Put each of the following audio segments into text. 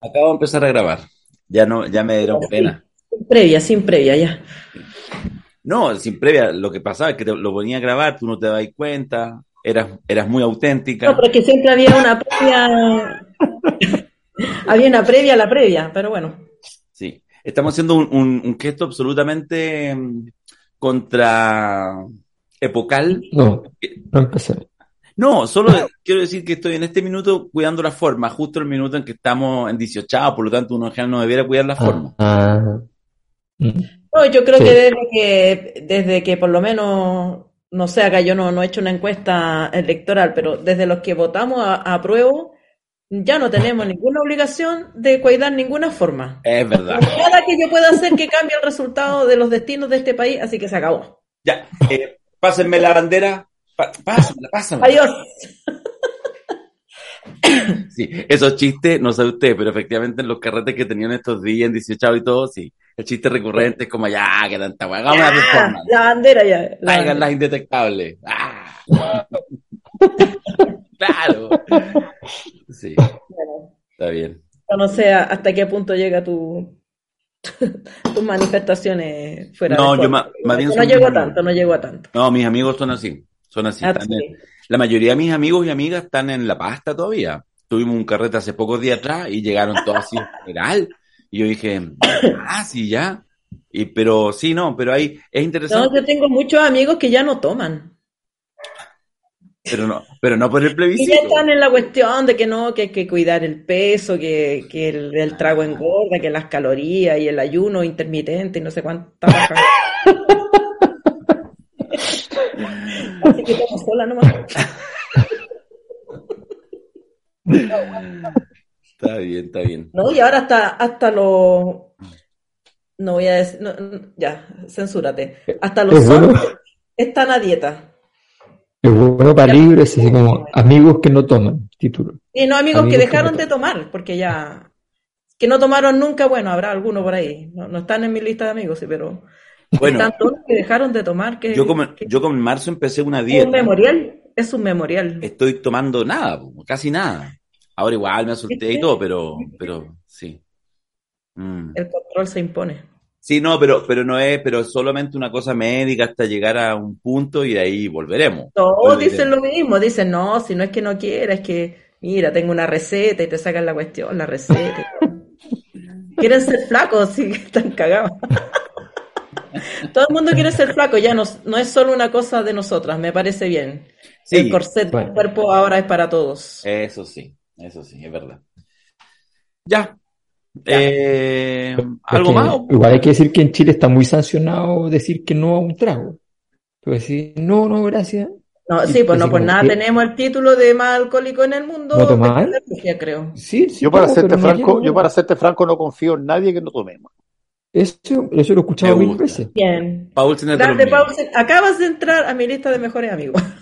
Acabo de empezar a grabar. Ya no, ya me dieron pena. Sin previa, sin previa, ya. No, sin previa, lo que pasaba es que te- lo ponía a grabar, tú no te dabas cuenta, eras, eras muy auténtica. No, pero es que siempre había una previa. había una previa a la previa, pero bueno. Sí. Estamos haciendo un, un- un gesto absolutamente mm, contra epocal. No, no empecé. No, solo quiero decir que estoy en este minuto cuidando la forma, justo el minuto en que estamos en 18, por lo tanto uno en general no debiera cuidar la forma. Ah, mm. No, yo creo Sí. que desde que, desde que por lo menos, no sé, acá yo no, no he hecho una encuesta electoral, pero desde los que votamos a, a apruebo, ya no tenemos ninguna obligación de cuidar ninguna forma. Es verdad. Nada que yo pueda hacer que cambie el resultado de los destinos de este país, así que se acabó. Ya, eh, pásenme la bandera. Pásamela, pásamela. Adiós. Sí, esos chistes, no sabe usted, pero efectivamente en los carretes que tenían estos días, en 18 y todo, sí. El chiste recurrente es como, ya, que tanta weá, hagamos Ya, reforma. la bandera ya. la las indetectables. Ah. Claro. Sí, Bueno, está bien. yo no sé hasta qué punto llega tu tus manifestaciones fuera No, de yo ma- bien no son llego a tanto, no llego a tanto. No, mis amigos son así, son así. Ah, en- la mayoría de mis amigos y amigas están en la pasta todavía. Tuvimos un carrete hace pocos días atrás y llegaron todos así en general. Y yo dije, ah, sí, ya. Y, pero sí, no, pero ahí es No, interesante, yo tengo muchos amigos que ya no toman. pero no, pero no por el Y plebiscito. ya están en la cuestión de que no, que hay que cuidar el peso, que, que el, el trago engorda, que las calorías y el ayuno intermitente y no sé cuánta paja. Así que tomo sola nomás. Está bien, está bien. No, y ahora hasta, hasta los... No voy a decir... no, ya, censúrate. Hasta los Es bueno, están a dieta. es bueno para libres, así como amigos que no toman, título. Y no amigos que Amigos que dejaron no de tomar, porque ya... Que no tomaron nunca, bueno, habrá alguno por ahí. No, no están en mi lista de amigos, sí, pero... Bueno, Están todos los que dejaron de tomar, que, yo como, que- yo como en marzo empecé una es un dieta. memorial. Es un memorial. Estoy tomando nada, casi nada. Ahora igual me asusté y todo, pero, pero sí. Mm. El control se impone. Sí, no, pero, pero no es, pero es solamente una cosa médica hasta llegar a un punto y de ahí volveremos. Todos Volveremos. dicen lo mismo, dicen, no, si no es que no quiera, es que, mira, tengo una receta y te sacan la cuestión, la receta. Quieren ser flacos, sí, están cagados. Todo el mundo quiere ser flaco, ya no, no es solo una cosa de nosotras, me parece bien. Sí, El corset del bueno. cuerpo ahora es para todos. eso sí, eso sí, es verdad. Ya. Eh, ¿algo más? Igual hay que decir que en Chile está muy sancionado decir que no a un trago. Tú decir, no, no, gracias. No, sí, pues no por como, nada tenemos el título de más alcohólico en el mundo. ¿No tomar? creo. Sí, sí, Yo para serte no franco, quiero- yo para serte franco no confío en nadie que no tomemos. Eso, eso lo he escuchado mil veces. Bien. Paul Grande. Paulsen, acabas de entrar a mi lista de mejores amigos.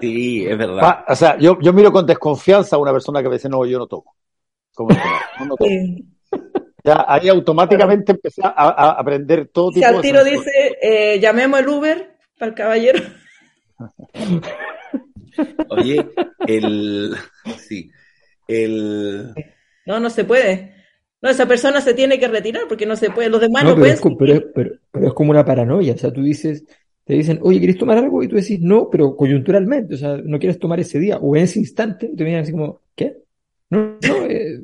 Sí, es verdad. Pa- o sea, yo, yo miro con desconfianza a una persona que me dice, no, yo no tomo. ¿Cómo no tomo? No. Sí. Ya ahí automáticamente empecé a, a aprender todo Si tipo al de tiro dice, eh, llamemos el Uber para el caballero. Oye, el. Sí. El. No, no se puede. No, esa persona se tiene que retirar porque no se puede. Los demás No, no, pero pueden. es, pero, es- pero- pero es como una paranoia. O sea, tú dices, te dicen, oye, ¿quieres tomar algo? Y tú decís, no, pero coyunturalmente. O sea, no quieres tomar ese día o en ese instante. Y te miran así como, ¿qué? No, no, eh,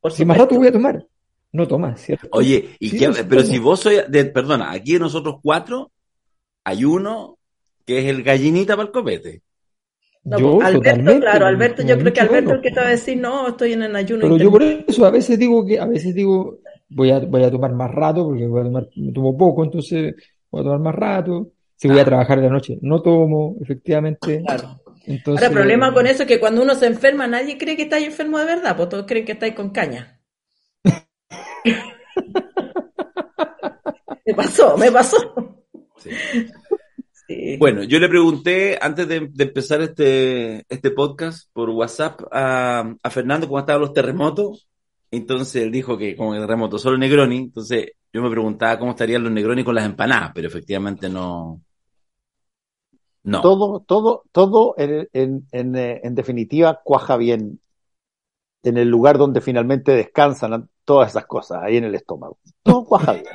Por si más rato voy a tomar. No tomas, ¿cierto? Oye, y Sí, qué- pero si vos soy, de, perdona, aquí de nosotros cuatro, hay uno que es el gallinita para el copete. No, Yo, pues, Alberto, totalmente, claro, Alberto, yo creo que Alberto es el que te va a decir, no, estoy en el ayuno Pero yo por eso a veces digo que, a veces digo, voy a, voy a tomar más rato, porque voy a tomar, me tomo poco, entonces voy a tomar más rato. Si voy a trabajar de la noche, no tomo, efectivamente. Claro. Entonces, Ahora, el problema con eso es que cuando uno se enferma, nadie cree que estáis enfermo de verdad, pues todos creen que estáis con caña. Me pasó, me pasó. Sí. Sí. Bueno, yo le pregunté antes de, de empezar este, este podcast por WhatsApp a, a Fernando cómo estaban los terremotos. Entonces él dijo que como el terremoto solo Negroni. Entonces yo me preguntaba cómo estarían los Negroni con las empanadas, pero efectivamente no. No. Todo, todo, todo en, en, en, eh, en definitiva cuaja bien en el lugar donde finalmente descansan todas esas cosas, ahí en el estómago. Todo cuaja bien.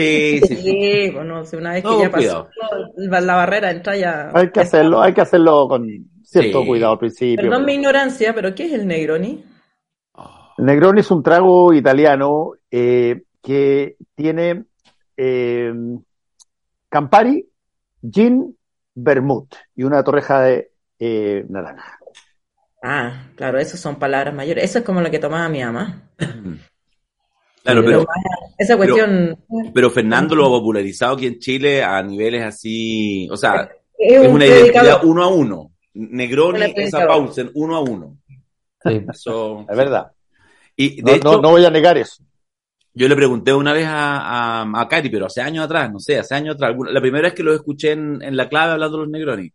Sí, sí, sí. Bueno, si una vez que No, ya cuidado. pasó la barrera, entra ya. Hay que hacerlo, hay que hacerlo con cierto Sí. cuidado al principio. Perdón mi ignorancia, pero ¿qué es el Negroni? Oh, El Negroni es un trago italiano eh, que tiene eh, Campari, gin, vermouth y una torreja de eh, naranja. Ah, claro, esas son palabras mayores. Eso es como lo que tomaba mi mamá. Claro, Pero pero, esa cuestión pero Fernando lo ha popularizado aquí en Chile a niveles así, o sea, es es un una identidad uno a uno. Negroni, Una esa. Paulsen, uno a uno. Sí. Eso. Es verdad. Y de No, hecho, no, no voy a negar eso. yo le pregunté una vez a, a, a Cari, pero hace años atrás, no sé, hace años atrás, alguna- la primera vez que lo escuché en, en la clave hablando de los Negroni.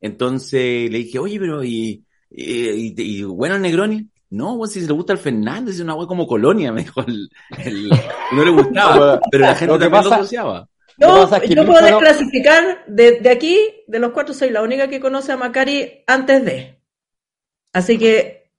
Entonces le dije, oye, pero ¿y, y, y- y bueno el Negroni? No, si se le gusta al Fernández, es una wea como colonia, me dijo el, el- no le gustaba, pero la gente Lo también lo pasa- asociaba. Lo es que yo puedo desclasificar de, de aquí, de los cuatro, soy la única que conoce a Macari antes de. Así que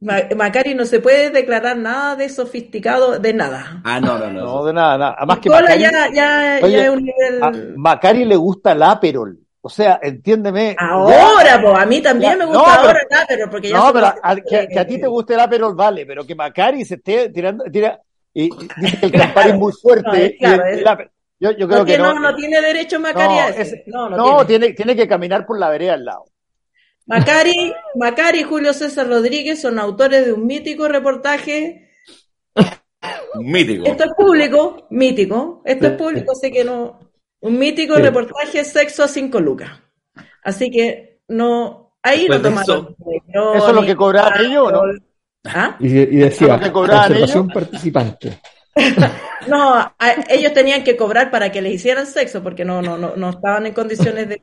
Ma- Macari no se puede declarar nada de sofisticado, de nada. Ah, no, no, no. No, de nada, nada. Además que Macari, ya, ya, Oye, ya es un nivel. a Macari le gusta el Aperol. O sea, entiéndeme. Ahora, pues a mí también Ya, me no, gusta pero- ahora el Aperol, porque ya No, pero a, que, que a ti te guste el Aperol, vale, pero que Macari se esté tirando, tira, y, y dice que el Campari es muy fuerte. No, es y claro, el- es- el Aperol- yo, yo creo No, que tiene, no. no, no tiene derecho Macari No, a ese. No, no, no, tiene. tiene, tiene que caminar por la vereda al lado. Macari, Macari y Julio César Rodríguez son autores de un mítico reportaje. Mítico. Esto es público, mítico. Esto es público, así que no. Un mítico Sí. reportaje sexo a cinco lucas. Así que no. Ahí Después no tomaron. Eso es lo que cobraban ellos, ¿no? ¿Ah? Y, y decía, ¿Lo que participante. No, a- ellos tenían que cobrar para que les hicieran sexo, porque no, no, no, no estaban en condiciones de,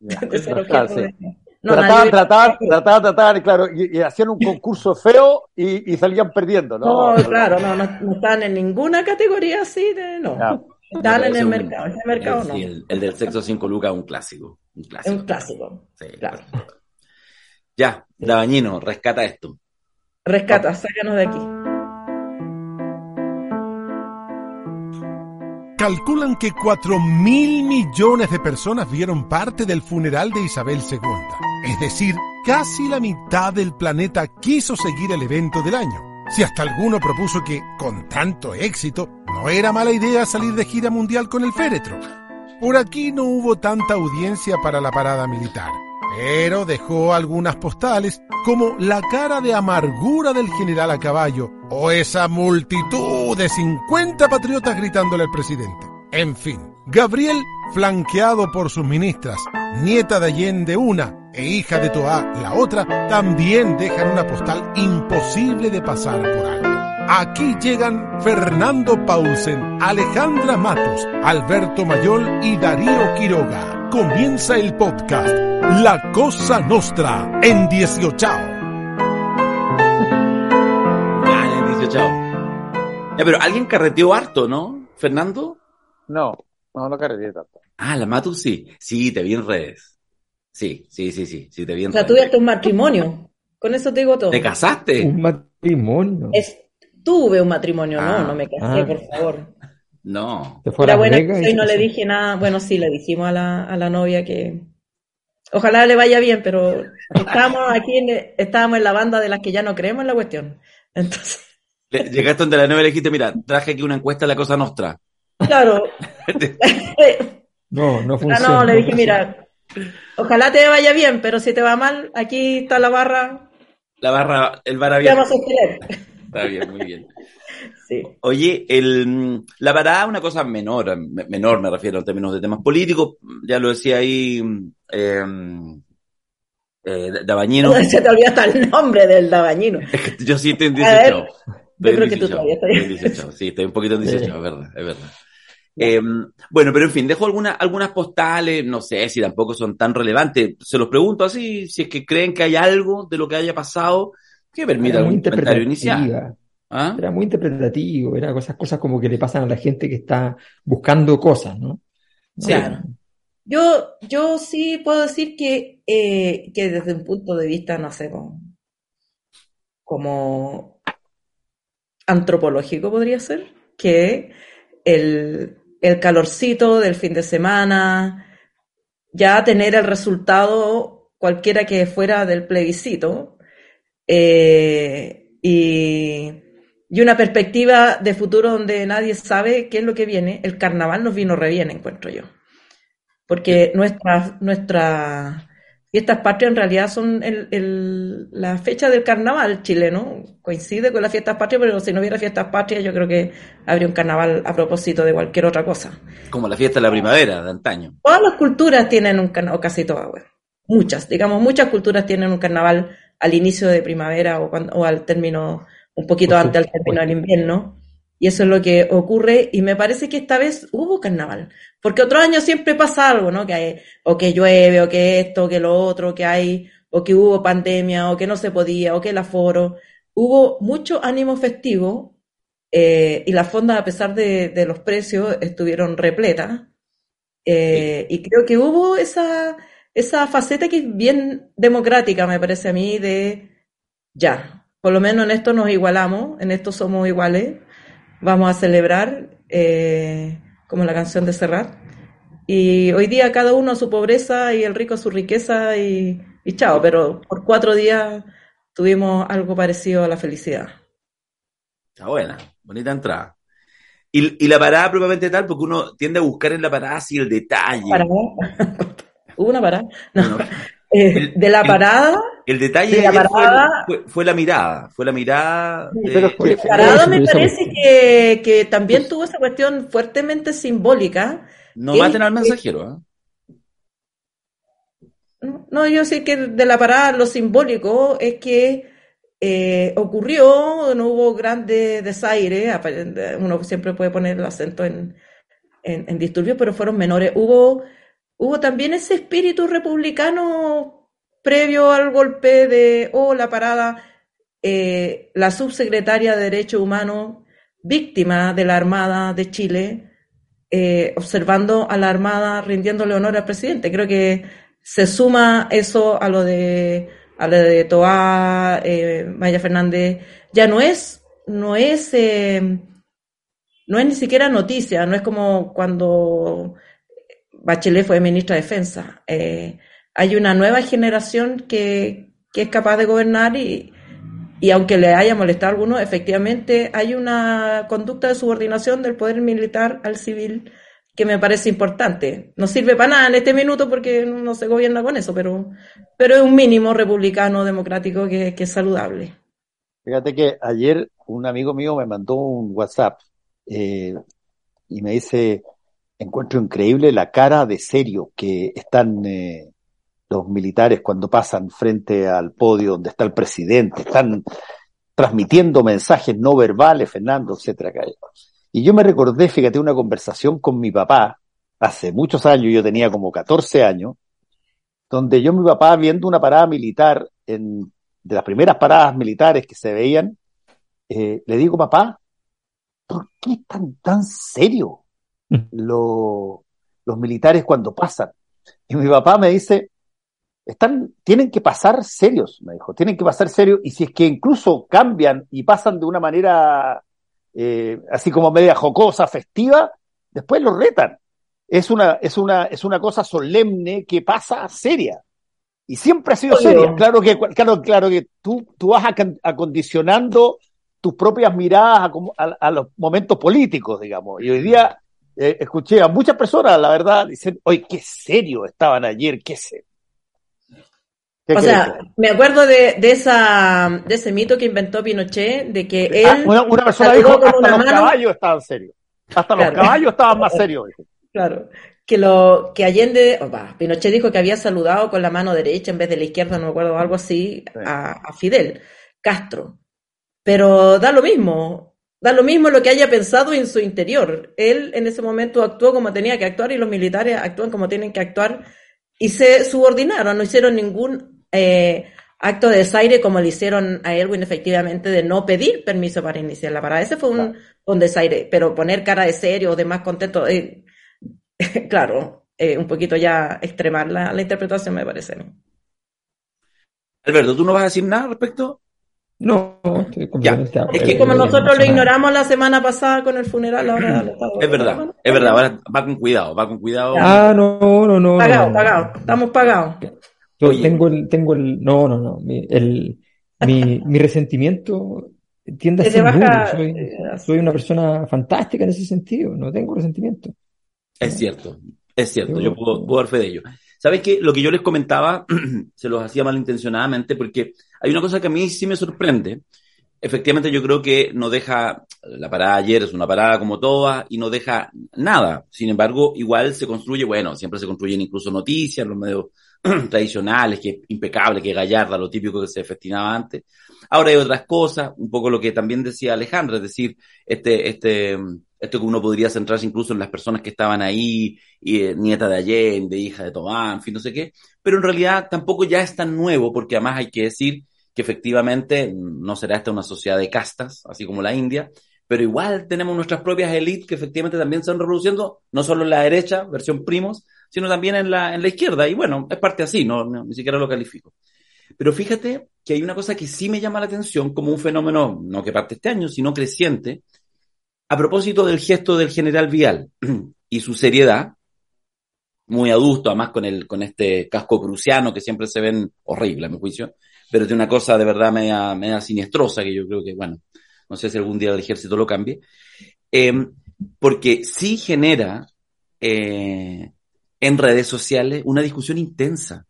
de ser objeto de- No, trataban, nadie- trataban, trataban, trataban, claro, y, y hacían un concurso feo y, y salían perdiendo, ¿no? No, claro, no, no, no estaban en ninguna categoría así de no. Estaban en el un- mercado. Ese mercado el, no. sí, el, el del sexo 5 lucas es un clásico. Un Es clásico. un clásico. Sí, Claro. Ya, Dabañino, rescata esto. Rescata, sácanos de aquí. Calculan que 4 mil millones de personas vieron parte del funeral de Isabel II. Es decir, casi la mitad del planeta quiso seguir el evento del año. Si hasta alguno propuso que, con tanto éxito, no era mala idea salir de gira mundial con el féretro. Por aquí no hubo tanta audiencia para la parada militar, pero dejó algunas postales como la cara de amargura del general a caballo o esa multitud de 50 patriotas gritándole al presidente. En fin, Gabriel, flanqueado por sus ministras, nieta de Allende una e hija de Toá la otra, también dejan una postal imposible de pasar por alto. Aquí llegan Fernando Paulsen, Alejandra Matus, Alberto Mayol y Darío Quiroga. Comienza el podcast La Cosa Nostra en 18. Ya, en el 18. Ya, pero alguien carreteó harto, ¿no? ¿Fernando? No, no, no carreteé tanto. Ah, la Matu sí. Sí, te vi en redes. Sí, sí, sí, sí, sí, te vi en O sea, redes. tuviste un matrimonio. Con eso te digo todo. ¿Te casaste? Un matrimonio. Es, tuve un matrimonio, Ah, no, no me casé, ah. por favor. No. Se fue a Era Las buena Vegas y no le dije nada. Bueno, sí, le dijimos a la, a la novia que ojalá le vaya bien, pero estábamos aquí, en, estábamos en la banda de las que ya no creemos en la cuestión. Entonces, Le- Llegaste donde la nueva y le dijiste, mira, traje aquí una encuesta de la cosa nostra. Claro. No, no Ah, funciona. no, le dije, mira, ojalá te vaya bien, pero si te va mal, aquí está la barra, La barra, el bar abierto. vamos a sostener. Está bien, muy bien. Sí. Oye, el, la parada es una cosa menor, me- menor me refiero en términos de temas políticos, ya lo decía ahí eh, eh, Dabañino, Se te olvidó hasta el nombre del dabañino. yo sí estoy en A ver, 18. yo creo que tú 18, todavía estás- estoy en 18, sí, estoy un poquito en 18, es verdad, es verdad. Eh, bueno, pero en fin, dejo algunas, algunas postales, no sé si tampoco son tan relevantes. Se los pregunto así, si es que creen que hay algo de lo que haya pasado que permita Era muy algún comentario inicial. ¿Ah? Era muy interpretativo, era cosas, cosas como que le pasan a la gente que está buscando cosas, ¿no? Sí. Claro. Yo, yo sí puedo decir que, eh, que desde un punto de vista, no sé, como, como antropológico podría ser, que el, el calorcito del fin de semana, ya tener el resultado cualquiera que fuera del plebiscito, eh, y, y, una perspectiva de futuro donde nadie sabe qué es lo que viene, el carnaval nos vino re bien, encuentro yo. Porque nuestra, nuestra fiestas patrias en realidad son el, el, la fecha del carnaval chileno, coincide con las fiestas patrias, pero si no hubiera fiestas patrias yo creo que habría un carnaval a propósito de cualquier otra cosa. Como la fiesta de la primavera de antaño. Todas las culturas tienen un carnaval, o casi todas, bueno, muchas, digamos, muchas culturas tienen un carnaval al inicio de primavera o, cuando, o al término, un poquito antes del término del invierno. Y eso es lo que ocurre, y me parece que esta vez hubo carnaval, porque otros años siempre pasa algo, ¿no? Que hay, o que llueve, o que esto, o que lo otro, que hay, o que hubo pandemia, o que no se podía, o que el aforo. Hubo mucho ánimo festivo, eh, y las fondas, a pesar de, de los precios, estuvieron repletas. Eh, y creo que hubo esa, esa faceta que es bien democrática, me parece a mí, de ya, por lo menos en esto nos igualamos, en esto somos iguales vamos a celebrar, eh, como la canción de Serrat. Y hoy día cada uno su pobreza y el rico su riqueza y, y chao, pero por cuatro días tuvimos algo parecido a la felicidad. Está buena, bonita entrada. Y, y, la parada propiamente tal, porque uno tiende a buscar en la parada así el detalle. ¿Parada? ¿Hubo una parada? No. no. Eh, de la parada. El, detalle de la parada, fue, fue, fue, la mirada, fue la mirada. Sí, pero de, parada me parece que, que, también tuvo esa cuestión fuertemente simbólica. No maten al mensajero, ¿eh? No, yo sé que de la parada lo simbólico es que eh, ocurrió, no hubo grandes desaires, uno siempre puede poner el acento en, en, en disturbios, pero fueron menores. Hubo hubo también ese espíritu republicano previo al golpe de, oh, la parada, eh, la subsecretaria de Derechos Humanos, víctima de la Armada de Chile, eh, observando a la Armada rindiéndole honor al presidente. Creo que se suma eso a lo de, a lo de Toá, eh, Maya Fernández. Ya no es, no es, no es ni siquiera noticia, no es como cuando Bachelet fue ministra de Defensa. Hay una nueva generación que, que es capaz de gobernar y, y, aunque le haya molestado a algunos, efectivamente hay una conducta de subordinación del poder militar al civil que me parece importante. No sirve para nada en este minuto porque no se gobierna con eso, pero, pero es un mínimo republicano democrático que, que es saludable. Fíjate que ayer un amigo mío me mandó un WhatsApp eh, y me dice, encuentro increíble la cara de serio que están eh, los militares cuando pasan frente al podio donde está el presidente, están transmitiendo mensajes no verbales, Fernando, etcétera. Y yo me recordé, fíjate, una conversación con mi papá hace muchos años, yo tenía como 14 años, donde yo mi papá viendo una parada militar, en, de las primeras paradas militares que se veían, eh, le digo, papá, ¿por qué están tan serio? lo, los militares cuando pasan. Y mi papá me dice, están, tienen que pasar serios, me dijo, tienen que pasar serios, y si es que incluso cambian y pasan de una manera eh, así como media jocosa, festiva, después los retan. Es una, es una, es una cosa solemne que pasa seria. Y siempre ha sido seria. Claro que, claro, claro que tú, tú vas acondicionando tus propias miradas a, a, a los momentos políticos, digamos. Y hoy día eh, escuché a muchas personas, la verdad, dicen, oye, qué serio estaban ayer, qué serio. ¿Qué o sea, me acuerdo de, de, esa, de ese mito que inventó Pinochet, de que él... Ah, una, una, persona dijo, hasta los mano... caballos estaban serios. Hasta claro. los caballos estaban más serios. Claro. Que, lo, que Allende, oh, bah, Pinochet dijo que había saludado con la mano derecha en vez de la izquierda, no me acuerdo, algo así, sí. a, a Fidel Castro. Pero da lo mismo, Da lo mismo lo que haya pensado en su interior. Él en ese momento actuó como tenía que actuar y los militares actúan como tienen que actuar y se subordinaron, no hicieron ningún eh, acto de desaire como le hicieron a Erwin efectivamente de no pedir permiso para iniciar la parada. Ese fue un, claro. un desaire, pero poner cara de serio o de más contento, eh, claro, eh, un poquito ya extremar la, la, interpretación me parece. Alberto, ¿tú no vas a decir nada al respecto? No, estoy completamente de Es que como nosotros no lo ignoramos la semana pasada con el funeral, ahora lo Es verdad, es verdad. Ahora va con cuidado, va con cuidado. Ah, no, no, no. no, Pagado, no. pagado, estamos pagados. Yo Oye. tengo el, tengo el, no, no, no, mi, el, mi, mi resentimiento tiende a ser baja, Soy, eh, soy una persona fantástica en ese sentido, no tengo resentimiento. Es cierto, es cierto, Yo- yo puedo, puedo dar fe de ello. ¿Sabes qué? Lo que yo les comentaba, se los hacía malintencionadamente, porque hay una cosa que a mí sí me sorprende. Efectivamente, yo creo que no deja, la parada ayer es una parada como todas, y no deja nada. Sin embargo, igual se construye, bueno, siempre se construyen incluso noticias, los medios tradicionales, que es impecable, que Gallarda, lo típico que se festinaba antes. Ahora hay otras cosas, un poco lo que también decía Alejandra, es decir, este, este, esto que uno podría centrarse incluso en las personas que estaban ahí, y, eh, nieta de Allende, hija de Tomás, en fin, no sé qué, pero en realidad tampoco ya es tan nuevo, porque además hay que decir que efectivamente no será esta una sociedad de castas, así como la India, pero igual tenemos nuestras propias élites que efectivamente también se están reproduciendo, no solo en la derecha, versión primos, sino también en la, en la izquierda, y bueno, es parte así, no, ni siquiera lo califico. Pero fíjate que hay una cosa que sí me llama la atención como un fenómeno, no que parte este año, sino creciente, a propósito del gesto del general Vial y su seriedad, muy adusto, además con el, con este casco prusiano que siempre se ven horrible a mi juicio, pero de una cosa de verdad media, media siniestrosa que yo creo que, bueno, no sé si algún día el ejército lo cambie, eh, porque sí genera eh, en redes sociales una discusión intensa.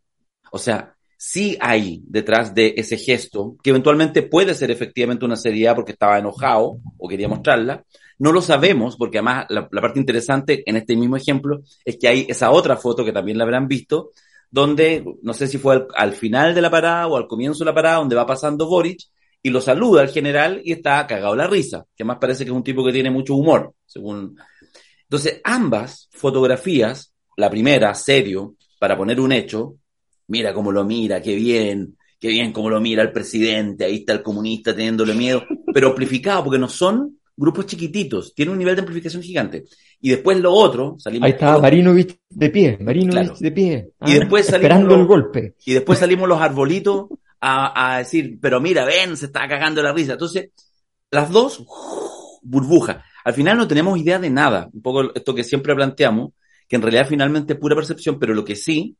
O sea, sí hay detrás de ese gesto, que eventualmente puede ser efectivamente una seriedad porque estaba enojado o quería mostrarla. No lo sabemos, porque además la, parte interesante en este mismo ejemplo es que hay esa otra foto que también la habrán visto, donde no sé si fue al, al final de la parada o al comienzo de la parada, donde va pasando Boric y lo saluda al general y está cagado la risa, que más parece que es un tipo que tiene mucho humor, según. Entonces, ambas fotografías, la primera, serio, para poner un hecho, mira cómo lo mira, qué bien, qué bien cómo lo mira el presidente, ahí está el comunista teniéndole miedo, pero amplificado, porque no son grupos chiquititos, tiene un nivel de amplificación gigante. Y después lo otro, salimos Ahí está Marinovich de pie, Marinovich Claro. de pie, Y ah, después salimos esperando los- el golpe. y después salimos los arbolitos a, a decir, pero mira, ven, se está cagando la risa. Entonces, las dos, burbuja. Al final no tenemos idea de nada. Un poco esto que siempre planteamos, que en realidad finalmente es pura percepción, pero lo que sí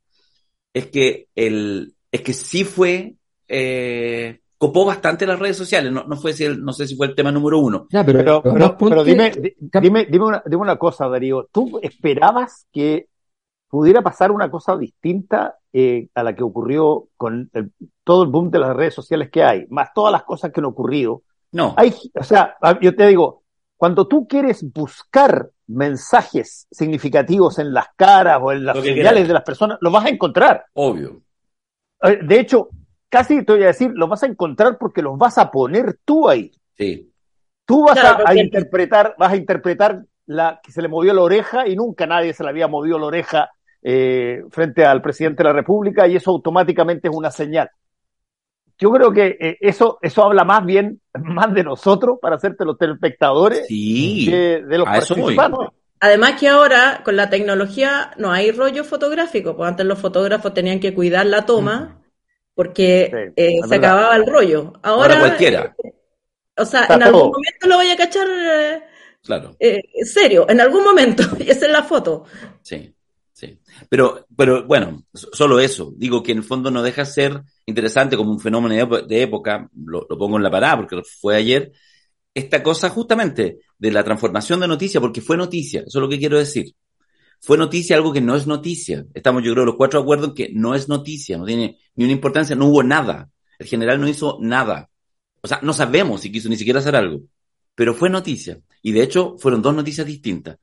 es que el, es que sí fue, eh, copó bastante las redes sociales. No, no fue si el- no sé si fue el tema número uno. Ya, pero, Pero, dime, dime, dime, una, dime una cosa, Darío. ¿Tú esperabas que pudiera pasar una cosa distinta eh, a la que ocurrió con el- todo el boom de las redes sociales que hay, más todas las cosas que han ocurrido? No. Hay, o sea, yo te digo, cuando tú quieres buscar mensajes significativos en las caras o en las señales quieras. de las personas, los vas a encontrar. Obvio. De hecho, casi te voy a decir, los vas a encontrar porque los vas a poner tú ahí. Sí. Tú vas Claro, a, interpretar, vas a interpretar la que se le movió la oreja y nunca nadie se le había movido la oreja eh, frente al presidente de la República y eso automáticamente es una señal. Yo creo que eh, eso, eso habla más bien, más de nosotros, para hacerte los telespectadores, Sí. que de los voy. participantes. Además que ahora con la tecnología no hay rollo fotográfico, pues antes los fotógrafos tenían que cuidar la toma porque Sí, eh, se verdad. acababa el rollo. Ahora Ahora, cualquiera. eh, o sea, Está en algún momento lo voy a cachar eh, Claro. eh, serio, en algún momento, y esa es la foto. Sí. Pero, pero bueno, so- solo eso. Digo que en el fondo no deja ser interesante como un fenómeno de, época, lo, pongo en la parada porque fue ayer, esta cosa justamente de la transformación de noticia, porque fue noticia, eso es lo que quiero decir. Fue noticia algo que no es noticia. Estamos, yo creo, los cuatro de acuerdo en que no es noticia, no tiene ni una importancia, no hubo nada. El general no hizo nada. O sea, no sabemos si quiso ni siquiera hacer algo, pero fue noticia. Y de hecho, fueron dos noticias distintas.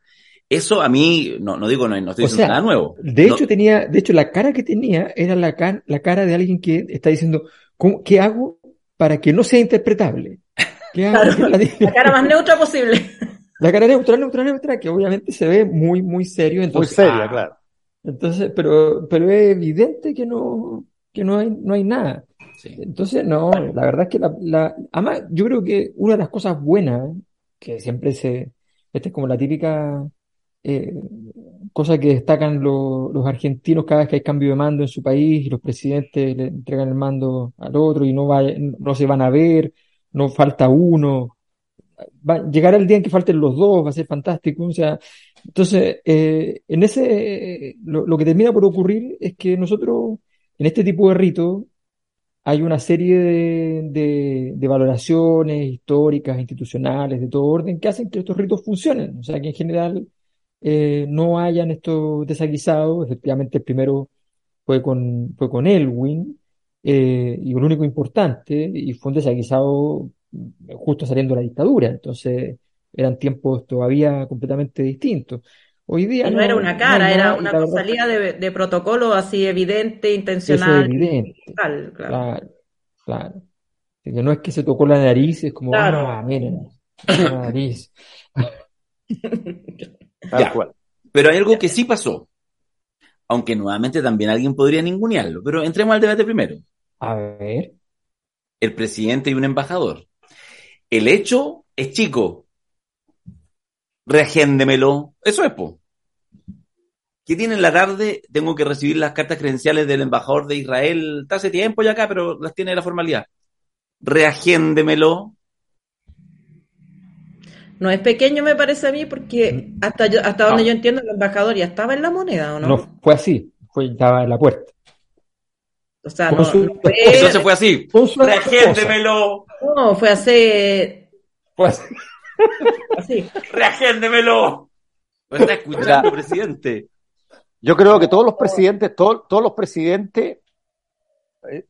Eso a mí, no, no digo, no, no estoy O diciendo sea, nada nuevo. De No- hecho, tenía, de hecho, la cara que tenía era la, la cara de alguien que está diciendo, ¿cómo- ¿qué hago para que no sea interpretable? ¿Qué hago? Claro, La, la cara más neutra posible. la cara neutra, neutra, neutra, que obviamente se ve muy, muy serio. Muy seria, ah, claro. Entonces, pero, pero es evidente que no, que no hay, no hay nada. Sí. Entonces, no, la verdad es que la, la, además, yo creo que una de las cosas buenas, que siempre se, esta es como la típica, eh, cosa que destacan lo- los argentinos cada vez que hay cambio de mando en su país y los presidentes le entregan el mando al otro y no, va, no se van a ver, no falta uno. Va, llegará el día en que falten los dos, va a ser fantástico. O sea, entonces, eh, en ese, lo, lo que termina por ocurrir es que nosotros, en este tipo de ritos, hay una serie de- de valoraciones históricas, institucionales, de todo orden, que hacen que estos ritos funcionen. O sea, que en general eh, no hayan estos desaguisados. Efectivamente, el primero fue con, fue con Elwin, eh, y el único importante, y fue un desaguisado justo saliendo de la dictadura. Entonces, eran tiempos todavía completamente distintos. Hoy día Y no no, era una cara, era una salida de, de protocolo así evidente, eso intencional, evidente. tal, claro. Claro, claro. Que no es que se tocó la nariz, es como, Claro. ah, miren, la nariz. Tal Ya. cual. Pero hay algo que sí pasó. Aunque nuevamente también alguien podría ningunearlo. Pero entremos al debate primero. A ver, El presidente y un embajador. El hecho es chico. Reagéndemelo. Eso es, po. ¿Qué tiene en la tarde? Tengo que recibir las cartas credenciales del embajador de Israel. Está hace tiempo ya acá, pero las tiene la formalidad. Reagéndemelo. No es pequeño, me parece a mí, porque hasta yo, hasta donde yo entiendo, el embajador ya estaba en la moneda, ¿o no? no fue así, fue, estaba en la puerta. O sea, no, su- no fue, Entonces fue así. Reagéndemelo. no, fue hace Fue así. así. Reagéndemelo. ¿Me está escuchando, presidente? Yo creo que todos los presidentes, todos, todos los presidentes,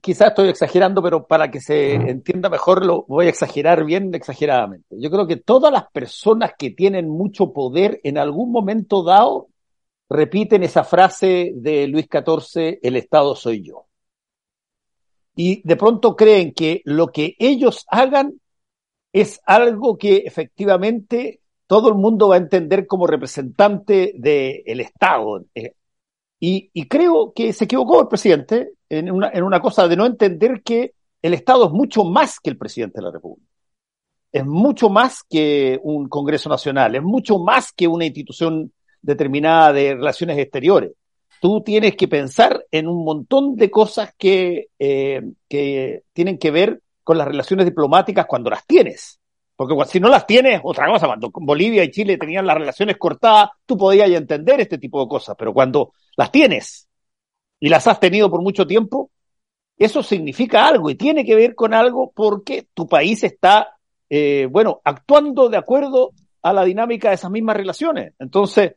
quizás estoy exagerando, pero para que se entienda mejor lo voy a exagerar bien exageradamente. Yo creo que todas las personas que tienen mucho poder en algún momento dado repiten esa frase de Luis XIV, el Estado soy yo. Y de pronto creen que lo que ellos hagan es algo que efectivamente todo el mundo va a entender como representante del Estado. Eh, y, y creo que se equivocó el presidente en una, en una cosa de no entender que el Estado es mucho más que el presidente de la República. Es mucho más que un Congreso Nacional, es mucho más que una institución determinada de relaciones exteriores. Tú tienes que pensar en un montón de cosas que, eh, que tienen que ver con las relaciones diplomáticas cuando las tienes. Porque si no las tienes, otra cosa, cuando Bolivia y Chile tenían las relaciones cortadas, tú podías entender este tipo de cosas, pero cuando las tienes y las has tenido por mucho tiempo, eso significa algo y tiene que ver con algo porque tu país está, eh, bueno, actuando de acuerdo a la dinámica de esas mismas relaciones. Entonces,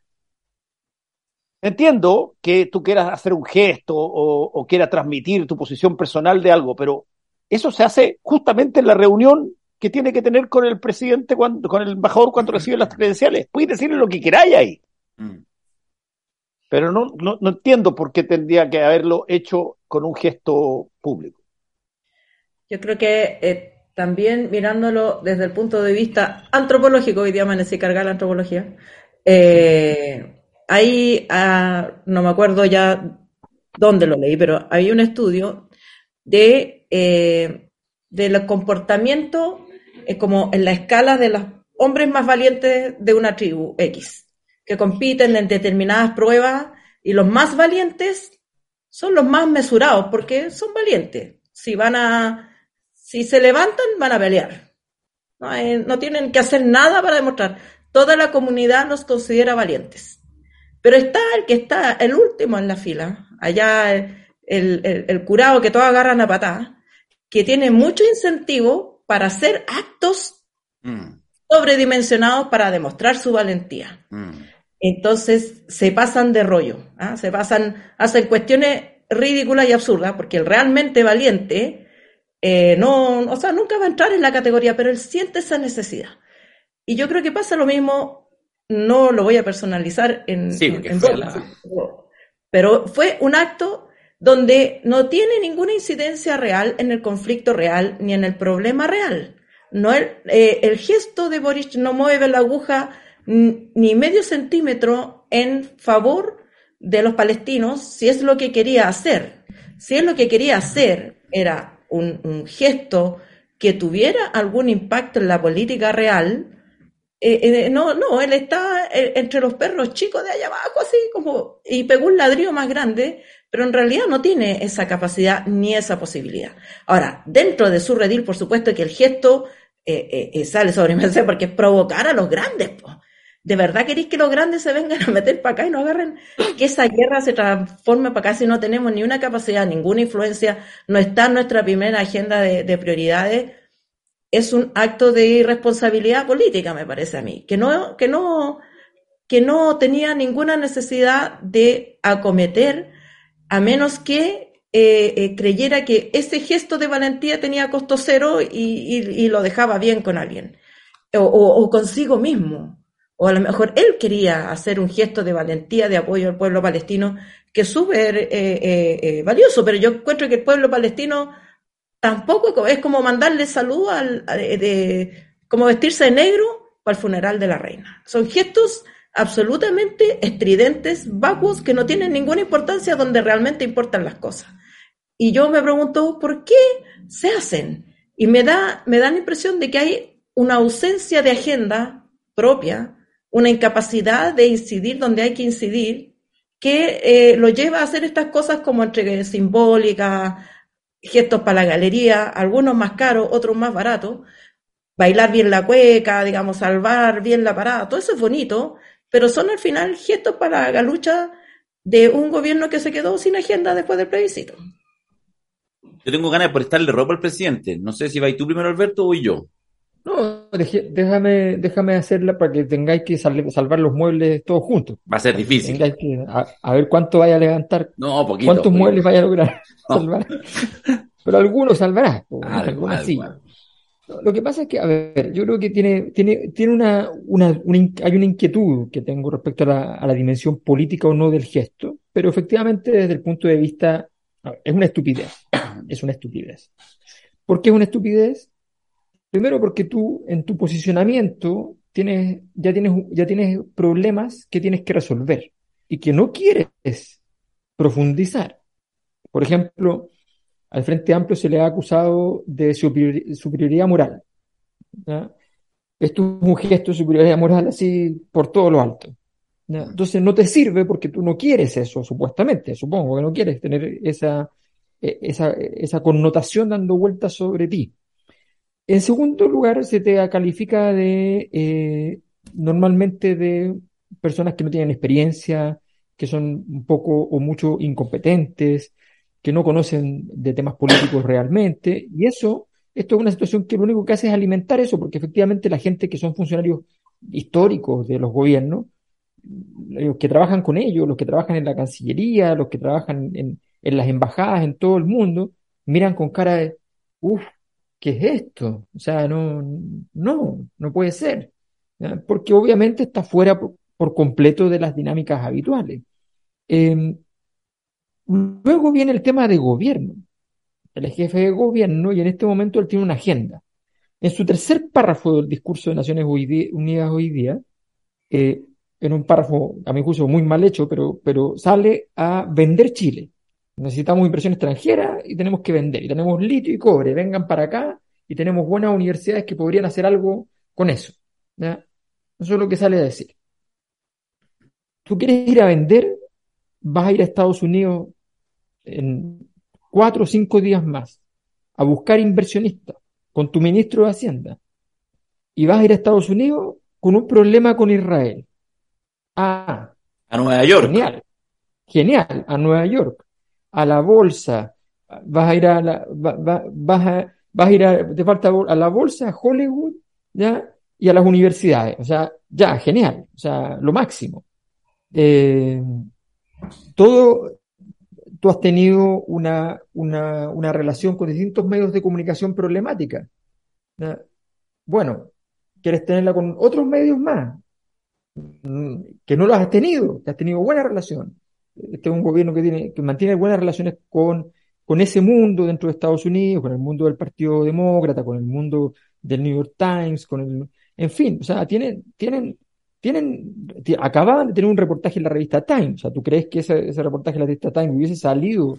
entiendo que tú quieras hacer un gesto o, quieras transmitir tu posición personal de algo, pero eso se hace justamente en la reunión que tiene que tener con el presidente, cuando, con el embajador cuando recibe las credenciales. Puedes decirle lo que queráis ahí, Mm. Pero no, no, no entiendo por qué tendría que haberlo hecho con un gesto público. Yo creo que eh, también mirándolo desde el punto de vista antropológico, hoy día amanecí cargada la antropología, eh, ahí, ah, no me acuerdo ya dónde lo leí, pero había un estudio de, eh, del comportamiento eh, como en la escala de los hombres más valientes de una tribu X, que compiten en determinadas pruebas y los más valientes son los más mesurados porque son valientes. Si van a, si se levantan, van a pelear. No, hay- no tienen que hacer nada para demostrar. Toda la comunidad los considera valientes. Pero está el que está el último en la fila, allá el, el- el curado que todos agarran a patadas, que tiene mucho incentivo para hacer actos Mm. sobredimensionados para demostrar su valentía. Mm. Entonces se pasan de rollo, ¿ah? se pasan, hacen cuestiones ridículas y absurdas, porque el realmente valiente eh, no, o sea, nunca va a entrar en la categoría, pero él siente esa necesidad. Y yo creo que pasa lo mismo, no lo voy a personalizar en, Sí, en- porque en fue Boris, la- pero- fue un acto donde no tiene ninguna incidencia real en el conflicto real ni en el problema real. No el, eh, el gesto de Boris no mueve la aguja ni medio centímetro en favor de los palestinos si es lo que quería hacer. Si es lo que quería hacer era un, gesto que tuviera algún impacto en la política real, eh, no, no, él está entre los perros chicos de allá abajo, así como, y pegó un ladrillo más grande, pero en realidad no tiene esa capacidad ni esa posibilidad. Ahora, dentro de su redil, por supuesto que el gesto sale sobre mí, porque es provocar a los grandes, pues. ¿De verdad queréis que los grandes se vengan a meter para acá y no agarren que esa guerra se transforme para acá si no tenemos ni una capacidad, ninguna influencia, no está en nuestra primera agenda de, prioridades? Es un acto de irresponsabilidad política, me parece a mí, que no, que no, que no tenía ninguna necesidad de acometer a menos que eh, eh, creyera que ese gesto de valentía tenía costo cero y, lo dejaba bien con alguien o consigo mismo o a lo mejor él quería hacer un gesto de valentía, de apoyo al pueblo palestino, que es súper eh, eh, eh, valioso, pero yo encuentro que el pueblo palestino tampoco es como mandarle salud al, de, como vestirse de negro para el funeral de la reina. Son gestos absolutamente estridentes, vacuos, que no tienen ninguna importancia donde realmente importan las cosas. Y yo me pregunto, ¿por qué se hacen? Y me da, me da la impresión de que hay una ausencia de agenda propia una incapacidad de incidir donde hay que incidir, que eh, lo lleva a hacer estas cosas como entre simbólicas, gestos para la galería, algunos más caros, otros más baratos, bailar bien la cueca, digamos, salvar bien la parada, todo eso es bonito, pero son al final gestos para la lucha de un gobierno que se quedó sin agenda después del plebiscito. Yo tengo ganas de prestarle ropa al presidente. No sé si vais tú primero, Alberto, o yo. No, déjame, déjame hacerla para que tengáis que salvar los muebles todos juntos. Va a ser difícil. a, ver cuánto vaya a levantar. No, poquito. ¿Cuántos muebles vaya a lograr salvar? Pero algunos salvarás. Lo que pasa es que, a ver, yo creo que tiene, tiene, tiene una, una, hay una inquietud que tengo respecto a la, a la dimensión política o no del gesto, pero efectivamente desde el punto de vista, es una estupidez, es una estupidez. ¿Por qué es una estupidez? Primero porque tú en tu posicionamiento tienes, ya, tienes, ya tienes problemas que tienes que resolver y que no quieres profundizar. Por ejemplo, al Frente Amplio se le ha acusado de superioridad moral. Esto es un gesto de superioridad moral así por todo lo alto. Entonces no te sirve porque tú no quieres eso, supuestamente, supongo que no quieres tener esa, e, esa, esa connotación dando vueltas sobre ti. En segundo lugar, se te califica de eh, normalmente de personas que no tienen experiencia, que son un poco o mucho incompetentes, que no conocen de temas políticos realmente, y eso, esto es una situación que lo único que hace es alimentar eso, porque efectivamente la gente que son funcionarios históricos de los gobiernos, los que trabajan con ellos, los que trabajan en la Cancillería, los que trabajan en, en las embajadas en todo el mundo, miran con cara de, uff, ¿qué es esto? O sea, no, no, no puede ser. Porque obviamente está fuera por, completo de las dinámicas habituales. Em, luego viene el tema de gobierno. Es jefe de gobierno y en este momento él tiene una agenda. En su tercer párrafo del discurso de Naciones Unidas hoy día, eh, en un párrafo, a mi juicio, muy mal hecho, pero, pero sale a vender Chile. Necesitamos inversión extranjera y tenemos que vender. Y tenemos litio y cobre. Vengan para acá y tenemos buenas universidades que podrían hacer algo con eso. Eso es lo que sale a decir. Tú quieres ir a vender, vas a ir a Estados Unidos en cuatro o cinco días más a buscar inversionistas con tu ministro de Hacienda y vas a ir a Estados Unidos con un problema con Israel. Ah, a Nueva York. Genial, genial, a Nueva York a la bolsa, vas a ir a la, vas a, vas a ir a, te falta a la bolsa, a Hollywood, ¿ya? Y a las universidades. O sea, ya, genial. O sea, lo máximo. Eh, todo, tú has tenido una, una, una, relación con distintos medios de comunicación problemática. Bueno, quieres tenerla con otros medios más, mm, que no los has tenido, que has tenido buena relación este es un gobierno que tiene, que mantiene buenas relaciones con, ese mundo dentro de Estados Unidos, con el mundo del Partido Demócrata, con el mundo del New York Times, con el, en fin, o sea, tienen, tienen, tienen, acababan de tener un reportaje en la revista Times, o sea, ¿tú crees que ese, reportaje en la revista Times hubiese salido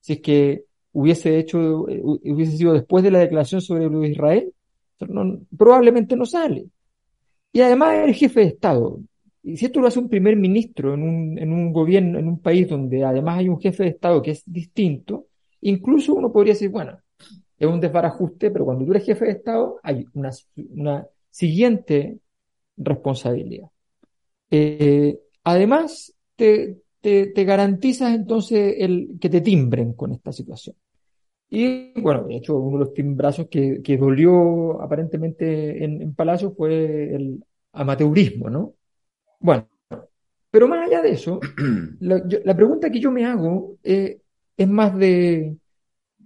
si es que hubiese hecho, hubiese sido después de la declaración sobre Israel? probablemente no sale. y además eres jefe de Estado. Y si esto lo hace un primer ministro en un, en un gobierno, en un país donde además hay un jefe de Estado que es distinto, incluso uno podría decir, bueno, es un desbarajuste, pero cuando tú eres jefe de Estado hay una, una siguiente responsabilidad. Eh, además, te, te, te, garantizas entonces el, que te timbren con esta situación. Y bueno, de hecho, uno de los timbrazos que, que dolió aparentemente en, en Palacio fue el amateurismo, ¿no? Bueno, pero más allá de eso, la, pregunta que yo me hago eh, es más de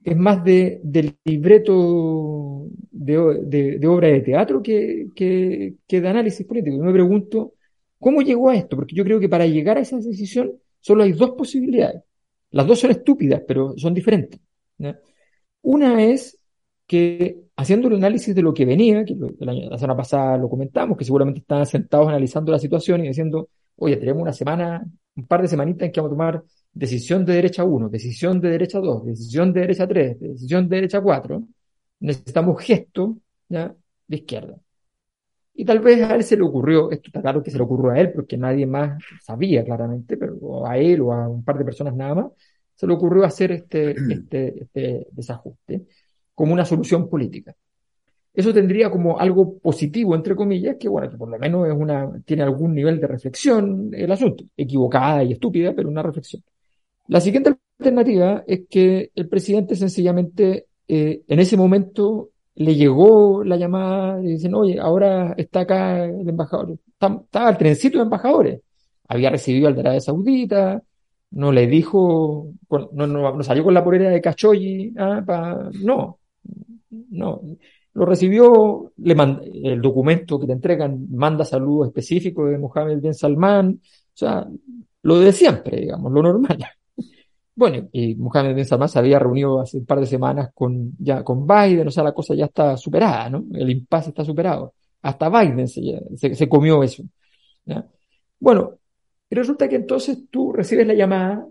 es más de, del libreto de, de, de, obra de teatro que, que, de análisis político. Yo me pregunto, ¿cómo llegó a esto? Porque yo creo que para llegar a esa decisión solo hay dos posibilidades. Las dos son estúpidas, pero son diferentes. Una es que haciendo el análisis de lo que venía, que el año, la semana pasada lo comentamos, que seguramente estaban sentados analizando la situación y diciendo, oye, tenemos una semana, un par de semanitas en que vamos a tomar decisión de derecha 1, decisión de derecha 2, decisión de derecha 3, decisión de derecha 4, necesitamos gesto ¿ya? de izquierda. Y tal vez a él se le ocurrió, esto está claro que se le ocurrió a él, porque nadie más sabía claramente, pero a él o a un par de personas nada más, se le ocurrió hacer este, este, este desajuste como una solución política. Eso tendría como algo positivo, entre comillas, que bueno, que por lo menos es una, tiene algún nivel de reflexión el asunto, equivocada y estúpida, pero una reflexión. La siguiente alternativa es que el presidente sencillamente eh, en ese momento le llegó la llamada y dicen, oye, ahora está acá el embajador, estaba al trencito de embajadores, había recibido al de Arabia Saudita, no le dijo, no, no, salió con la polera de Cachoyi, ah, no, no, lo recibió, le manda, el documento que te entregan manda saludos específicos de Mohammed bin Salman, o sea, lo de siempre, digamos, lo normal. Bueno, y Mohammed bin Salman se había reunido hace un par de semanas con, ya, con Biden, o sea, la cosa ya está superada, ¿no? El impasse está superado. Hasta Biden se, se, comió eso. Bueno, y resulta que entonces tú recibes la llamada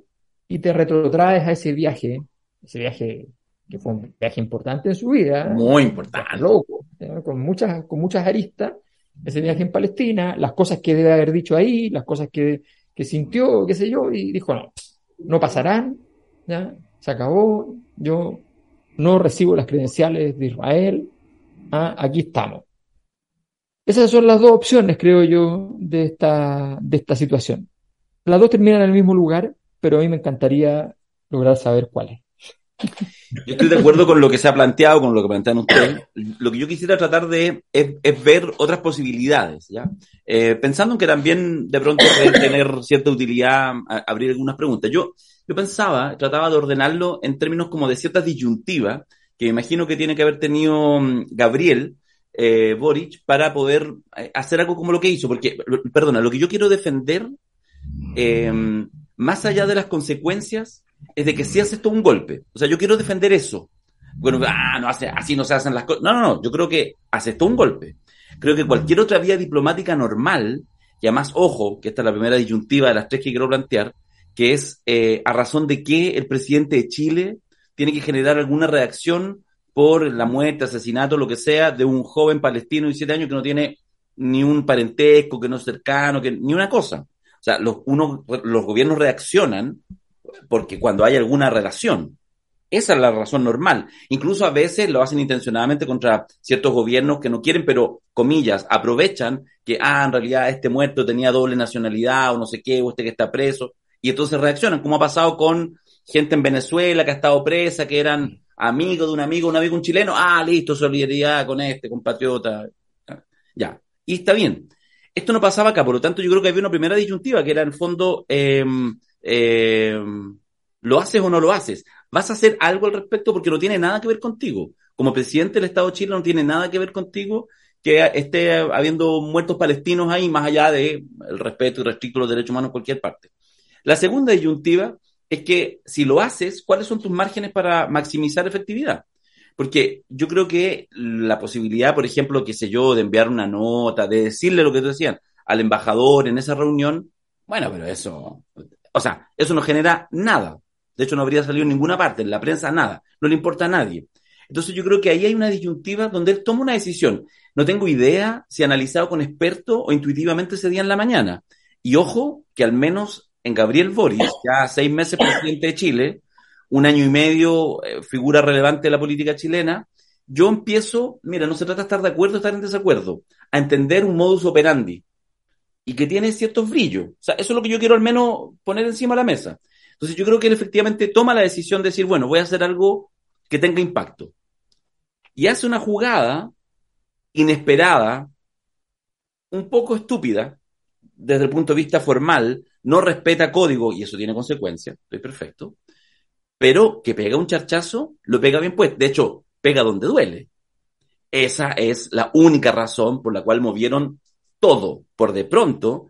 y te retrotraes a ese viaje, ese viaje que fue un viaje importante en su vida. Muy importante. Loco, con muchas, con muchas aristas. Ese viaje en Palestina, las cosas que debe haber dicho ahí, las cosas que, que sintió, qué sé yo, y dijo, no, no pasarán, ¿ya? se acabó, yo no recibo las credenciales de Israel, ¿ah? aquí estamos. Esas son las dos opciones, creo yo, de esta, de esta situación. Las dos terminan en el mismo lugar, pero a mí me encantaría lograr saber cuál es. Yo estoy de acuerdo con lo que se ha planteado, con lo que plantean ustedes. Lo que yo quisiera tratar de es, ver otras posibilidades, ¿ya? Eh, pensando en que también de pronto puede tener cierta utilidad abrir algunas preguntas. Yo, yo pensaba, trataba de ordenarlo en términos como de ciertas disyuntivas, que me imagino que tiene que haber tenido Gabriel eh, Boric para poder eh, hacer algo como lo que hizo, porque, perdona, lo que yo quiero defender, eh, más allá de las consecuencias, es de que si haces todo un golpe. O sea, yo quiero defender eso. Bueno, ah, no hace, así no se hacen las cosas. No, no, no, yo creo que todo un golpe. Creo que cualquier otra vía diplomática normal, y además, ojo, que esta es la primera disyuntiva de las tres que quiero plantear, que es eh, a razón de que el presidente de Chile tiene que generar alguna reacción por la muerte, asesinato, lo que sea, de un joven palestino de siete años que no tiene ni un parentesco, que no es cercano, que ni una cosa. O sea, los, uno, los gobiernos reaccionan porque cuando hay alguna relación. Esa es la razón normal. Incluso a veces lo hacen intencionadamente contra ciertos gobiernos que no quieren, pero, comillas, aprovechan que, ah, en realidad este muerto tenía doble nacionalidad o no sé qué, o este que está preso. Y entonces reaccionan, como ha pasado con gente en Venezuela que ha estado presa, que eran amigos de un amigo, un amigo, un chileno. Ah, listo, solidaridad con este compatriota. Ya. Y está bien. Esto no pasaba acá, por lo tanto, yo creo que había una primera disyuntiva, que era en el fondo, eh, eh, ¿lo haces o no lo haces? ¿Vas a hacer algo al respecto? Porque no tiene nada que ver contigo. Como presidente del Estado de Chile no tiene nada que ver contigo que esté habiendo muertos palestinos ahí, más allá de el respeto y restricto los derechos humanos en cualquier parte. La segunda disyuntiva es que si lo haces, ¿cuáles son tus márgenes para maximizar efectividad? Porque yo creo que la posibilidad, por ejemplo, qué sé yo, de enviar una nota, de decirle lo que te decían al embajador en esa reunión, bueno, pero eso, o sea, eso no genera nada. De hecho, no habría salido en ninguna parte, en la prensa nada. No le importa a nadie. Entonces yo creo que ahí hay una disyuntiva donde él toma una decisión. No tengo idea si analizado con experto o intuitivamente ese día en la mañana. Y ojo, que al menos en Gabriel Boris, ya seis meses presidente de Chile, un año y medio eh, figura relevante de la política chilena, yo empiezo, mira, no se trata de estar de acuerdo o estar en desacuerdo, a entender un modus operandi y que tiene ciertos brillos. O sea, eso es lo que yo quiero al menos poner encima de la mesa. Entonces yo creo que él efectivamente toma la decisión de decir, bueno, voy a hacer algo que tenga impacto. Y hace una jugada inesperada, un poco estúpida, desde el punto de vista formal, no respeta código y eso tiene consecuencias, estoy perfecto, pero que pega un charchazo, lo pega bien pues, de hecho, pega donde duele. Esa es la única razón por la cual movieron todo. Por de pronto,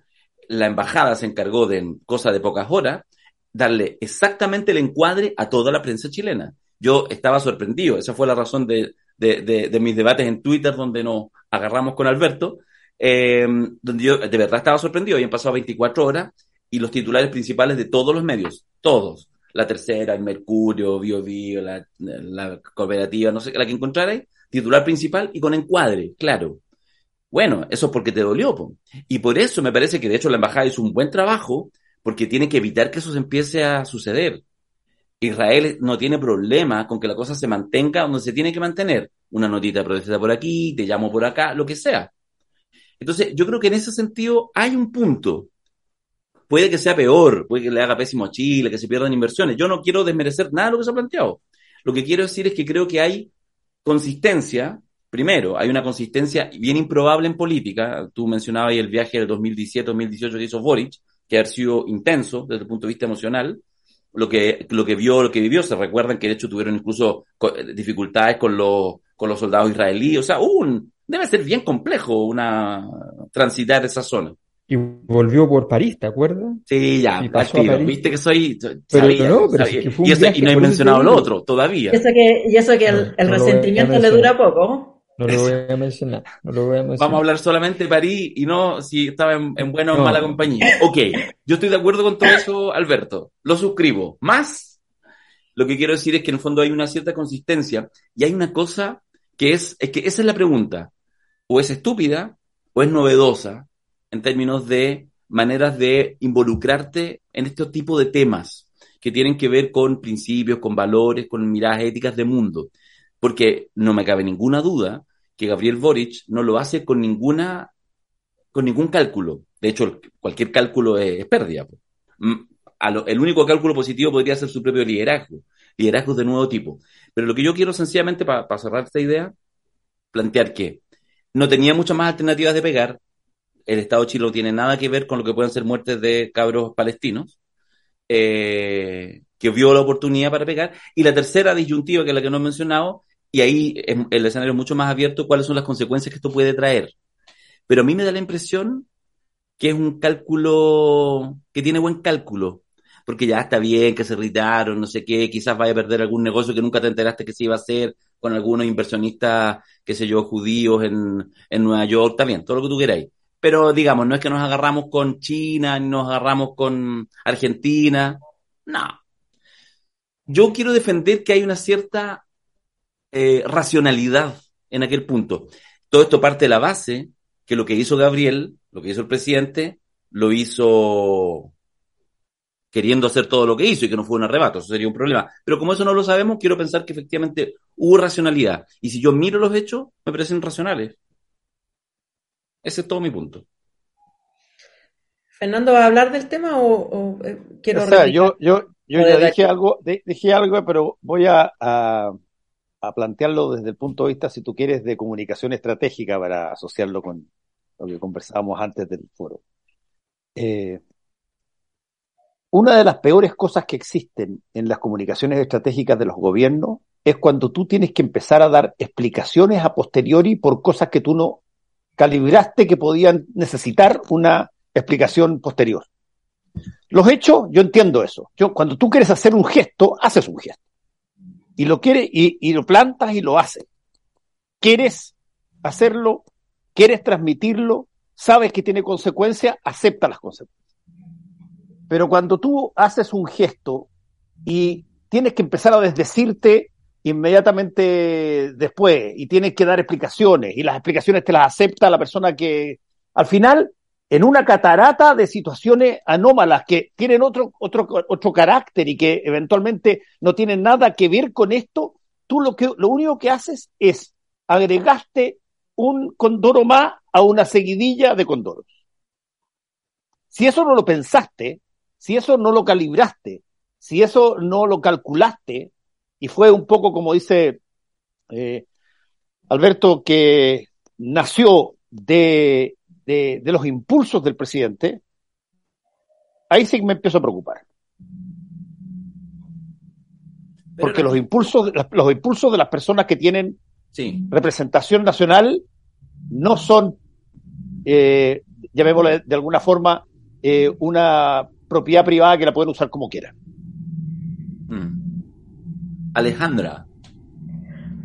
la embajada se encargó de, en cosa de pocas horas, darle exactamente el encuadre a toda la prensa chilena. Yo estaba sorprendido, esa fue la razón de, de, mis debates en Twitter donde nos agarramos con Alberto, eh, donde yo de verdad estaba sorprendido, habían pasado 24 horas y los titulares principales de todos los medios, todos, la tercera, el Mercurio, Bio Bio, la, la cooperativa, no sé, la que encontrarais, titular principal y con encuadre, claro. Bueno, eso es porque te dolió. Po. Y por eso me parece que de hecho la embajada hizo un buen trabajo porque tiene que evitar que eso se empiece a suceder. Israel no tiene problema con que la cosa se mantenga donde se tiene que mantener. Una notita de por aquí, te llamo por acá, lo que sea. Entonces, yo creo que en ese sentido hay un punto. Puede que sea peor, puede que le haga pésimo a Chile, que se pierdan inversiones. Yo no quiero desmerecer nada de lo que se ha planteado. Lo que quiero decir es que creo que hay consistencia. Primero, hay una consistencia bien improbable en política. Tú mencionabas ahí el viaje del 2017-2018 que hizo Boric, que ha sido intenso desde el punto de vista emocional lo que, lo que vio, lo que vivió. Se recuerdan que de hecho tuvieron incluso dificultades con los, con los soldados israelíes. O sea, un, debe ser bien complejo una transitar esa zona. Y volvió por París, ¿te acuerdas? Sí, ya, y Viste que soy. Pero no, pero que fue un y, y, no he mencionado lo otro todavía. Y eso que, y eso que el, el resentimiento le dura poco. No lo voy a mencionar. No lo voy a mencionar. Vamos a hablar solamente de París y no si estaba en, buena o mala compañía. Ok, yo estoy de acuerdo con todo eso, Alberto. Lo suscribo. Más, lo que quiero decir es que en el fondo hay una cierta consistencia y hay una cosa que es, es que esa es la pregunta. O es estúpida o es novedosa en términos de maneras de involucrarte en este tipo de temas que tienen que ver con principios, con valores, con miradas éticas de mundo porque no me cabe ninguna duda que Gabriel Boric no lo hace con ninguna con ningún cálculo. De hecho, cualquier cálculo es, pérdida. Mm, el único cálculo positivo podría ser su propio liderazgo, liderazgos de nuevo tipo. Pero lo que yo quiero sencillamente, para cerrar esta idea, plantear que no tenía muchas más alternativas de pegar. El Estado chileno no tiene nada que ver con lo que pueden ser muertes de cabros palestinos. Eh, que vio la oportunidad para pegar. Y la tercera disyuntiva, que es la que no he mencionado, y ahí el escenario es mucho más abierto cuáles son las consecuencias que esto puede traer. Pero a mí me da la impresión que es un cálculo que tiene buen cálculo, porque ya está bien que se irritaron, no sé qué, quizás vaya a perder algún negocio que nunca te enteraste que se iba a hacer con algunos inversionistas, qué sé yo, judíos en, en Nueva York, bien, todo lo que tú queráis. Pero digamos, no es que nos agarramos con China, ni nos agarramos con Argentina, no. Yo quiero defender que hay una cierta eh, racionalidad en aquel punto. Todo esto parte de la base que lo que hizo Gabriel, lo que hizo el presidente, lo hizo queriendo hacer todo lo que hizo y que no fue un arrebato, eso sería un problema. Pero como eso no lo sabemos, quiero pensar que efectivamente hubo racionalidad. Y si yo miro los hechos, me parecen racionales. Ese es todo mi punto. Fernando, ¿va a hablar del tema o, eh, quiero... O sea, yo, yo, yo ya dije algo, dije algo, pero voy a a plantearlo desde el punto de vista, si tú quieres, de comunicación estratégica para asociarlo con lo que conversábamos antes del foro. Eh, una de las peores cosas que existen en las comunicaciones estratégicas de los gobiernos es cuando tú tienes que empezar a dar explicaciones a posteriori por cosas que tú no calibraste que podían necesitar una explicación posterior. Los hechos, yo entiendo eso. Yo, cuando tú quieres hacer un gesto, haces un gesto y lo quiere y, lo plantas y lo haces. Quieres hacerlo, quieres transmitirlo, sabes que tiene consecuencias, acepta las consecuencias. Pero cuando tú haces un gesto y tienes que empezar a desdecirte inmediatamente después y tienes que dar explicaciones y las explicaciones te las acepta la persona que al final en una catarata de situaciones anómalas que tienen otro, otro, carácter y que eventualmente no tienen nada que ver con esto, tú lo, que, lo único que haces es agregaste un condoro más a una seguidilla de condoros. Si eso no lo pensaste, si eso no lo calibraste, si eso no lo calculaste, y fue un poco como dice eh, Alberto, que nació de de, los impulsos del presidente, ahí sí me empiezo a preocupar. Porque los impulsos, los impulsos de las personas que tienen representación nacional no son, eh, llamémosle de alguna forma, eh, una propiedad privada que la pueden usar como quieran. Hmm. Alejandra,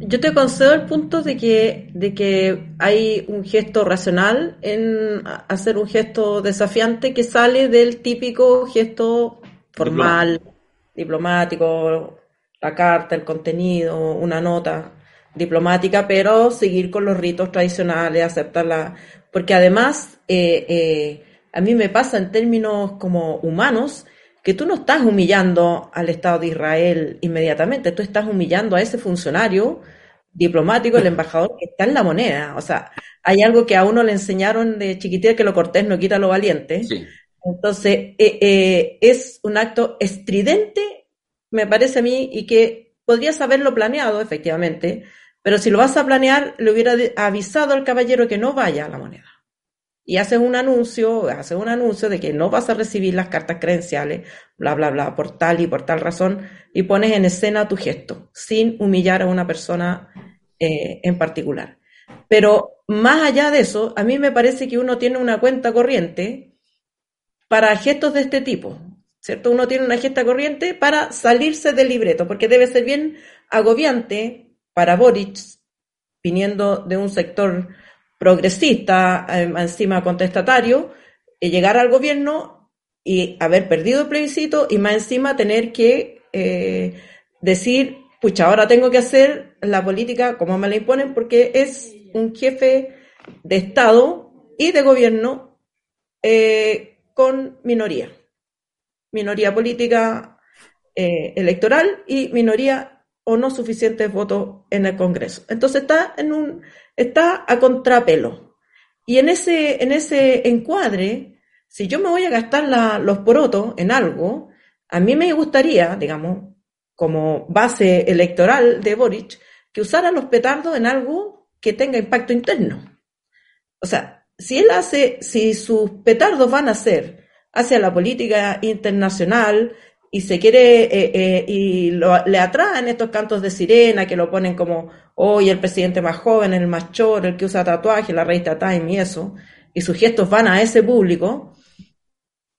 yo te concedo el punto de que, de que hay un gesto racional en hacer un gesto desafiante que sale del típico gesto formal, diplomático, la carta, el contenido, una nota diplomática, pero seguir con los ritos tradicionales, aceptarla, porque además eh, eh, a mí me pasa en términos como humanos que tú no estás humillando al Estado de Israel inmediatamente, tú estás humillando a ese funcionario diplomático, el embajador, que está en la moneda. O sea, hay algo que a uno le enseñaron de chiquitita que lo cortés no quita lo valiente. Entonces, eh, eh, es un acto estridente, me parece a mí, y que podrías haberlo planeado, efectivamente, pero si lo vas a planear, le hubiera avisado al caballero que no vaya a la moneda y haces un anuncio, haces un anuncio de que no vas a recibir las cartas credenciales, bla, bla, bla, por tal y por tal razón, y pones en escena tu gesto, sin humillar a una persona eh, en particular. Pero más allá de eso, a mí me parece que uno tiene una cuenta corriente para gestos de este tipo, ¿cierto? Uno tiene una gesta corriente para salirse del libreto, porque debe ser bien agobiante para Boric, viniendo de un sector progresista, eh, encima contestatario, y llegar al gobierno y haber perdido el plebiscito y más encima tener que eh, decir, pucha, ahora tengo que hacer la política como me la imponen porque es un jefe de Estado y de gobierno eh, con minoría. Minoría política electoral y minoría o no suficientes votos en el Congreso. Entonces está en un está a contrapelo. Y en ese, en ese encuadre, si yo me voy a gastar los porotos en algo, a mí me gustaría, digamos, como base electoral de Boric, que usara los petardos en algo que tenga impacto interno. O sea, si él hace, si sus petardos van a ser hacia la política internacional y se quiere, eh, eh, y le atraen estos cantos de sirena que lo ponen como hoy el presidente más joven, el más choro, el que usa tatuaje, la revista Time y eso, y sus gestos van a ese público.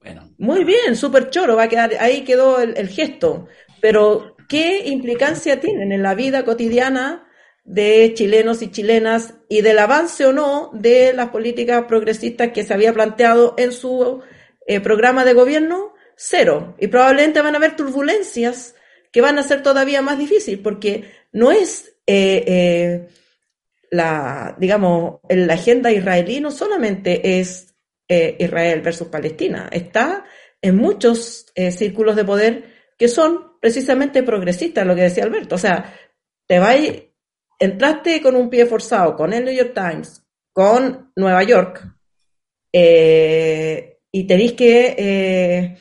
Bueno. Muy bien, súper choro, va a quedar, ahí quedó el, gesto. Pero, ¿qué implicancia tienen en la vida cotidiana de chilenos y chilenas y del avance o no de las políticas progresistas que se había planteado en su eh, programa de gobierno? Cero. Y probablemente van a haber turbulencias que van a ser todavía más difíciles, porque no es eh, eh, la, digamos, la agenda israelí no solamente es eh, Israel versus Palestina, está en muchos círculos de poder que son precisamente progresistas, lo que decía Alberto. O sea, te vais, entraste con un pie forzado con el New York Times, con Nueva York, y tenéis que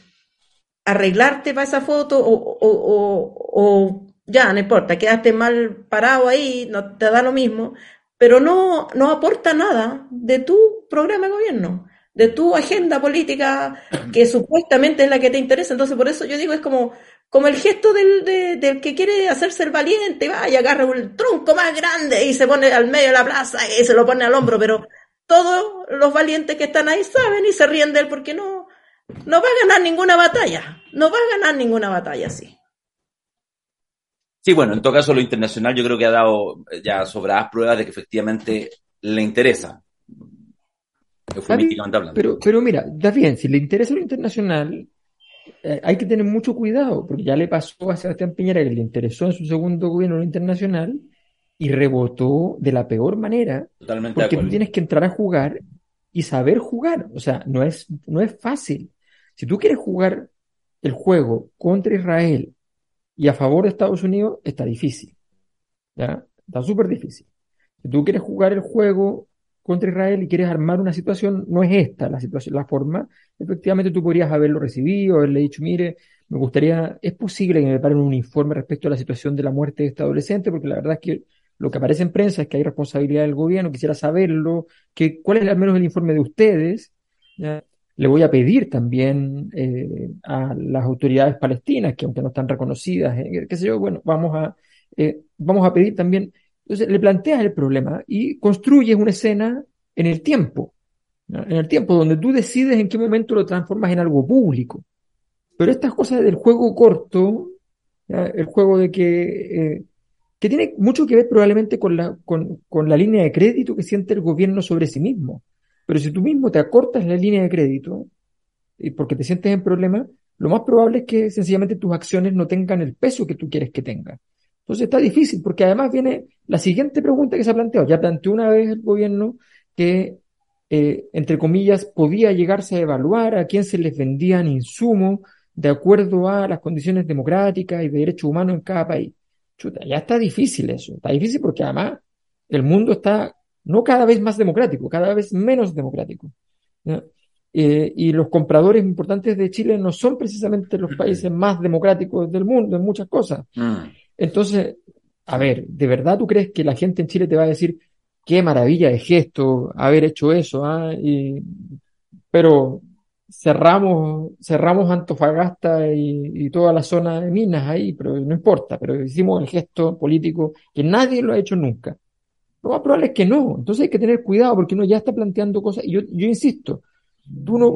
arreglarte para esa foto o ya, no importa, quedaste mal parado ahí, no te da lo mismo, pero no, no aporta nada de tu programa de gobierno, de tu agenda política que supuestamente es la que te interesa. Entonces, por eso yo digo, es como, como el gesto del, del que quiere hacerse el valiente, va y agarra un tronco más grande y se pone al medio de la plaza y se lo pone al hombro, pero todos los valientes que están ahí saben y se ríen de él porque no, no va a ganar ninguna batalla, no va a ganar ninguna batalla así. Sí, bueno, en todo caso lo internacional yo creo que ha dado ya sobradas pruebas de que efectivamente le interesa. Pero, pero mira, está bien, si le interesa lo internacional, eh, hay que tener mucho cuidado, porque ya le pasó a Sebastián Piñera que le interesó en su segundo gobierno internacional y rebotó de la peor manera, Totalmente porque tú tienes que entrar a jugar y saber jugar. O sea, no es, no es fácil. Si tú quieres jugar el juego contra Israel y a favor de Estados Unidos, está difícil. ¿Ya? Está súper difícil. Si tú quieres jugar el juego contra Israel y quieres armar una situación, no es esta la situación, la forma. Efectivamente, tú podrías haberlo recibido, haberle dicho, mire, me gustaría, es posible que me preparen un informe respecto a la situación de la muerte de este adolescente, porque la verdad es que lo que aparece en prensa es que hay responsabilidad del gobierno, quisiera saberlo, que, cuál es al menos el informe de ustedes. ¿ya? Le voy a pedir también eh, a las autoridades palestinas, que aunque no están reconocidas, eh, qué sé yo, bueno, vamos a, eh, vamos a pedir también. Entonces, le planteas el problema y construyes una escena en el tiempo, en el tiempo donde tú decides en qué momento lo transformas en algo público. Pero estas cosas del juego corto, el juego de que, eh, que tiene mucho que ver probablemente con la, con, con la línea de crédito que siente el gobierno sobre sí mismo. Pero si tú mismo te acortas la línea de crédito, y porque te sientes en problema, lo más probable es que sencillamente tus acciones no tengan el peso que tú quieres que tengan. Entonces está difícil, porque además viene la siguiente pregunta que se ha planteado. Ya planteó una vez el gobierno que, eh, entre comillas, podía llegarse a evaluar a quién se les vendían insumos de acuerdo a las condiciones democráticas y de derechos humanos en cada país. Chuta, ya está difícil eso. Está difícil porque además el mundo está no cada vez más democrático, cada vez menos democrático. Eh, y los compradores importantes de Chile no son precisamente los países más democráticos del mundo en muchas cosas. Mm. Entonces, a ver, ¿de verdad tú crees que la gente en Chile te va a decir qué maravilla de gesto haber hecho eso? ah? Y- pero cerramos, cerramos Antofagasta y, y toda la zona de minas ahí, pero no importa, pero hicimos el gesto político que nadie lo ha hecho nunca. Lo más probable es que no. Entonces hay que tener cuidado porque uno ya está planteando cosas. Y yo, yo insisto,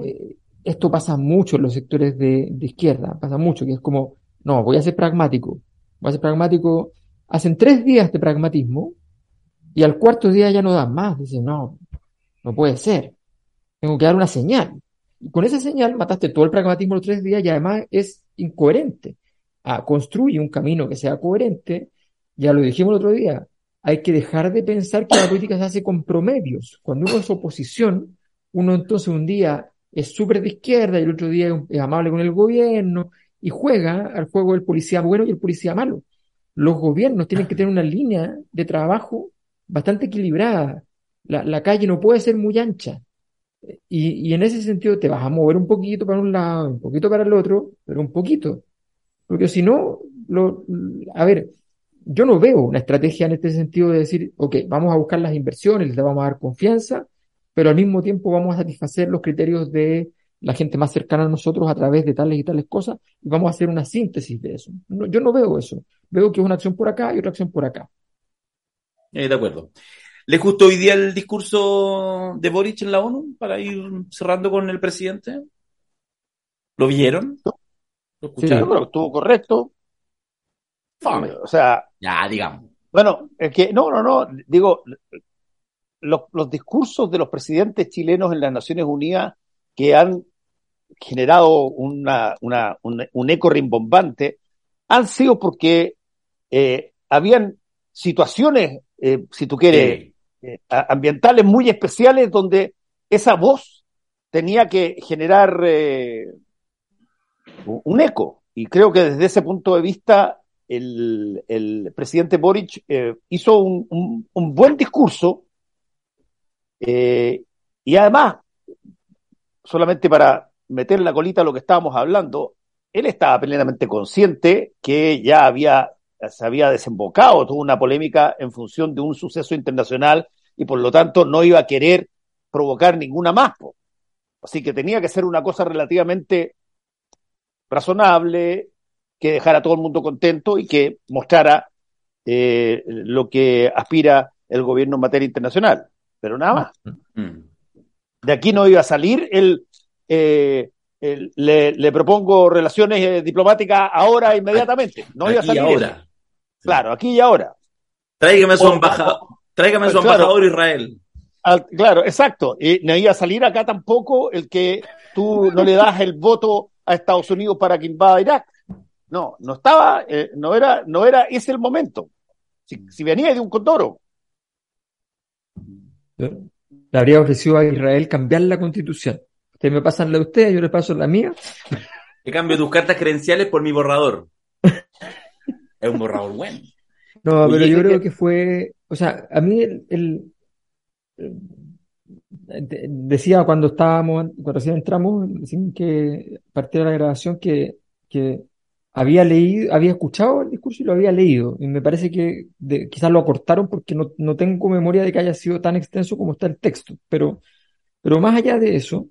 eh, esto pasa mucho en los sectores de, de izquierda, pasa mucho, que es como, no, voy a ser pragmático, voy a ser pragmático. Hacen tres días de pragmatismo y al cuarto día ya no dan más. Dicen, no, no puede ser. Tengo que dar una señal. Y con esa señal mataste todo el pragmatismo los tres días y además es incoherente. Ah, construye un camino que sea coherente. Ya lo dijimos el otro día. Hay que dejar de pensar que la política se hace con promedios. Cuando uno es oposición, uno entonces un día es súper de izquierda y el otro día es amable con el gobierno y juega al juego del policía bueno y el policía malo. Los gobiernos tienen que tener una línea de trabajo bastante equilibrada. La, calle no puede ser muy ancha. Y, y en ese sentido te vas a mover un poquito para un lado, un poquito para el otro, pero un poquito. Porque si no, lo, a ver, yo no veo una estrategia en este sentido de decir, ok, vamos a buscar las inversiones, les vamos a dar confianza, pero al mismo tiempo vamos a satisfacer los criterios de la gente más cercana a nosotros a través de tales y tales cosas y vamos a hacer una síntesis de eso. No, yo no veo eso. Veo que es una acción por acá y otra acción por acá. Eh, de acuerdo. ¿Les gustó hoy día el discurso de Boric en la ONU para ir cerrando con el presidente? ¿Lo vieron? ¿Lo Yo escucharon? creo que estuvo correcto. Fome. O sea, Ya, digamos. bueno, es que no, no, no, digo, los, los discursos de los presidentes chilenos en las Naciones Unidas que han generado una, una, un, un eco rimbombante han sido porque eh, habían situaciones, eh, si tú quieres, eh, ambientales muy especiales donde esa voz tenía que generar un eco. Y creo que desde ese punto de vista el, presidente Boric eh, hizo un, buen discurso eh, y además, solamente para meter la colita lo que estábamos hablando, él estaba plenamente consciente que ya había, se había desembocado toda una polémica en función de un suceso internacional y por lo tanto no iba a querer provocar ninguna más. Así que tenía que ser una cosa relativamente razonable, que dejara a todo el mundo contento y que mostrara eh, lo que aspira el gobierno en materia internacional. Pero nada más. Mm. De aquí no iba a salir el, eh, el- le, le propongo relaciones eh, diplomáticas ahora inmediatamente. No iba a salir eso. ahora. Claro, aquí y ahora. Tráigame su O- embajador. Tráigame su Claro. embajador Israel. Al- claro, exacto. Y no iba a salir acá tampoco el que tú no le das el voto a Estados Unidos para que invada Irak. No, no estaba, eh, no era, no era ese el momento. Si, si venía de un condoro. Le habría ofrecido a Israel cambiar la constitución. Ustedes me pasan la de ustedes, yo les paso la mía. Te cambio tus cartas credenciales por mi borrador. Es un borrador bueno. No, Oye, pero yo creo que fue, o sea, a mí el, el- el- de- decía cuando estábamos, cuando recién entramos, recién que partía la grabación que, que había leído, había escuchado el discurso y lo había leído. Y me parece que de- quizás lo acortaron porque no, no tengo memoria de que haya sido tan extenso como está el texto. Pero, pero más allá de eso,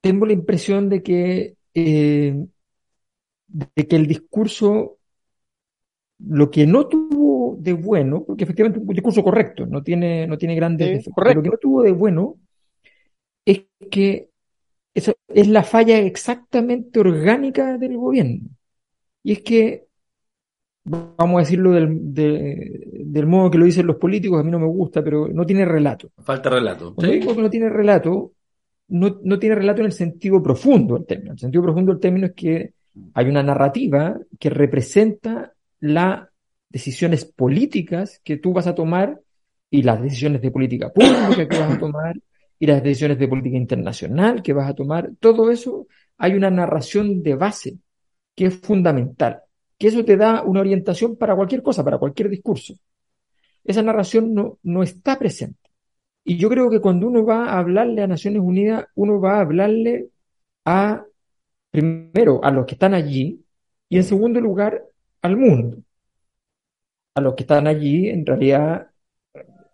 tengo la impresión de que, eh, de que el discurso lo que no tuvo de bueno, porque efectivamente es un discurso correcto, no tiene, no tiene grandes Sí, defectos, correcto. lo que no tuvo de bueno es que eso es la falla exactamente orgánica del gobierno. Y es que, vamos a decirlo del, de- del modo que lo dicen los políticos, a mí no me gusta, pero no tiene relato. Falta relato. Cuando ¿sí? digo que no tiene relato, no, no tiene relato en el sentido profundo del término. El sentido profundo del término es que hay una narrativa que representa las decisiones políticas que tú vas a tomar y las decisiones de política pública que vas a tomar y las decisiones de política internacional que vas a tomar. Todo eso hay una narración de base que es fundamental, que eso te da una orientación para cualquier cosa, para cualquier discurso. Esa narración no, no está presente. Y yo creo que cuando uno va a hablarle a Naciones Unidas, uno va a hablarle a, primero, a los que están allí y en segundo lugar, al mundo. A los que están allí, en realidad,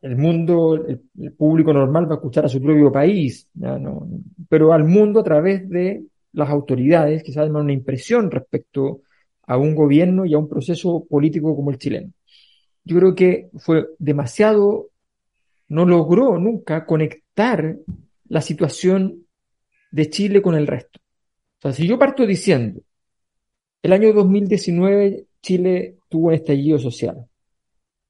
el mundo, el, público normal va a escuchar a su propio país. No, pero al mundo a través de las autoridades que saben una impresión respecto a un gobierno y a un proceso político como el chileno. Yo creo que fue demasiado no logró nunca conectar la situación de Chile con el resto. O sea, si yo parto diciendo, el año 2019 Chile tuvo un estallido social.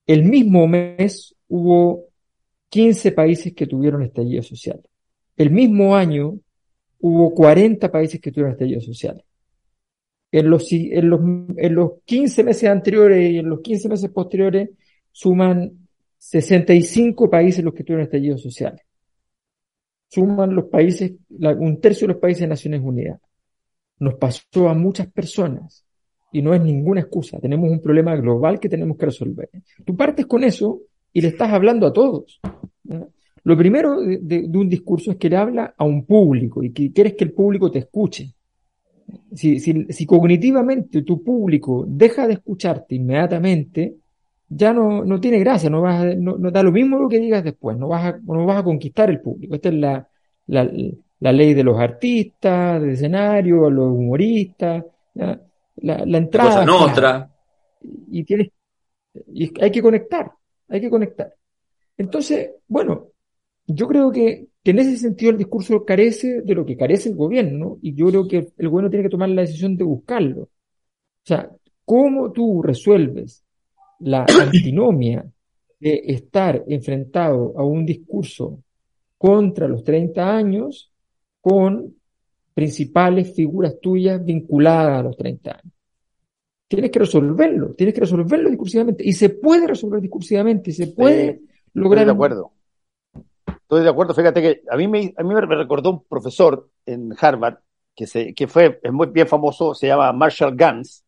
El mismo mes hubo 15 países que tuvieron estallido social. El mismo año hubo 40 países que tuvieron estallido social. En los, si- en los, en los 15 meses anteriores y en los 15 meses posteriores suman 65 países los que tuvieron estallidos sociales. Suman los países, un tercio de los países de Naciones Unidas. Nos pasó a muchas personas y no es ninguna excusa. Tenemos un problema global que tenemos que resolver. Tú partes con eso y le estás hablando a todos. Lo primero de, de- de un discurso es que le habla a un público y que quieres que el público te escuche. Si, si, si cognitivamente tu público deja de escucharte inmediatamente, ya no, no tiene gracia, no vas a- no, no da lo mismo lo que digas después, no vas a, no vas a conquistar el público. Esta es la, la, la ley de los artistas, de escenario, los humoristas, ¿ya? la, la entrada. Cosa es nostra. y tienes y hay que conectar, hay que conectar. Entonces, bueno, yo creo que, que en ese sentido el discurso carece de lo que carece el gobierno y yo creo que el gobierno tiene que tomar la decisión de buscarlo. O sea, ¿cómo tú resuelves la antinomia de estar enfrentado a un discurso contra los 30 años con principales figuras tuyas vinculadas a los 30 años? Tienes que resolverlo, tienes que resolverlo discursivamente. Y se puede resolver discursivamente, y se puede lograr de un- acuerdo. Estoy de acuerdo. Fíjate que a mí me, a mí me recordó un profesor en Harvard que, se, que fue es muy bien famoso, se llama Marshall Gans,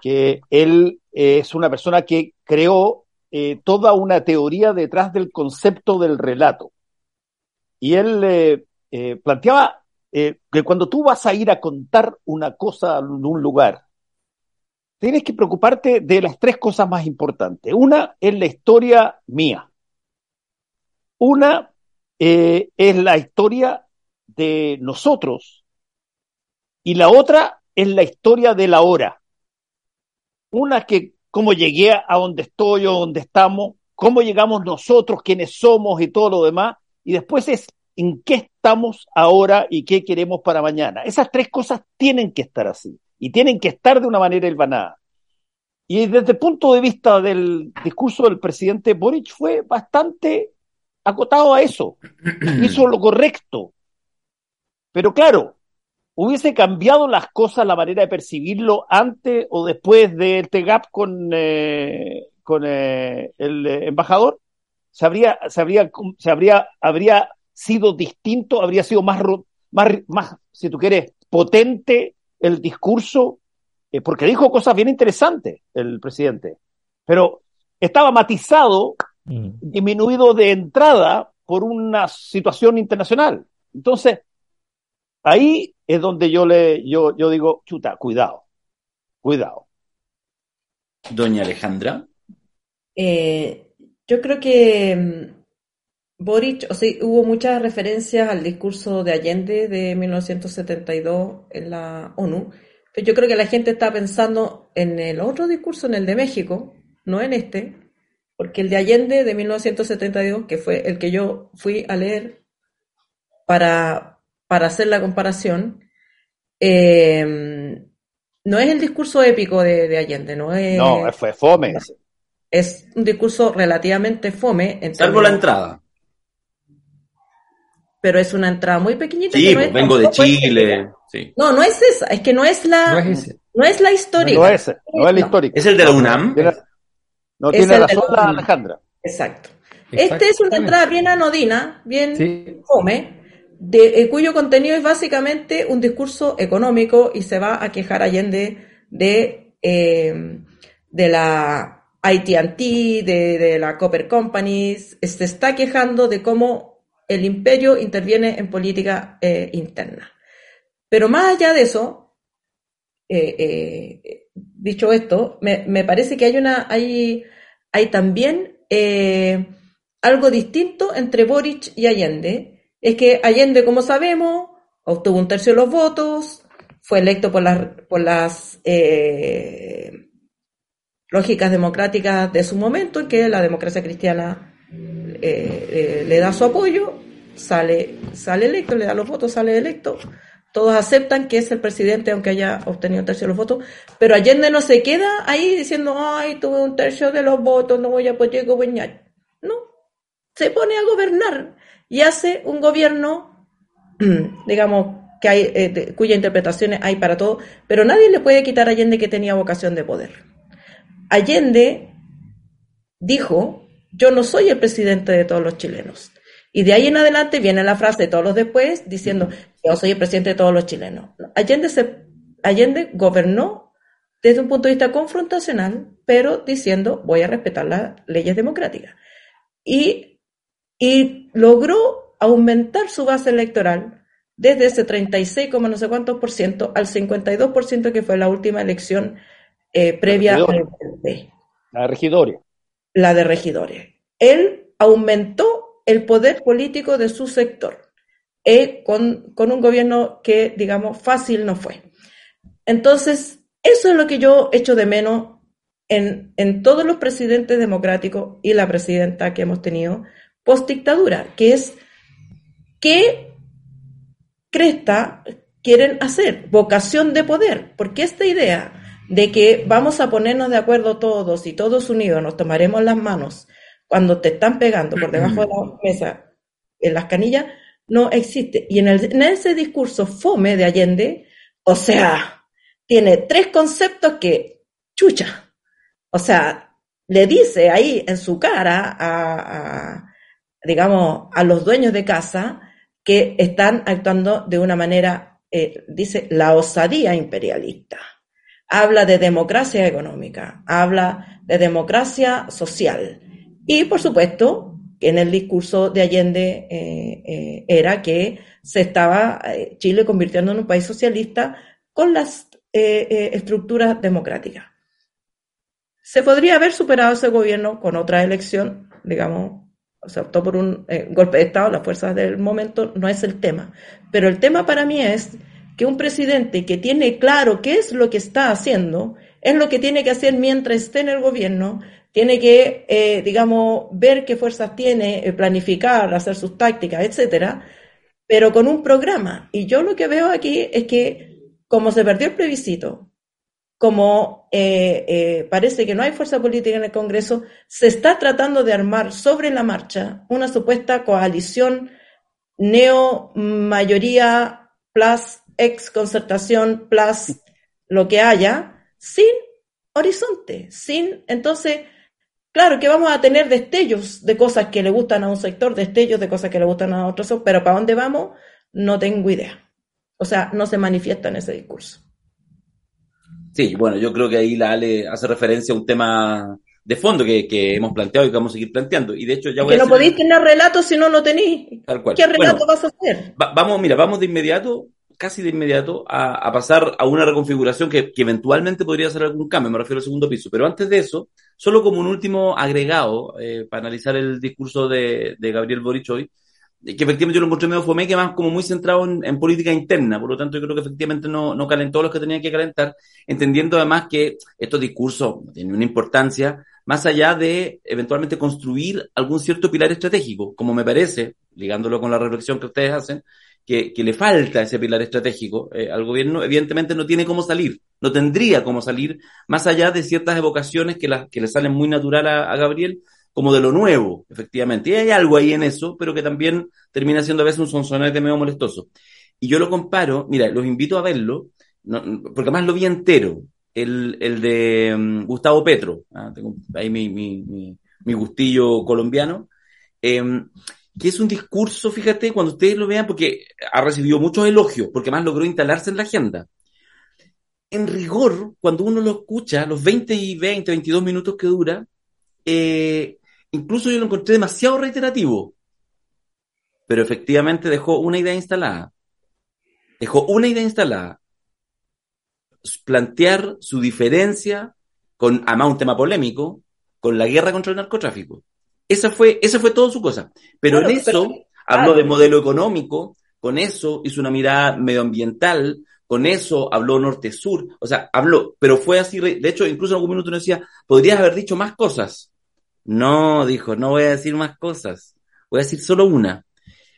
que él es una persona que creó eh, toda una teoría detrás del concepto del relato. Y él eh, eh, planteaba que cuando tú vas a ir a contar una cosa en un lugar, tienes que preocuparte de las tres cosas más importantes. Una es la historia mía. Una eh, es la historia de nosotros y la otra es la historia de la hora. Una que cómo llegué a donde estoy o donde estamos, cómo llegamos nosotros, quiénes somos y todo lo demás. Y después es en qué estamos ahora y qué queremos para mañana. Esas tres cosas tienen que estar así y tienen que estar de una manera hilvanada. Y desde el punto de vista del discurso del presidente Boric fue bastante acotado a eso. Hizo lo correcto. Pero claro, hubiese cambiado las cosas, la manera de percibirlo antes o después de este gap con, eh, con eh, el embajador, se habría, se habría, se habría, habría sido distinto, habría sido más, más, más, si tú quieres, potente el discurso, eh, porque dijo cosas bien interesantes el presidente, pero estaba matizado, mm. disminuido de entrada por una situación internacional. Entonces, ahí es donde yo le, yo, yo digo, chuta, cuidado, cuidado. Doña Alejandra. Eh, yo creo que mm, Boric, o sea, hubo muchas referencias al discurso de Allende de 1972 en la ONU, pero yo creo que la gente está pensando en el otro discurso, en el de México, no en este, porque el de Allende de 1972, que fue el que yo fui a leer para, para hacer la comparación, eh, no es el discurso épico de, Allende, no es... No, fue fome. Es un discurso relativamente fome. Salvo la entrada. Pero es una entrada muy pequeñita. Sí, pues, vengo de Chile. No, no es esa, es que no es la, no es, no es la histórica. No, es, no es la histórica. ¿Es el de la UNAM? No tiene razón la Alejandra. Exacto. Este es una entrada bien anodina, bien fome, de, eh, cuyo contenido es básicamente un discurso económico y se va a quejar Allende de, eh, de la AT&T, de, de, la Copper Companies, se está quejando de cómo el imperio interviene en política eh, interna. Pero más allá de eso, eh, eh, dicho esto, me, parece que hay una, hay, hay también algo distinto entre Boric y Allende. Es que Allende, como sabemos, obtuvo un tercio de los votos, fue electo por las, por las lógicas democráticas de su momento, en que la democracia cristiana eh, eh, le da su apoyo, sale, sale electo, le da los votos, sale electo. Todos aceptan que es el presidente, aunque haya obtenido un tercio de los votos, pero Allende no se queda ahí diciendo, ay, tuve un tercio de los votos, no voy a poder gobernar. No, se pone a gobernar y hace un gobierno, digamos, que hay, eh, cuya interpretaciones hay para todo, pero nadie le puede quitar a Allende que tenía vocación de poder. Allende dijo, yo no soy el presidente de todos los chilenos. Y de ahí en adelante viene la frase de todos los después diciendo, yo soy el presidente de todos los chilenos. Allende, se, Allende gobernó desde un punto de vista confrontacional, pero diciendo, voy a respetar las leyes democráticas. Y, y logró aumentar su base electoral desde ese 36, no sé cuántos por ciento al 52 por ciento que fue la última elección eh, previa la La de regidores. La de regidores. Él aumentó el poder político de su sector eh, con, con, un gobierno que, digamos, fácil no fue. Entonces, eso es lo que yo echo de menos en, en todos los presidentes democráticos y la presidenta que hemos tenido post dictadura, que es qué cresta quieren hacer, vocación de poder, porque esta idea de que vamos a ponernos de acuerdo todos y todos unidos nos tomaremos las manos cuando te están pegando por debajo de la mesa en las canillas, no existe. Y en, ese discurso fome de Allende, o sea, tiene tres conceptos que, chucha, o sea, le dice ahí en su cara a, digamos, a los dueños de casa que están actuando de una manera, eh, dice, la osadía imperialista habla de democracia económica, habla de democracia social. Y por supuesto, en el discurso de Allende eh, eh, era que se estaba eh, Chile convirtiendo en un país socialista con las estructuras democráticas. Se podría haber superado ese gobierno con otra elección, digamos, se optó por un golpe de Estado, las fuerzas del momento, no es el tema. Pero el tema para mí es que un presidente que tiene claro qué es lo que está haciendo, es lo que tiene que hacer mientras esté en el gobierno, tiene que, eh, digamos, ver qué fuerzas tiene, eh, planificar, hacer sus tácticas, etcétera, pero con un programa. Y yo lo que veo aquí es que, como se perdió el plebiscito, como eh, parece que no hay fuerza política en el Congreso, se está tratando de armar sobre la marcha una supuesta coalición neo-mayoría plus ex-concertación plus lo que haya, sin horizonte, sin, entonces, claro que vamos a tener destellos de cosas que le gustan a un sector, destellos de cosas que le gustan a otro, pero ¿para dónde vamos? No tengo idea. O sea, no se manifiesta en ese discurso. Sí, bueno, yo creo que ahí la Ale hace referencia a un tema de fondo que, hemos planteado y que vamos a seguir planteando. Y de hecho ya voy que no podéis tener relatos si no lo tenéis. ¿Qué relato vas a hacer? vamos, mira, vamos de inmediato, casi de inmediato, a, pasar a una reconfiguración que, eventualmente podría hacer algún cambio, me refiero al segundo piso. Pero antes de eso, solo como un último agregado eh, para analizar el discurso de, de Gabriel Boric hoy, que efectivamente yo lo encontré medio fome, que más como muy centrado en, política interna, por lo tanto yo creo que efectivamente no, no calentó los que tenía que calentar, entendiendo además que estos discursos tienen una importancia más allá de eventualmente construir algún cierto pilar estratégico, como me parece, ligándolo con la reflexión que ustedes hacen, que, que le falta ese pilar estratégico eh, al gobierno, evidentemente no tiene cómo salir, no tendría cómo salir, más allá de ciertas evocaciones que, las que le salen muy natural a Gabriel, como de lo nuevo, efectivamente. Y hay algo ahí en eso, pero que también termina siendo a veces un sonsonete medio molestoso. Y yo lo comparo, mira, los invito a verlo, porque además lo vi entero, el, el de mm, Gustavo Petro, ah, tengo ahí mi, mi, mi, gustillo colombiano, em, que es un discurso, fíjate, cuando ustedes lo vean, porque ha recibido muchos elogios, porque además logró instalarse en la agenda. En rigor, cuando uno lo escucha, los 20 y 20, 22 minutos que dura, eh, incluso yo lo encontré demasiado reiterativo, pero efectivamente dejó una idea instalada. Dejó una idea instalada. Plantear su diferencia con, además un tema polémico, con la guerra contra el narcotráfico. Esa fue, esa fue toda su cosa. Pero en eso habló de modelo económico, con eso hizo una mirada medioambiental, con eso habló norte-sur, o sea, habló, pero fue así, de hecho, incluso en algún minuto nos decía, podrías haber dicho más cosas. No, dijo, no voy a decir más cosas, voy a decir solo una.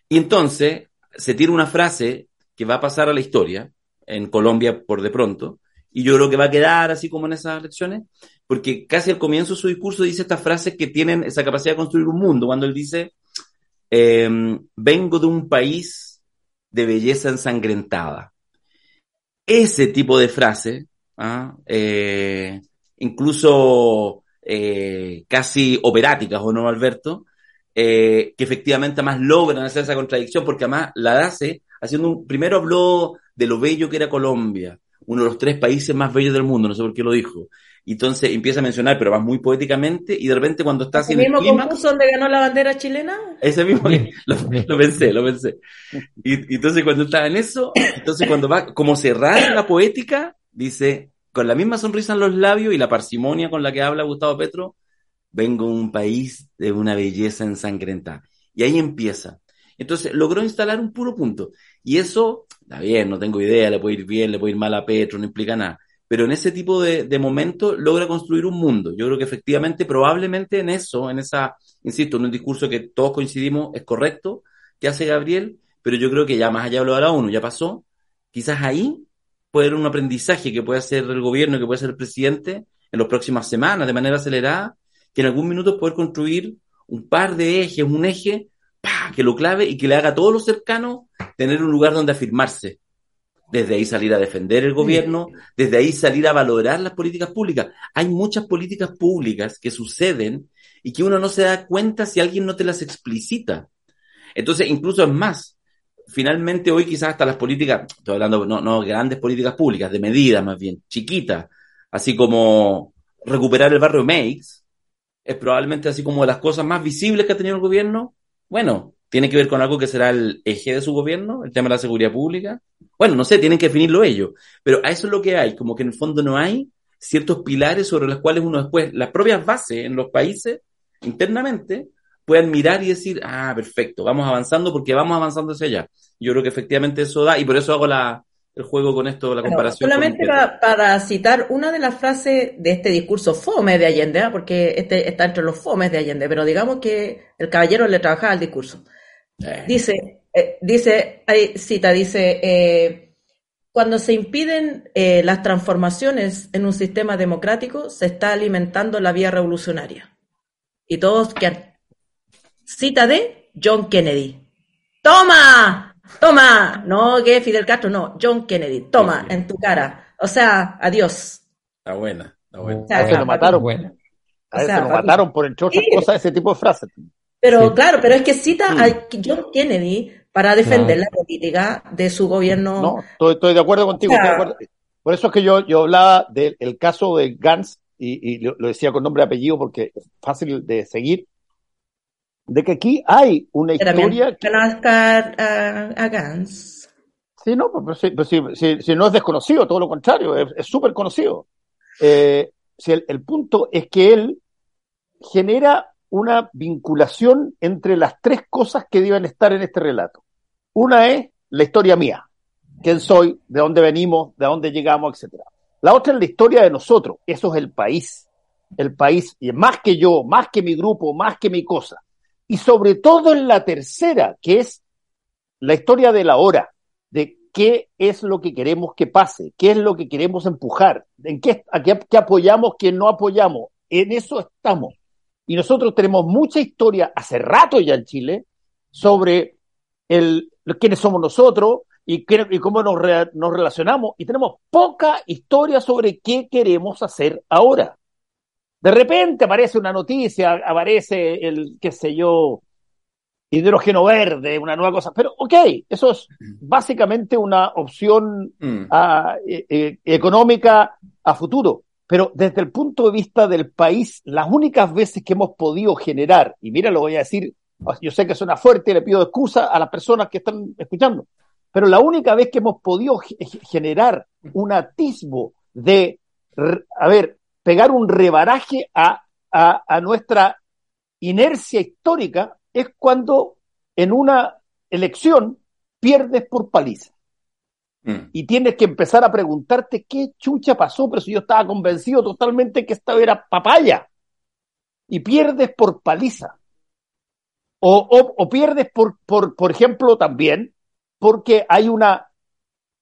Y entonces se tira una frase que va a pasar a la historia, en Colombia por de pronto, y yo creo que va a quedar así como en esas lecciones, porque casi al comienzo de su discurso dice estas frases que tienen esa capacidad de construir un mundo, cuando él dice, em, vengo de un país de belleza ensangrentada. Ese tipo de frase, ¿ah? eh, incluso eh, casi operáticas, ¿o no, Alberto? Eh, que efectivamente más logran hacer esa contradicción, porque además la hace haciendo un, primero habló de lo bello que era Colombia, uno de los tres países más bellos del mundo, no sé por qué lo dijo. Y entonces empieza a mencionar, pero va muy poéticamente, y de repente cuando está haciendo. ¿El mismo concurso donde ganó la bandera chilena? Ese mismo, lo, pensé, lo pensé. Y, y, entonces cuando está en eso, entonces cuando va como cerrar la poética, dice, con la misma sonrisa en los labios y la parsimonia con la que habla Gustavo Petro, vengo a un país de una belleza ensangrentada. Y ahí empieza. Entonces logró instalar un puro punto. Y eso, está bien, no tengo idea, le puede ir bien, le puede ir mal a Petro, no implica nada. Pero en ese tipo de, de momentos logra construir un mundo. Yo creo que efectivamente, probablemente en eso, en esa, insisto, en un discurso que todos coincidimos es correcto, que hace Gabriel, pero yo creo que ya más allá de lo de la ONU, ya pasó. Quizás ahí puede haber un aprendizaje que puede hacer el gobierno, que puede hacer el presidente en las próximas semanas, de manera acelerada, que en algún minuto poder construir un par de ejes, un eje, que lo clave y que le haga a todos los cercanos tener un lugar donde afirmarse. Desde ahí salir a defender el gobierno, desde ahí salir a valorar las políticas públicas. Hay muchas políticas públicas que suceden y que uno no se da cuenta si alguien no te las explicita. Entonces, incluso es más, finalmente hoy quizás hasta las políticas, estoy hablando no, no grandes políticas públicas, de medidas más bien, chiquitas, así como recuperar el barrio Meix, es probablemente así como de las cosas más visibles que ha tenido el gobierno. Bueno, tiene que ver con algo que será el eje de su gobierno, el tema de la seguridad pública. Bueno, no sé, tienen que definirlo ellos, pero a eso es lo que hay, como que en el fondo no hay ciertos pilares sobre los cuales uno después, las propias bases en los países, internamente, puedan mirar y decir, ah, perfecto, vamos avanzando porque vamos avanzando hacia allá. Yo creo que efectivamente eso da, y por eso hago la, el juego con esto, la comparación. solamente para, citar una de las frases de este discurso fome de Allende, ¿ah? porque este está entre los fomes de Allende, pero digamos que el caballero le trabajaba el discurso. Eh. Dice, eh, dice, hay cita, dice, eh, cuando se impiden eh, las transformaciones en un sistema democrático, se está alimentando la vía revolucionaria. Y todos que cita de John Kennedy. ¡Toma! ¡Toma! No, que Fidel Castro, no, John Kennedy. Toma, en tu cara. O sea, adiós. Está buena, está buena. O sea, A ese lo mataron. Bueno. A ese sea, lo mataron por entre otras Sí. cosas ese tipo de frases. Pero Sí. claro, pero es que cita a John Kennedy para defender Claro. la política de su gobierno. No, estoy, estoy de acuerdo contigo. Estoy de acuerdo. Por eso es que yo, yo hablaba del el caso de Gantz, y, y lo, decía con nombre y apellido porque es fácil de seguir, de que aquí hay una historia que, a, a Gantz. Sí, no, pues, sí, pues, sí, sí, sí, no es desconocido, todo lo contrario, es es súper conocido. Eh, si el, el punto es que él genera una vinculación entre las tres cosas que deben estar en este relato. Una es la historia mía, quién soy, de dónde venimos, de dónde llegamos, etcétera. La otra es la historia de nosotros, eso es el país, el país, y más que yo, más que mi grupo, más que mi cosa. Y sobre todo en la tercera, que es la historia de la hora, de qué es lo que queremos que pase, qué es lo que queremos empujar, en qué, a qué, qué apoyamos, qué no apoyamos. En eso estamos. Y nosotros tenemos mucha historia hace rato ya en Chile sobre el, quiénes somos nosotros y, qué- y cómo nos, re- nos relacionamos. Y tenemos poca historia sobre qué queremos hacer ahora. De repente aparece una noticia, aparece el, qué sé yo, hidrógeno verde, una nueva cosa. Pero, ok, eso es básicamente una opción Mm. a- eh, eh, económica a futuro. Pero desde el punto de vista del país, las únicas veces que hemos podido generar, y mira, lo voy a decir, yo sé que suena fuerte, le pido excusa a las personas que están escuchando, pero la única vez que hemos podido ge- generar un atisbo de, a ver, pegar un rebaraje a, a, a nuestra inercia histórica es cuando en una elección pierdes por paliza Mm. y tienes que empezar a preguntarte qué chucha pasó, pero si yo estaba convencido totalmente que esta era papaya. Y pierdes por paliza. O, o, pierdes por, por, por ejemplo, también porque hay una,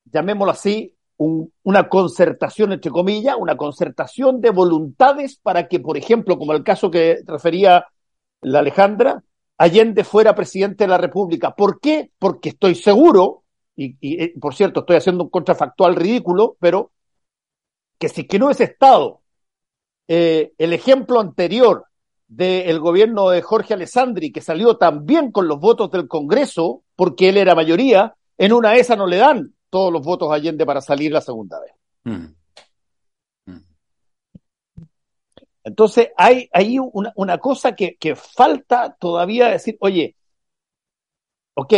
llamémoslo así, un- una concertación, entre comillas, una concertación de voluntades para que, por ejemplo, como el caso que refería la Alejandra, Allende fuera presidente de la República. ¿Por qué? Porque estoy seguro y, y, eh, por cierto, estoy haciendo un contrafactual ridículo, pero que si que no es Estado, eh, el ejemplo anterior del gobierno de Jorge Alessandri, que salió también con los votos del Congreso, porque él era mayoría, en una de esas no le dan todos los votos a Allende para salir la segunda vez. Mm. Mm. Entonces, hay, hay una, una cosa que, que falta todavía decir, oye, ok,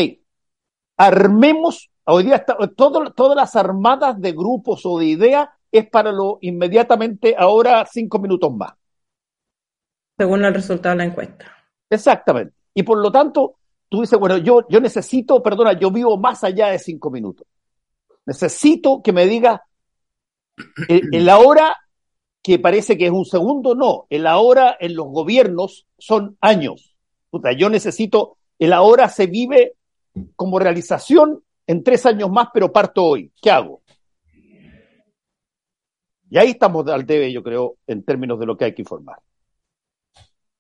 armemos, hoy día está, todo- todas las armadas de grupos o de ideas es para lo inmediatamente ahora cinco minutos más. según el resultado de la encuesta. Exactamente. Y por lo tanto, tú dices, bueno, yo, yo necesito, perdona, yo vivo más allá de cinco minutos. Necesito que me diga el, el ahora que parece que es un segundo, no. El ahora en los gobiernos son años. Puta, yo necesito, el ahora se vive como realización en tres años más, pero parto hoy. ¿Qué hago? Y ahí estamos al debe, yo creo, en términos de lo que hay que informar.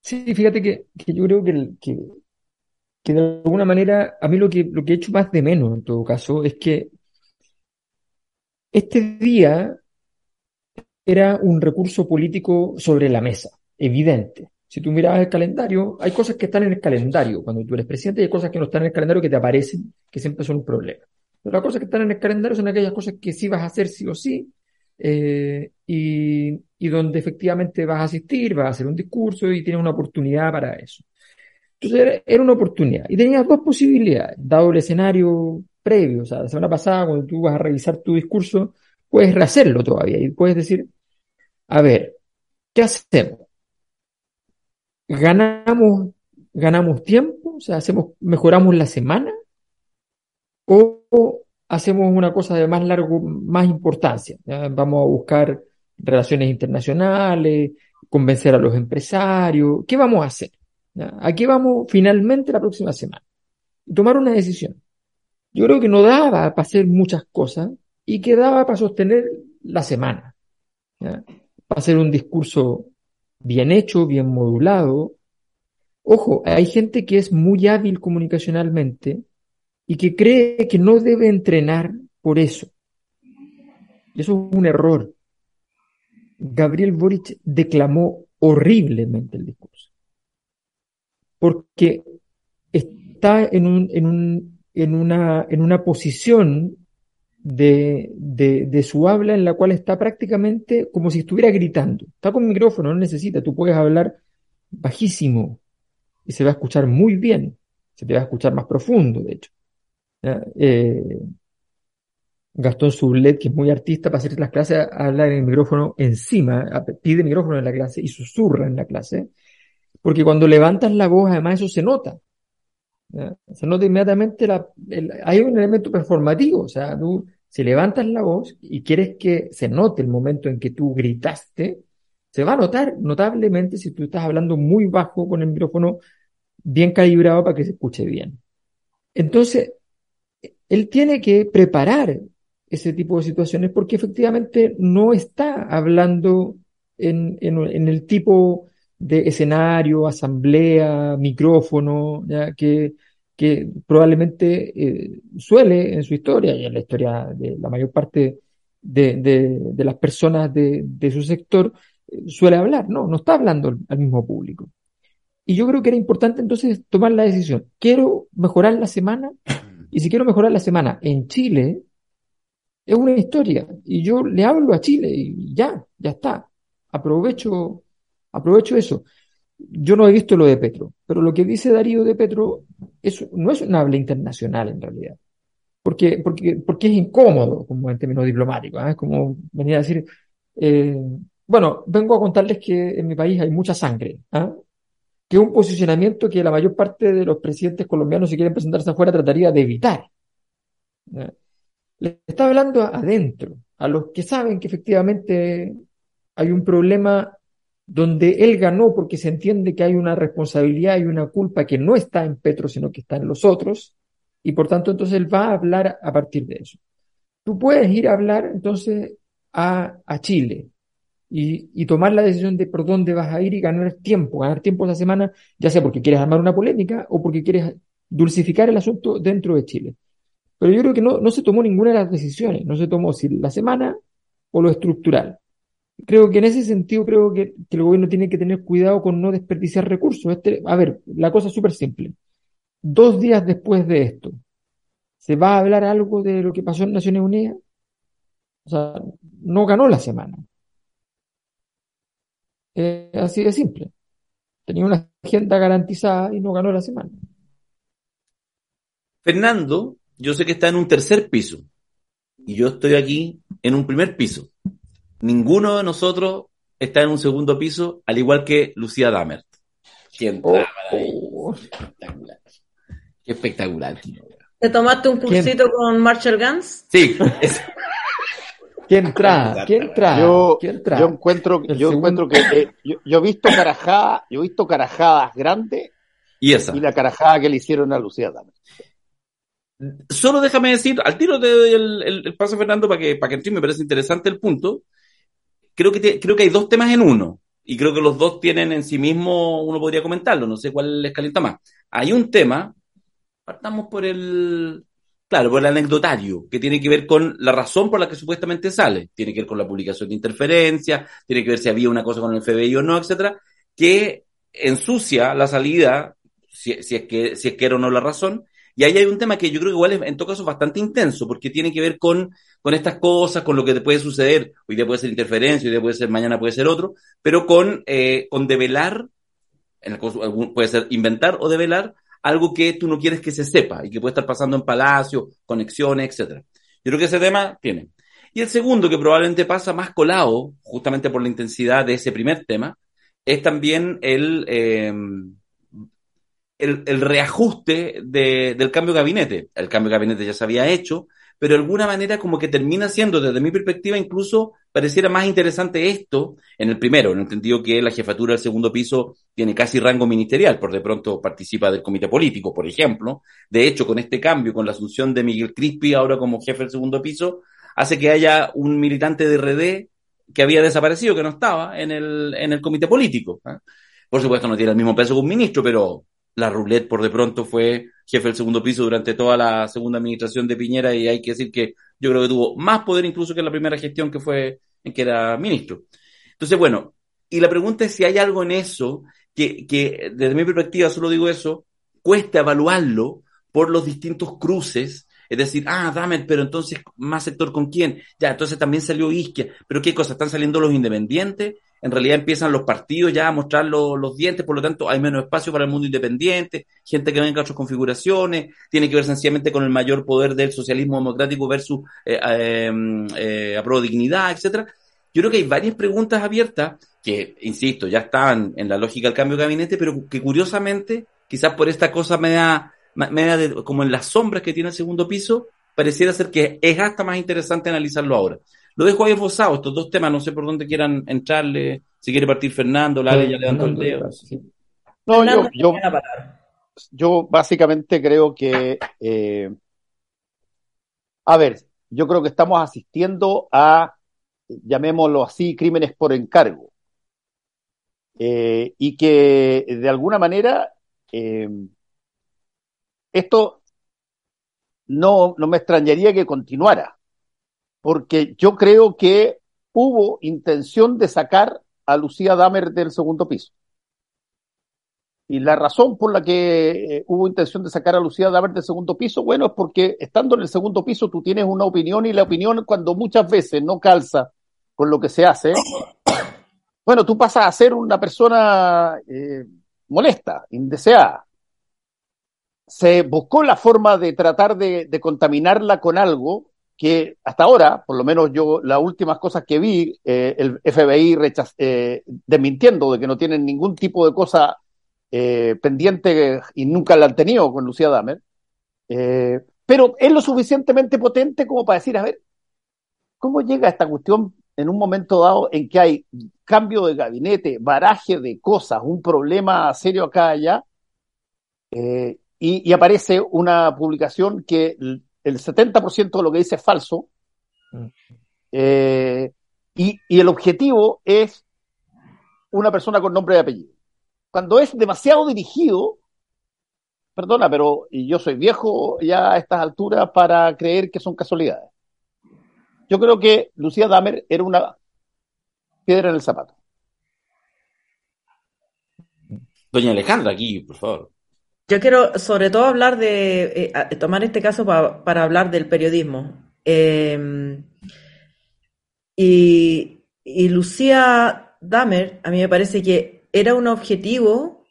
Sí, fíjate que, que yo creo que, que, que de alguna manera, a mí lo que, lo que he hecho más de menos en todo caso es que este día era un recurso político sobre la mesa, evidente. Si tú mirabas el calendario, hay cosas que están en el calendario cuando tú eres presidente y hay cosas que no están en el calendario que te aparecen, que siempre son un problema. Pero las cosas que están en el calendario son aquellas cosas que sí vas a hacer sí o sí, eh, y, donde efectivamente vas a asistir, vas a hacer un discurso y tienes una oportunidad para eso. Entonces era, era una oportunidad y tenías dos posibilidades, dado el escenario previo. O sea, la semana pasada, cuando tú vas a revisar tu discurso, puedes rehacerlo todavía y puedes decir, a ver, ¿qué hacemos? ¿Ganamos, ganamos tiempo? O sea, hacemos, mejoramos la semana o, hacemos una cosa de más largo, más importancia. Vamos a buscar relaciones internacionales, convencer a los empresarios. ¿Qué vamos a hacer? ¿ya? ¿A qué vamos finalmente la próxima semana? Tomar una decisión. Yo creo que no daba para hacer muchas cosas y que daba para sostener la semana. Para hacer un discurso bien hecho, bien modulado. Ojo, hay gente que es muy hábil comunicacionalmente y que cree que no debe entrenar por eso. Eso es un error. Gabriel Boric declamó horriblemente el discurso. Porque está en, un, en, un, en, una, en una posición de, de, su habla en la cual está prácticamente como si estuviera gritando. Está con micrófono, no necesita. Tú puedes hablar bajísimo y se va a escuchar muy bien. Se te va a escuchar más profundo, de hecho. Eh, Gastón Sublet, que es muy artista para hacer las clases, habla en el micrófono encima, pide micrófono en la clase y susurra en la clase, porque cuando levantas la voz, además eso se nota. Se nota inmediatamente, hay un elemento performativo, o sea, tú, si levantas la voz y quieres que se note el momento en que tú gritaste, se va a notar notablemente si tú estás hablando muy bajo con el micrófono bien calibrado para que se escuche bien. Entonces, él tiene que preparar ese tipo de situaciones porque efectivamente no está hablando en, en, el tipo de escenario, asamblea, micrófono, ya que, que probablemente eh, suele en su historia y en la historia de la mayor parte de, de, de las personas de, de su sector, eh, suele hablar, no, no está hablando al, al mismo público. Y yo creo que era importante entonces tomar la decisión. Quiero mejorar la semana y si quiero mejorar la semana en Chile, es una historia. Y yo le hablo a Chile y ya, ya está. Aprovecho, aprovecho eso. Yo no he visto lo de Petro, pero lo que dice Darío de Petro es, no es un habla internacional en realidad. Porque, porque, porque es incómodo, como en términos diplomáticos. ¿eh? Es como venir a decir, eh, bueno, vengo a contarles que en mi país hay mucha sangre. ¿eh? que es un posicionamiento que la mayor parte de los presidentes colombianos, si quieren presentarse afuera, trataría de evitar. Le está hablando adentro, a los que saben que efectivamente hay un problema donde él ganó porque se entiende que hay una responsabilidad y una culpa que no está en Petro, sino que está en los otros, y por tanto entonces él va a hablar a partir de eso. Tú puedes ir a hablar entonces a, Chile, y, tomar la decisión de por dónde vas a ir y ganar tiempo, ganar tiempo esa semana, ya sea porque quieres armar una polémica o porque quieres dulcificar el asunto dentro de Chile. Pero yo creo que no se tomó ninguna de las decisiones, no se tomó si la semana o lo estructural. Creo que en ese sentido creo que, el gobierno tiene que tener cuidado con no desperdiciar recursos. Este, a ver, la cosa es súper simple. Dos días después de esto, ¿se va a hablar algo de lo que pasó en Naciones Unidas? O sea, no ganó la semana. Eh, así de simple. Tenía una agenda garantizada y no ganó la semana. Fernando, yo sé que está en un tercer piso y yo estoy aquí en un primer piso. Ninguno de nosotros está en un segundo piso, al igual que Lucía Damer. ¿Quién oh, oh. Espectacular. Qué espectacular. ¿Te tomaste un cursito con Marshall Gans? Sí. Es... ¿Quién trae? ¿Quién trae? Yo, yo encuentro, yo encuentro que eh, yo, yo, he visto carajadas, yo he visto carajadas grandes y esa y la carajada que le hicieron a Lucía Damer. Solo déjame decir, al tiro te doy el, el, el paso Fernando para que para que entres, me parece interesante el punto. Creo que creo que hay dos temas en uno y creo que los dos tienen en sí mismo uno podría comentarlo, no sé cuál les calienta más. Hay un tema, partamos por el Claro, por el anecdotario, que tiene que ver con la razón por la que supuestamente sale. Tiene que ver con la publicación de interferencia, tiene que ver si había una cosa con el FBI o no, etcétera, que ensucia la salida, si, si, es que, si es que era o no la razón. Y ahí hay un tema que yo creo que igual es en todo caso bastante intenso, porque tiene que ver con, con estas cosas, con lo que te puede suceder. Hoy día puede ser interferencia, hoy día puede ser, mañana puede ser otro, pero con, eh, con develar, en el puede ser inventar o develar algo que tú no quieres que se sepa y que puede estar pasando en palacio, conexiones, etcétera. Yo creo que ese tema tiene. Y el segundo, que probablemente pasa más colado, justamente por la intensidad de ese primer tema, es también el, eh, el, reajuste de, del cambio de gabinete. El cambio de gabinete ya se había hecho, pero de alguna manera como que termina siendo, desde mi perspectiva, incluso pareciera más interesante esto en el primero, en el sentido que la jefatura del segundo piso tiene casi rango ministerial, por de pronto participa del comité político, por ejemplo. De hecho, con este cambio, con la asunción de Miguel Crispi ahora como jefe del segundo piso, hace que haya un militante de RD que había desaparecido, que no estaba en el, en el comité político. ¿eh? Por supuesto, no tiene el mismo peso que un ministro, pero la roulette por de pronto fue jefe del segundo piso durante toda la segunda administración de Piñera y hay que decir que yo creo que tuvo más poder incluso que la primera gestión que fue en que era ministro. Entonces, bueno, y la pregunta es si hay algo en eso que, que desde mi perspectiva, solo digo eso, cuesta evaluarlo por los distintos cruces es decir, ah, dame, pero entonces más sector con quién. Ya, entonces también salió Isquia. Pero qué cosa, están saliendo los independientes. En realidad empiezan los partidos ya a mostrar los, dientes, por lo tanto hay menos espacio para el mundo independiente, gente que venga a otras configuraciones, tiene que ver sencillamente con el mayor poder del socialismo democrático versus eh, eh, eh dignidad, etcétera. Yo creo que hay varias preguntas abiertas que, insisto, ya están en la lógica del cambio de gabinete, pero que curiosamente, quizás por esta cosa me da media como en las sombras que tiene el segundo piso, pareciera ser que es hasta más interesante analizarlo ahora. Lo dejo ahí esbozado, estos dos temas, no sé por dónde quieran entrarle, si quiere partir Fernando, la ya levantó el dedo. No, yo, yo, yo, básicamente creo que, eh, a ver, yo creo que estamos asistiendo a, llamémoslo así, crímenes por encargo. Eh, y que de alguna manera eh, esto no, no me extrañaría que continuara, porque yo creo que hubo intención de sacar a Lucía Damer del segundo piso. Y la razón por la que eh, hubo intención de sacar a Lucía Damer del segundo piso, bueno, es porque estando en el segundo piso tú tienes una opinión y la opinión cuando muchas veces no calza con lo que se hace, bueno, tú pasas a ser una persona eh, molesta, indeseada se buscó la forma de tratar de, contaminarla con algo que hasta ahora, por lo menos yo, las últimas cosas que vi, eh, el FBI eh, desmintiendo de que no tienen ningún tipo de cosa eh, pendiente y nunca la han tenido con Lucía Damer, pero es lo suficientemente potente como para decir, a ver, ¿cómo llega esta cuestión en un momento dado en que hay cambio de gabinete, baraje de cosas, un problema serio acá allá? y, aparece una publicación que el, 70% de lo que dice es falso, mm. eh, y, el objetivo es una persona con nombre y apellido. Cuando es demasiado dirigido, perdona, pero yo soy viejo ya a estas alturas para creer que son casualidades. Yo creo que Lucía Damer era una piedra en el zapato. Doña Alejandra, aquí, por favor. Yo quiero sobre todo hablar de, eh, tomar este caso para hablar del periodismo. Em, y, Lucía Damer, a mí me parece que era un objetivo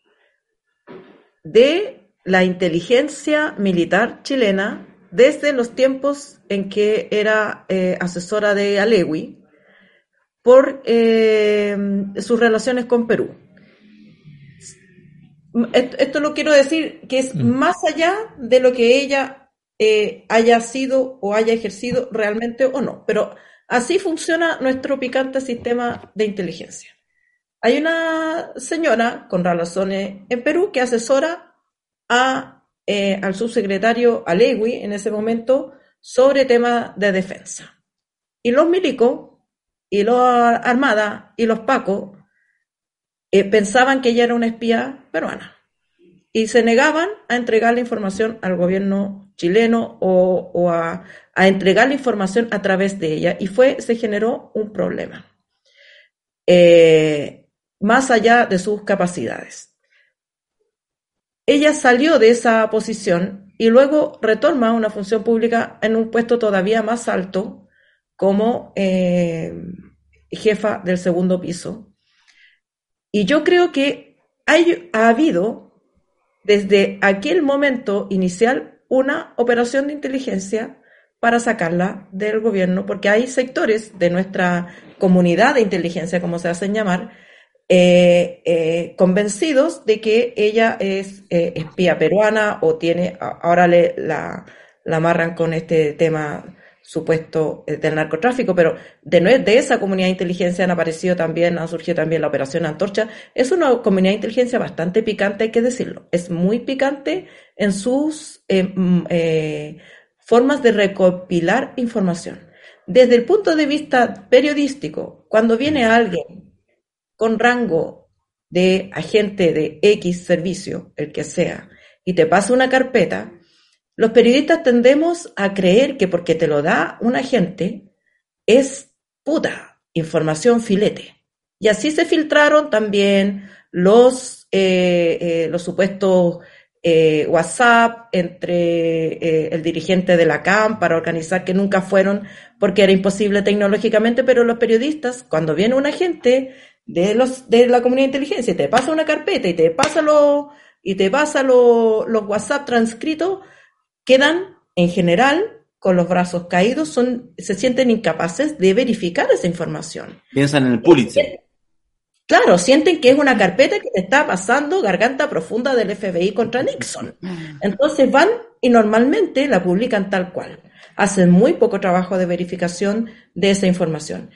de la inteligencia militar chilena desde los tiempos en que era eh, asesora de Alewi por em, sus relaciones con Perú esto, lo quiero decir, que es mm. más allá de lo que ella eh, haya sido o haya ejercido realmente o no. Pero así funciona nuestro picante sistema de inteligencia. Hay una señora con relaciones en Perú que asesora a, eh, al subsecretario Alegui en ese momento sobre temas de defensa. Y los milicos, y los armadas, y los pacos eh, pensaban que ella era una espía peruana y se negaban a entregar la información al gobierno chileno o, a, entregar la información a través de ella y fue se generó un problema eh, más allá de sus capacidades. Ella salió de esa posición y luego retorna a una función pública en un puesto todavía más alto como eh, jefa del segundo piso y yo creo que hay, ha habido desde aquel momento inicial una operación de inteligencia para sacarla del gobierno, porque hay sectores de nuestra comunidad de inteligencia, como se hacen llamar, eh, eh, convencidos de que ella es eh, espía peruana o tiene, ahora le, la, la amarran con este tema supuesto eh, del narcotráfico, pero de, de esa comunidad de inteligencia han aparecido también, ha surgido también la operación Antorcha. Es una comunidad de inteligencia bastante picante, hay que decirlo. Es muy picante en sus eh, mm, eh, formas de recopilar información. desde el punto de vista periodístico, cuando viene alguien con rango de agente de X servicio, el que sea, y te pasa una carpeta, los periodistas tendemos a creer que porque te lo da un agente es puta, información filete. Y así se filtraron también los, eh, eh, los supuestos eh, WhatsApp entre el dirigente de la CAM para organizar que nunca fueron porque era imposible tecnológicamente, pero los periodistas, cuando viene un agente de los de la comunidad de inteligencia y te pasa una carpeta y te pasa los y te pasa los WhatsApp transcritos, quedan en general con los brazos caídos, son, se sienten incapaces de verificar esa información. Piensan en el Pulitzer. Claro, sienten que es una carpeta que está pasando garganta profunda del FBI contra Nixon. Entonces van y normalmente la publican tal cual. Hacen muy poco trabajo de verificación de esa información.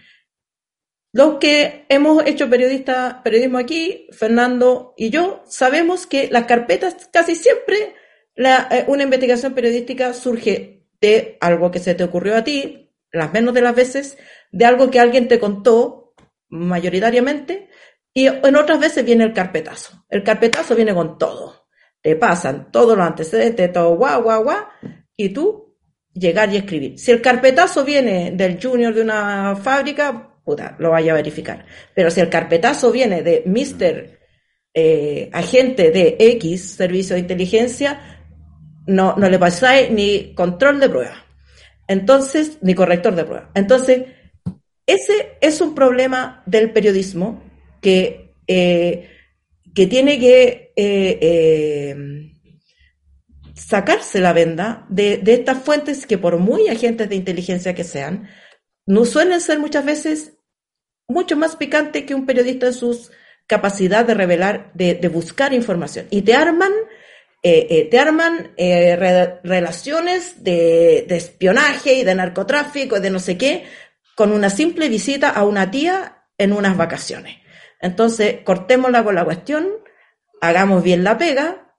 Los que hemos hecho periodista, periodismo aquí, Fernando y yo, sabemos que las carpetas casi siempre, eh, una investigación periodística surge de algo que se te ocurrió a ti, las menos de las veces, de algo que alguien te contó mayoritariamente, y en otras veces viene el carpetazo. El carpetazo viene con todo. Te pasan todos los antecedentes, todo guau, guau, guau, y tú llegar y escribir. Si el carpetazo viene del junior de una fábrica, puta, lo vaya a verificar. Pero si el carpetazo viene de Mr. Eh, agente de X, servicio de inteligencia, no, no le pasáis ni control de prueba. Entonces, ni corrector de prueba. Entonces, ese es un problema del periodismo que, eh, que tiene que eh, eh, sacarse la venda de, de, estas fuentes que por muy agentes de inteligencia que sean, no suelen ser muchas veces mucho más picantes que un periodista en sus capacidad de revelar, de, de buscar información. Y te arman, te arman relaciones de, de espionaje y de narcotráfico y de no sé qué, con una simple visita a una tía en unas vacaciones. Entonces, cortémosla con la cuestión, hagamos bien la pega.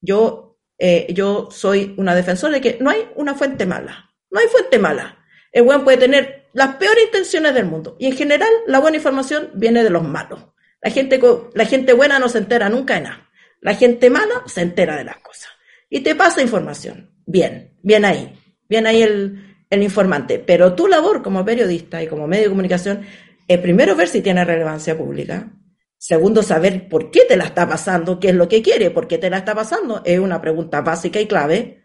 Yo, eh, yo soy una defensora de que no hay una fuente mala. No hay fuente mala. El buen puede tener las peores intenciones del mundo. Y en general, la buena información viene de los malos. La gente, la gente buena no se entera nunca de nada. La gente mala se entera de las cosas. Y te pasa información. Bien, bien ahí. Bien ahí el, el informante. Pero tu labor como periodista y como medio de comunicación es primero ver si tiene relevancia pública. Segundo, saber por qué te la está pasando, qué es lo que quiere, por qué te la está pasando. Es una pregunta básica y clave.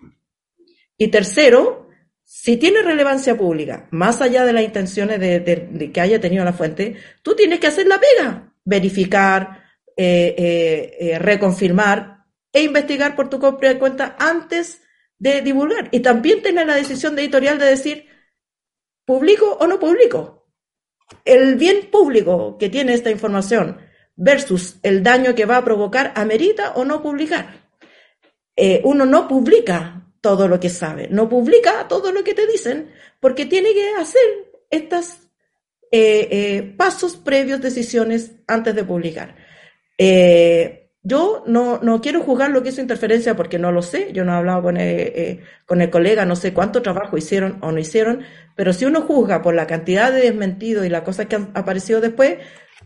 Y tercero, si tiene relevancia pública, más allá de las intenciones de, que haya tenido la fuente, tú tienes que hacer la pega, verificar, eh, eh, eh, reconfirmar e investigar por tu propia cuenta antes de divulgar. Y también tener la decisión de editorial de decir, ¿publico o no publico? el bien público que tiene esta información versus el daño que va a provocar, amerita o no publicar. Uno no publica todo lo que sabe, no publica todo lo que te dicen, porque tiene que hacer estos pasos previos, decisiones antes de publicar. Yo no, no quiero juzgar lo que hizo interferencia porque no lo sé, yo no he hablado con el, eh, con el colega, no sé cuánto trabajo hicieron o no hicieron, pero si uno juzga por la cantidad de desmentidos y las cosas que han aparecido después,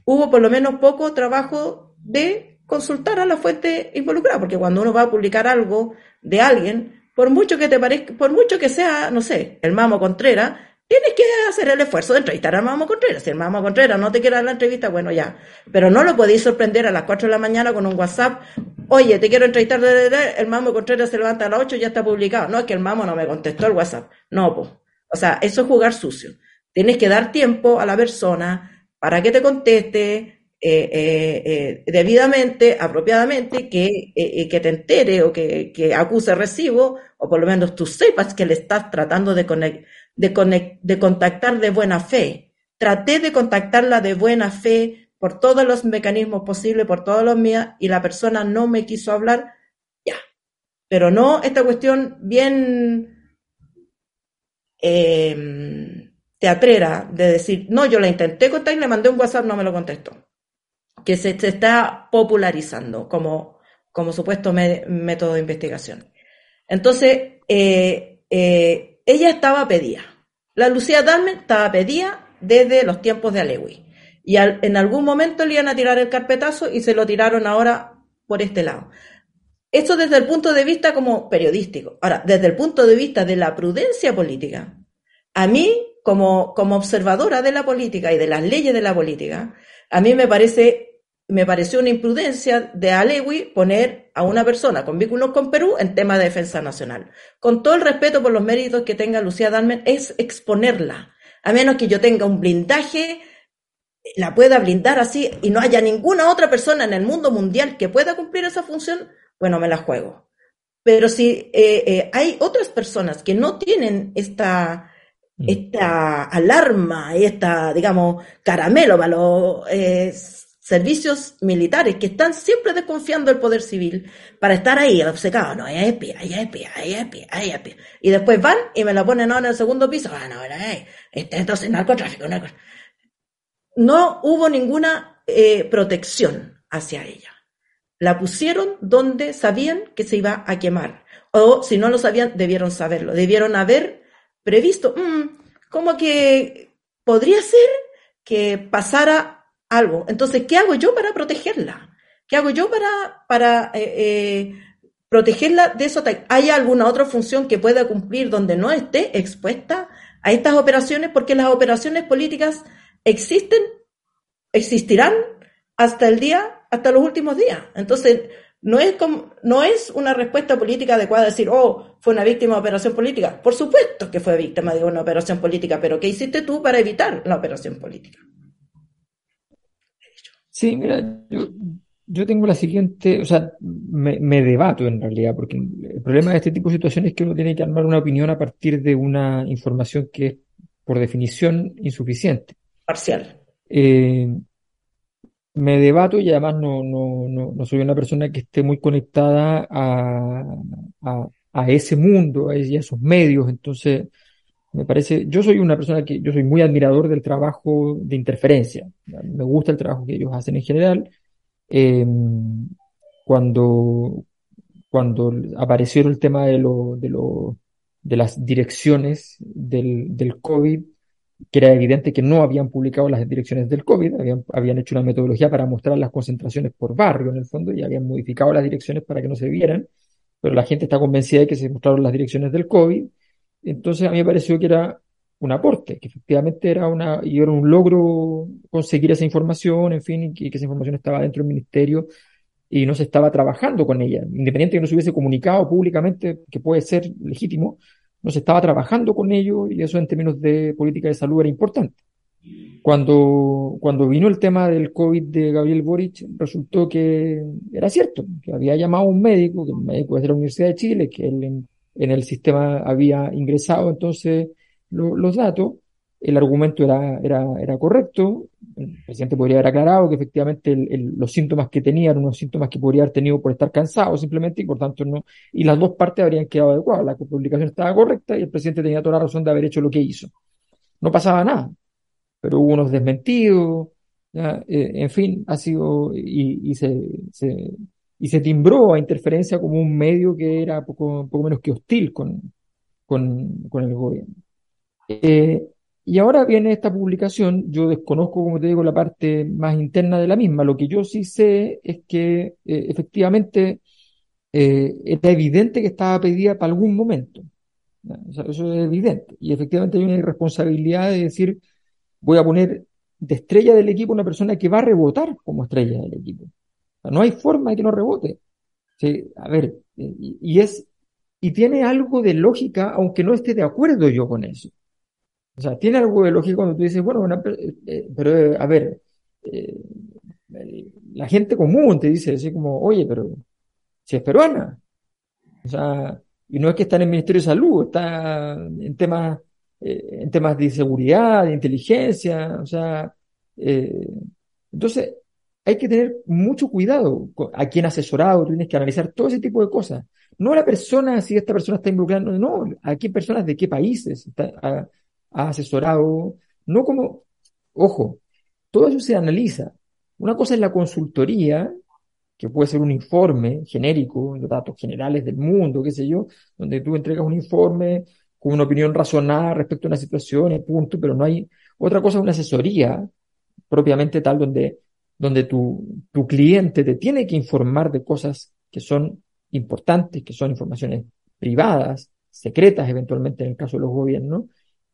hubo por lo menos poco trabajo de consultar a la fuente involucrada, porque cuando uno va a publicar algo de alguien, por mucho que te parezca, por mucho que sea, no sé, el Mamo Contreras, tienes que hacer el esfuerzo de entrevistar al Mamo Contreras. Si el Mamo Contreras no te quiere dar la entrevista, bueno, ya. Pero no lo podéis sorprender a las 4 de la mañana con un WhatsApp. Oye, te quiero entrevistar. El Mamo Contreras se levanta a las 8 y ya está publicado. No, es que el Mamo no me contestó el WhatsApp. No, pues. O sea, eso es jugar sucio. Tienes que dar tiempo a la persona para que te conteste, eh, eh, eh, debidamente, apropiadamente, que, que te entere o que, que acuse recibo, o por lo menos tú sepas que le estás tratando de conectar de, de contactar de buena fe. Traté de contactarla de buena fe por todos los mecanismos posibles, por todos los míos, y la persona no me quiso hablar, ya. Pero no esta cuestión bien eh, teatrera de decir, no, yo la intenté contactar y le mandé un WhatsApp, no me lo contestó. Que se, está popularizando como, como supuesto método de investigación. Entonces, eh, eh, ella estaba pedida. La Lucía Dalmen estaba pedida desde los tiempos de Alewi. Y al, en algún momento le iban a tirar el carpetazo y se lo tiraron ahora por este lado. Esto desde el punto de vista como periodístico. Ahora, desde el punto de vista de la prudencia política, a mí, como, como observadora de la política y de las leyes de la política, a mí me parece me pareció una imprudencia de Alewi poner a una persona con vínculos con Perú en tema de defensa nacional. Con todo el respeto por los méritos que tenga Lucía Dalmen, es exponerla. A menos que yo tenga un blindaje, la pueda blindar así y no haya ninguna otra persona en el mundo mundial que pueda cumplir esa función, bueno, me la juego. Pero si eh, eh, hay otras personas que no tienen esta, mm. esta alarma, esta, digamos, caramelo para los eh, servicios militares que están siempre desconfiando del poder civil para estar ahí obcecados, no, es espía, es espía, es espía, es espía. Y después van y me la ponen ahora en el segundo piso, ah, no, eh, este, entonces narcotráfico, narcotráfico. No hubo ninguna eh, protección hacia ella. La pusieron donde sabían que se iba a quemar. O si no lo sabían, debieron saberlo. Debieron haber previsto, mm, como que podría ser que pasara algo. Entonces, ¿qué hago yo para protegerla? ¿Qué hago yo para, para eh, eh, protegerla de eso? ¿Hay alguna otra función que pueda cumplir donde no esté expuesta a estas operaciones? Porque las operaciones políticas existen, existirán hasta el día, hasta los últimos días. Entonces, no es, como, no es una respuesta política adecuada decir, oh, fue una víctima de operación política. Por supuesto que fue víctima de una operación política, pero ¿qué hiciste tú para evitar la operación política? Sí, mira, yo, yo tengo la siguiente, o sea, me, me, debato en realidad, porque el problema de este tipo de situaciones es que uno tiene que armar una opinión a partir de una información que es, por definición, insuficiente. Parcial. Eh, me debato y además no, no, no, no, soy una persona que esté muy conectada a, a, a ese mundo a, a esos medios, entonces me parece, yo soy una persona que, yo soy muy admirador del trabajo de interferencia. Me gusta el trabajo que ellos hacen en general. Eh, cuando, cuando apareció el tema de, lo, de, lo, de las direcciones del, del COVID, que era evidente que no habían publicado las direcciones del COVID, habían, habían hecho una metodología para mostrar las concentraciones por barrio en el fondo y habían modificado las direcciones para que no se vieran, pero la gente está convencida de que se mostraron las direcciones del COVID entonces a mí me pareció que era un aporte, que efectivamente era una, y era un logro conseguir esa información, en fin, y que, esa información estaba dentro del ministerio y no se estaba trabajando con ella. Independiente de que no se hubiese comunicado públicamente, que puede ser legítimo, no se estaba trabajando con ello y eso en términos de política de salud era importante. Cuando, cuando vino el tema del COVID de Gabriel Boric, resultó que era cierto, que había llamado a un médico, que un médico de la Universidad de Chile, que él el sistema había ingresado. Entonces los datos, el argumento era, era, era correcto, el presidente podría haber aclarado que efectivamente los síntomas que tenía eran unos síntomas que podría haber tenido por estar cansado simplemente y por tanto no, y las dos partes habrían quedado adecuadas, la publicación estaba correcta y el presidente tenía toda la razón de haber hecho lo que hizo. No pasaba nada, pero hubo unos desmentidos, eh, en fin, ha sido, y, y se, se, y se timbró a interferencia como un medio que era poco, poco menos que hostil con, con, con el gobierno. Eh, y ahora viene esta publicación, yo desconozco, como te digo, la parte más interna de la misma. Lo que yo sí sé es que eh, efectivamente eh, era evidente que estaba pedida para algún momento. eso es evidente. Y efectivamente hay una irresponsabilidad de decir, voy a poner de estrella del equipo una persona que va a rebotar como estrella del equipo. No hay forma de que no rebote. Sí, a ver, y, es, y tiene algo de lógica, aunque no esté de acuerdo yo con eso. O sea, tiene algo de lógica cuando tú dices, bueno, eh, pero eh, a ver, eh, la gente común te dice así como, oye, pero si es peruana. O sea, y no es que está en el Ministerio de Salud, está en temas, en temas de seguridad, de inteligencia, o sea, entonces, hay que tener mucho cuidado a quién asesorado, tienes que analizar todo ese tipo de cosas. No a la persona, si esta persona está involucrada, no, a qué personas de qué países ha, asesorado, no como, ojo, todo eso se analiza. Una cosa es la consultoría, que puede ser un informe genérico, los datos generales del mundo, qué sé yo, donde tú entregas un informe con una opinión razonada respecto a una situación punto, pero no hay otra cosa, una asesoría propiamente tal donde, donde tu, tu cliente te tiene que informar de cosas que son importantes, que son informaciones privadas, secretas eventualmente en el caso de los gobiernos,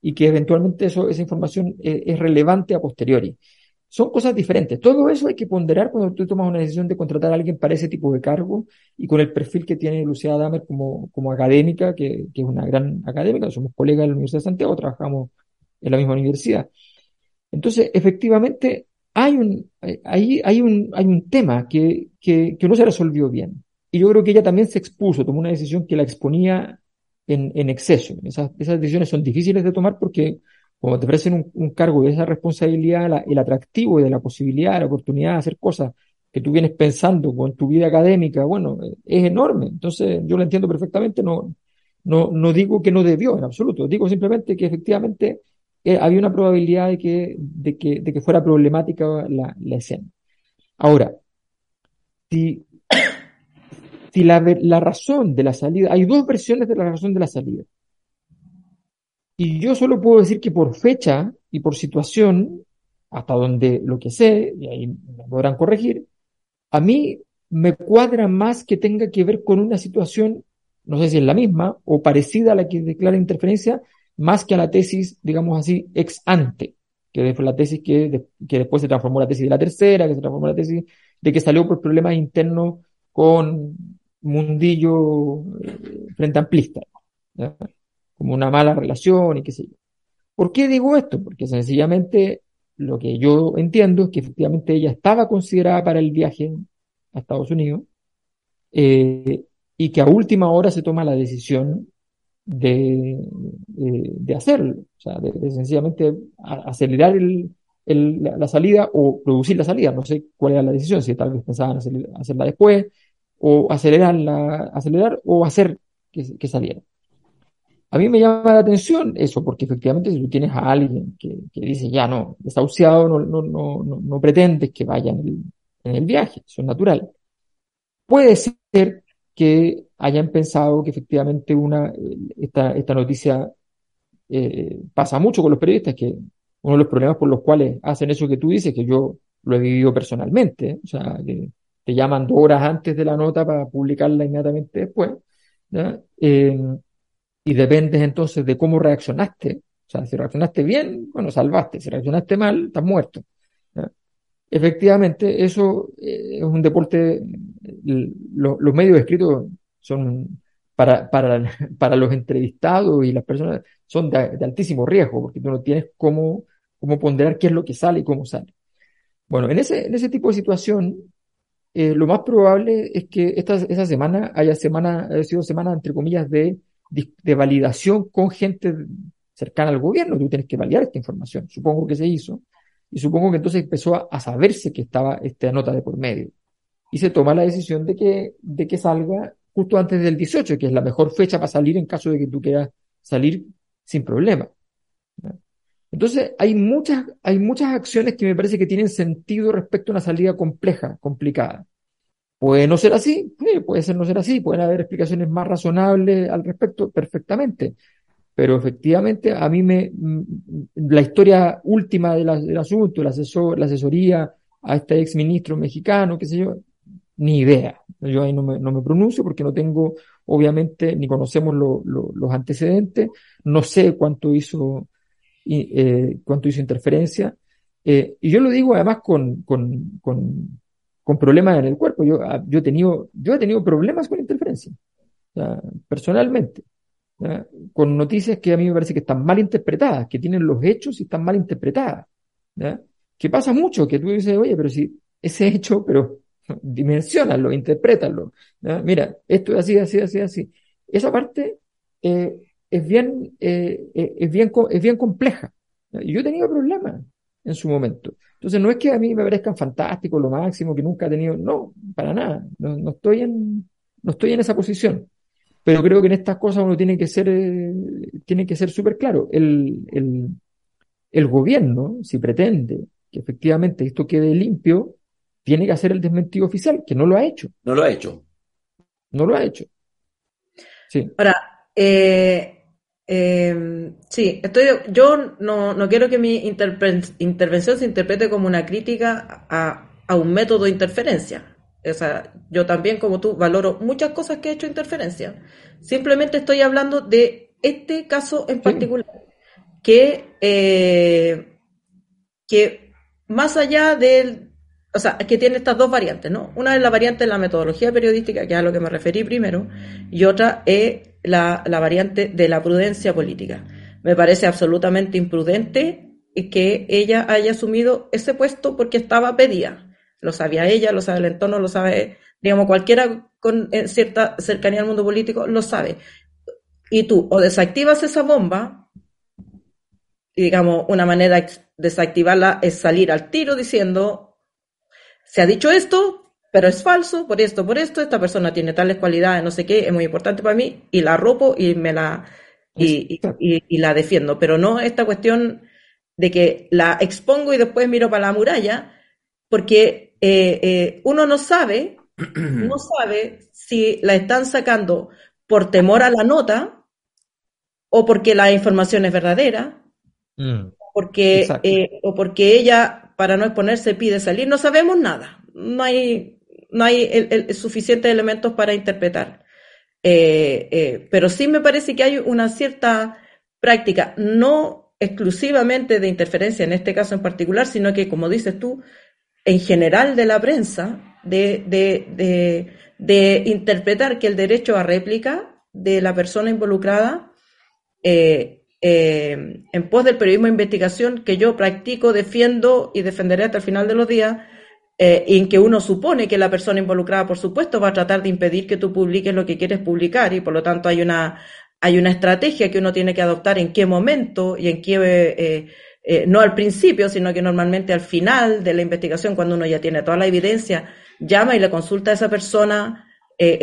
y que eventualmente eso, esa información es, relevante a posteriori. Son cosas diferentes. Todo eso hay que ponderar cuando tú tomas una decisión de contratar a alguien para ese tipo de cargo y con el perfil que tiene Lucía Damer como, como académica, que, que es una gran académica, somos colegas de la Universidad de Santiago, trabajamos en la misma universidad. Entonces, efectivamente, hay un, hay, hay un, hay un tema que, que, que no se resolvió bien. Y yo creo que ella también se expuso, tomó una decisión que la exponía en, en exceso. Esas, esas decisiones son difíciles de tomar porque cuando te ofrecen un, un cargo de esa responsabilidad, el atractivo de la posibilidad, la oportunidad de hacer cosas que tú vienes pensando con tu vida académica, bueno, es enorme. Entonces, yo lo entiendo perfectamente, no, no, no digo que no debió en absoluto, digo simplemente que efectivamente eh, había una probabilidad de que, de que, de que fuera problemática la, la escena. Ahora, si, si la, la razón de la salida, hay dos versiones de la razón de la salida. Y yo solo puedo decir que por fecha y por situación, hasta donde lo que sé, y ahí me podrán corregir, a mí me cuadra más que tenga que ver con una situación, no sé si es la misma o parecida a la que declara interferencia, más que a la tesis, digamos así, ex ante, que fue la tesis que, que después se transformó la tesis de la tercera, que se transformó la tesis de que salió por problemas internos con mundillo eh, frente amplista. como una mala relación y qué sé yo. ¿Por qué digo esto? Porque sencillamente lo que yo entiendo es que efectivamente ella estaba considerada para el viaje a Estados Unidos eh, y que a última hora se toma la decisión de, de, hacerlo, o sea, de, sencillamente acelerar el, el, la, salida o producir la salida. No sé cuál era la decisión, si tal vez pensaban hacer, hacerla después o acelerarla, acelerar o hacer que, que saliera. A mí me llama la atención eso, porque efectivamente si tú tienes a alguien que, que dice, ya no, desahuciado, no, no, no, no, no pretendes que vaya en el, en el viaje, eso es natural. Puede ser que hayan pensado que efectivamente una, esta, esta noticia eh, pasa mucho con los periodistas, que uno de los problemas por los cuales hacen eso que tú dices, que yo lo he vivido personalmente, ¿eh? o sea, que te llaman dos horas antes de la nota para publicarla inmediatamente después, eh, y dependes entonces de cómo reaccionaste. O sea, si reaccionaste bien, bueno, salvaste. Si reaccionaste mal, estás muerto. Efectivamente, eso eh, es un deporte. Lo, los medios escritos son para, para, para los entrevistados y las personas son de, de, altísimo riesgo, porque tú no tienes cómo, cómo ponderar qué es lo que sale y cómo sale. Bueno, en ese, en ese tipo de situación, eh, lo más probable es que esta, esa semana haya semana, haya sido semana, entre comillas, de de validación con gente cercana al gobierno. Tú tienes que validar esta información. Supongo que se hizo. Y supongo que entonces empezó a, a saberse que estaba esta nota de por medio. Y se toma la decisión de que, de que salga justo antes del 18, que es la mejor fecha para salir en caso de que tú quieras salir sin problema. Entonces, hay muchas, hay muchas acciones que me parece que tienen sentido respecto a una salida compleja, complicada. Puede no ser así, sí, puede ser no ser así, pueden haber explicaciones más razonables al respecto, perfectamente. Pero efectivamente, a mí me, la historia última de la, del asunto, la, asesor, la asesoría a este ex ministro mexicano, qué sé yo, ni idea. Yo ahí no me, no me pronuncio porque no tengo, obviamente, ni conocemos lo, lo, los antecedentes, no sé cuánto hizo, eh, cuánto hizo interferencia. Eh, y yo lo digo además con, con, con, problemas en el cuerpo. Yo, ah, yo, he, tenido, yo he tenido problemas con interferencia, personalmente, con noticias que a mí me parece que están mal interpretadas, que tienen los hechos y están mal interpretadas. Que pasa mucho, que tú dices, oye, pero si ese hecho, pero dimensionalo, interprétalo. Mira, esto es así, así, así, así. Esa parte eh, es, bien, eh, eh es, bien, es bien compleja. Yo he tenido problemas en su momento. Entonces no es que a mí me parezcan fantásticos, lo máximo que nunca he tenido, no, para nada, no, no estoy en, no estoy en esa posición. Pero creo que en estas cosas uno tiene que ser, tiene que ser súper claro. El, el, el gobierno, si pretende que efectivamente esto quede limpio, tiene que hacer el desmentido oficial, que no lo ha hecho. No lo ha hecho. No lo ha hecho. Sí. Ahora, eh, Eh, sí, estoy, yo no, no quiero que mi intervención se interprete como una crítica a, a, un método de interferencia. O sea, yo también, como tú, valoro muchas cosas que ha hecho interferencia. Simplemente estoy hablando de este caso en particular, que, eh, que más allá del, o sea, que tiene estas dos variantes, ¿no? Una es la variante de la metodología periodística, que es a lo que me referí primero, y otra es la, la variante de la prudencia política. Me parece absolutamente imprudente que ella haya asumido ese puesto porque estaba pedida. Lo sabía ella, lo sabe el entorno, lo sabe, digamos, cualquiera con cierta cercanía al mundo político lo sabe. Y tú o desactivas esa bomba, y digamos, una manera de desactivarla es salir al tiro diciendo, se ha dicho esto, pero es falso, por esto, por esto, esta persona tiene tales cualidades, no sé qué, es muy importante para mí, y la ropo y me la, y, y, la defiendo, pero no esta cuestión de que la expongo y después miro para la muralla, porque eh, eh, uno no sabe, no sabe si la están sacando por temor a la nota o porque la información es verdadera, mm. porque, eh, o porque ella, para no exponerse, pide salir. No sabemos nada. No hay, no hay suficientes elementos para interpretar. pero sí me parece que hay una cierta práctica, no exclusivamente de interferencia en este caso en particular, sino que, como dices tú, en general de la prensa de, de, de, interpretar que el derecho a réplica de la persona involucrada eh, eh, en pos del periodismo de investigación que yo practico, defiendo y defenderé hasta el final de los días, eh, en que uno supone que la persona involucrada, por supuesto, va a tratar de impedir que tú publiques lo que quieres publicar y por lo tanto hay una, hay una estrategia que uno tiene que adoptar en qué momento y en qué eh, no al principio, sino que normalmente al final de la investigación, cuando uno ya tiene toda la evidencia, llama y le consulta a esa persona,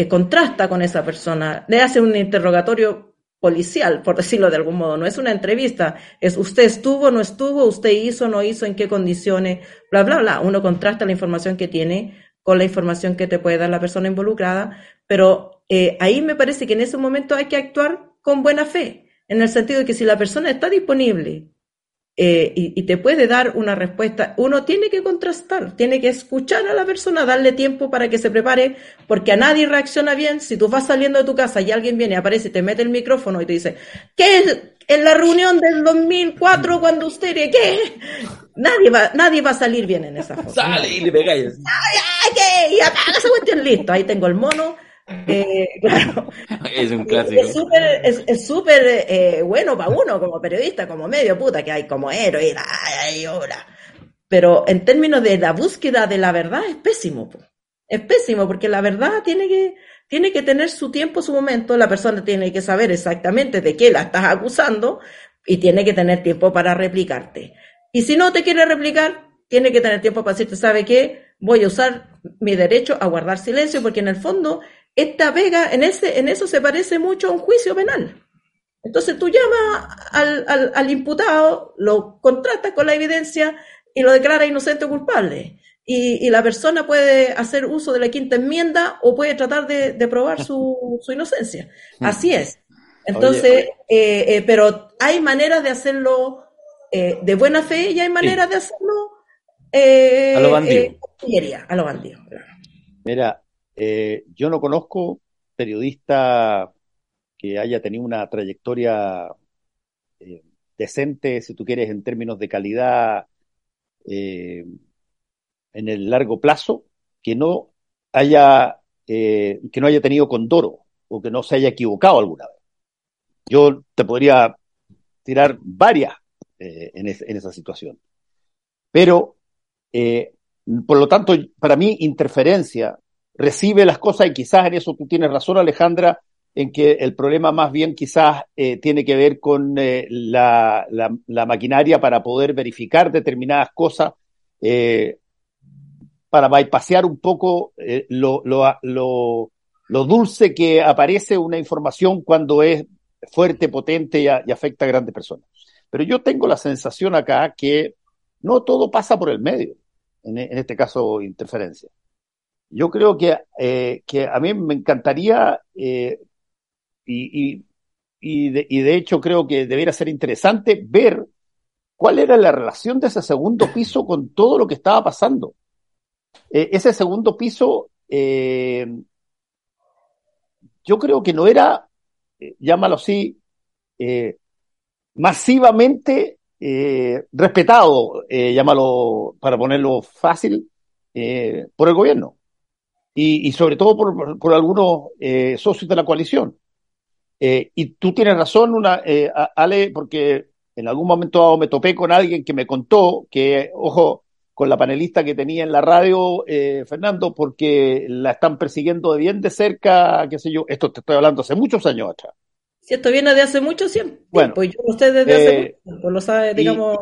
contrasta con esa persona, le hace un interrogatorio policial, por decirlo de algún modo, no es una entrevista, es usted estuvo, no estuvo, usted hizo, no hizo, en qué condiciones, bla, bla, bla. Uno contrasta la información que tiene con la información que te puede dar la persona involucrada, pero ahí me parece que en ese momento hay que actuar con buena fe, en el sentido de que si la persona está disponible eh, y, te puede dar una respuesta. Uno tiene que contrastar, tiene que escuchar a la persona, darle tiempo para que se prepare, porque a nadie reacciona bien. Si tú vas saliendo de tu casa y alguien viene, aparece, te mete el micrófono y te dice, ¿qué es en la reunión del 2004 cuando usted, qué? Nadie va, nadie va a salir bien en esa foto. Sale y le pegáis. ¡Ay, ay, qué! Y apaga esa cuestión, listo. Ahí tengo el mono eh, claro. Es un clásico. Es súper eh, bueno para uno como periodista, como medio puta, que hay como héroe, y Pero en términos de la búsqueda de la verdad es pésimo. Es pésimo porque la verdad tiene que, tiene que tener su tiempo, su momento. La persona tiene que saber exactamente de qué la estás acusando y tiene que tener tiempo para replicarte. Y si no te quiere replicar, tiene que tener tiempo para decirte, ¿sabe qué? Voy a usar mi derecho a guardar silencio porque en el fondo esta vega, en, ese, en eso se parece mucho a un juicio penal. Entonces tú llamas al, al, imputado, lo contratas con la evidencia y lo declara inocente o culpable. Y, y, la persona puede hacer uso de la quinta enmienda o puede tratar de, de probar su, su, inocencia. Mm. Así es. Entonces, eh, eh, pero hay maneras de hacerlo eh, de buena fe y hay maneras de hacerlo a lo bandido. a lo bandido. Mira, eh, yo no conozco periodista que haya tenido una trayectoria eh, decente, si tú quieres, en términos de calidad eh, en el largo plazo, que no haya que no haya tenido condoro o que no se haya equivocado alguna vez. Yo te podría tirar varias en, en, esa situación. Pero, por lo tanto, para mí, interferencia recibe las cosas y quizás en eso tú tienes razón, Alejandra, en que el problema más bien quizás eh, tiene que ver con eh, la, maquinaria para poder verificar determinadas cosas, eh, para bypassear un poco lo, dulce que aparece una información cuando es fuerte, potente y, afecta a grandes personas. Pero yo tengo la sensación acá que no todo pasa por el medio, en este caso interferencia. Yo creo que, eh, que a mí me encantaría, eh, y, y, de, hecho creo que debería ser interesante ver cuál era la relación de ese segundo piso con todo lo que estaba pasando. Eh, ese segundo piso, yo creo que no era, llámalo así, masivamente respetado, llámalo para ponerlo fácil, por el gobierno y, y sobre todo por, por, algunos eh, socios de la coalición. Eh, y tú tienes razón, una, eh, Ale, porque en algún momento me topé con alguien que me contó que, ojo, con la panelista que tenía en la radio, eh, Fernando, porque la están persiguiendo de bien de cerca, qué sé yo, esto te estoy hablando hace muchos años atrás. Si esto viene de hace mucho tiempo, Bueno, pues yo sé desde hace eh, mucho tiempo, lo sabe, y- digamos,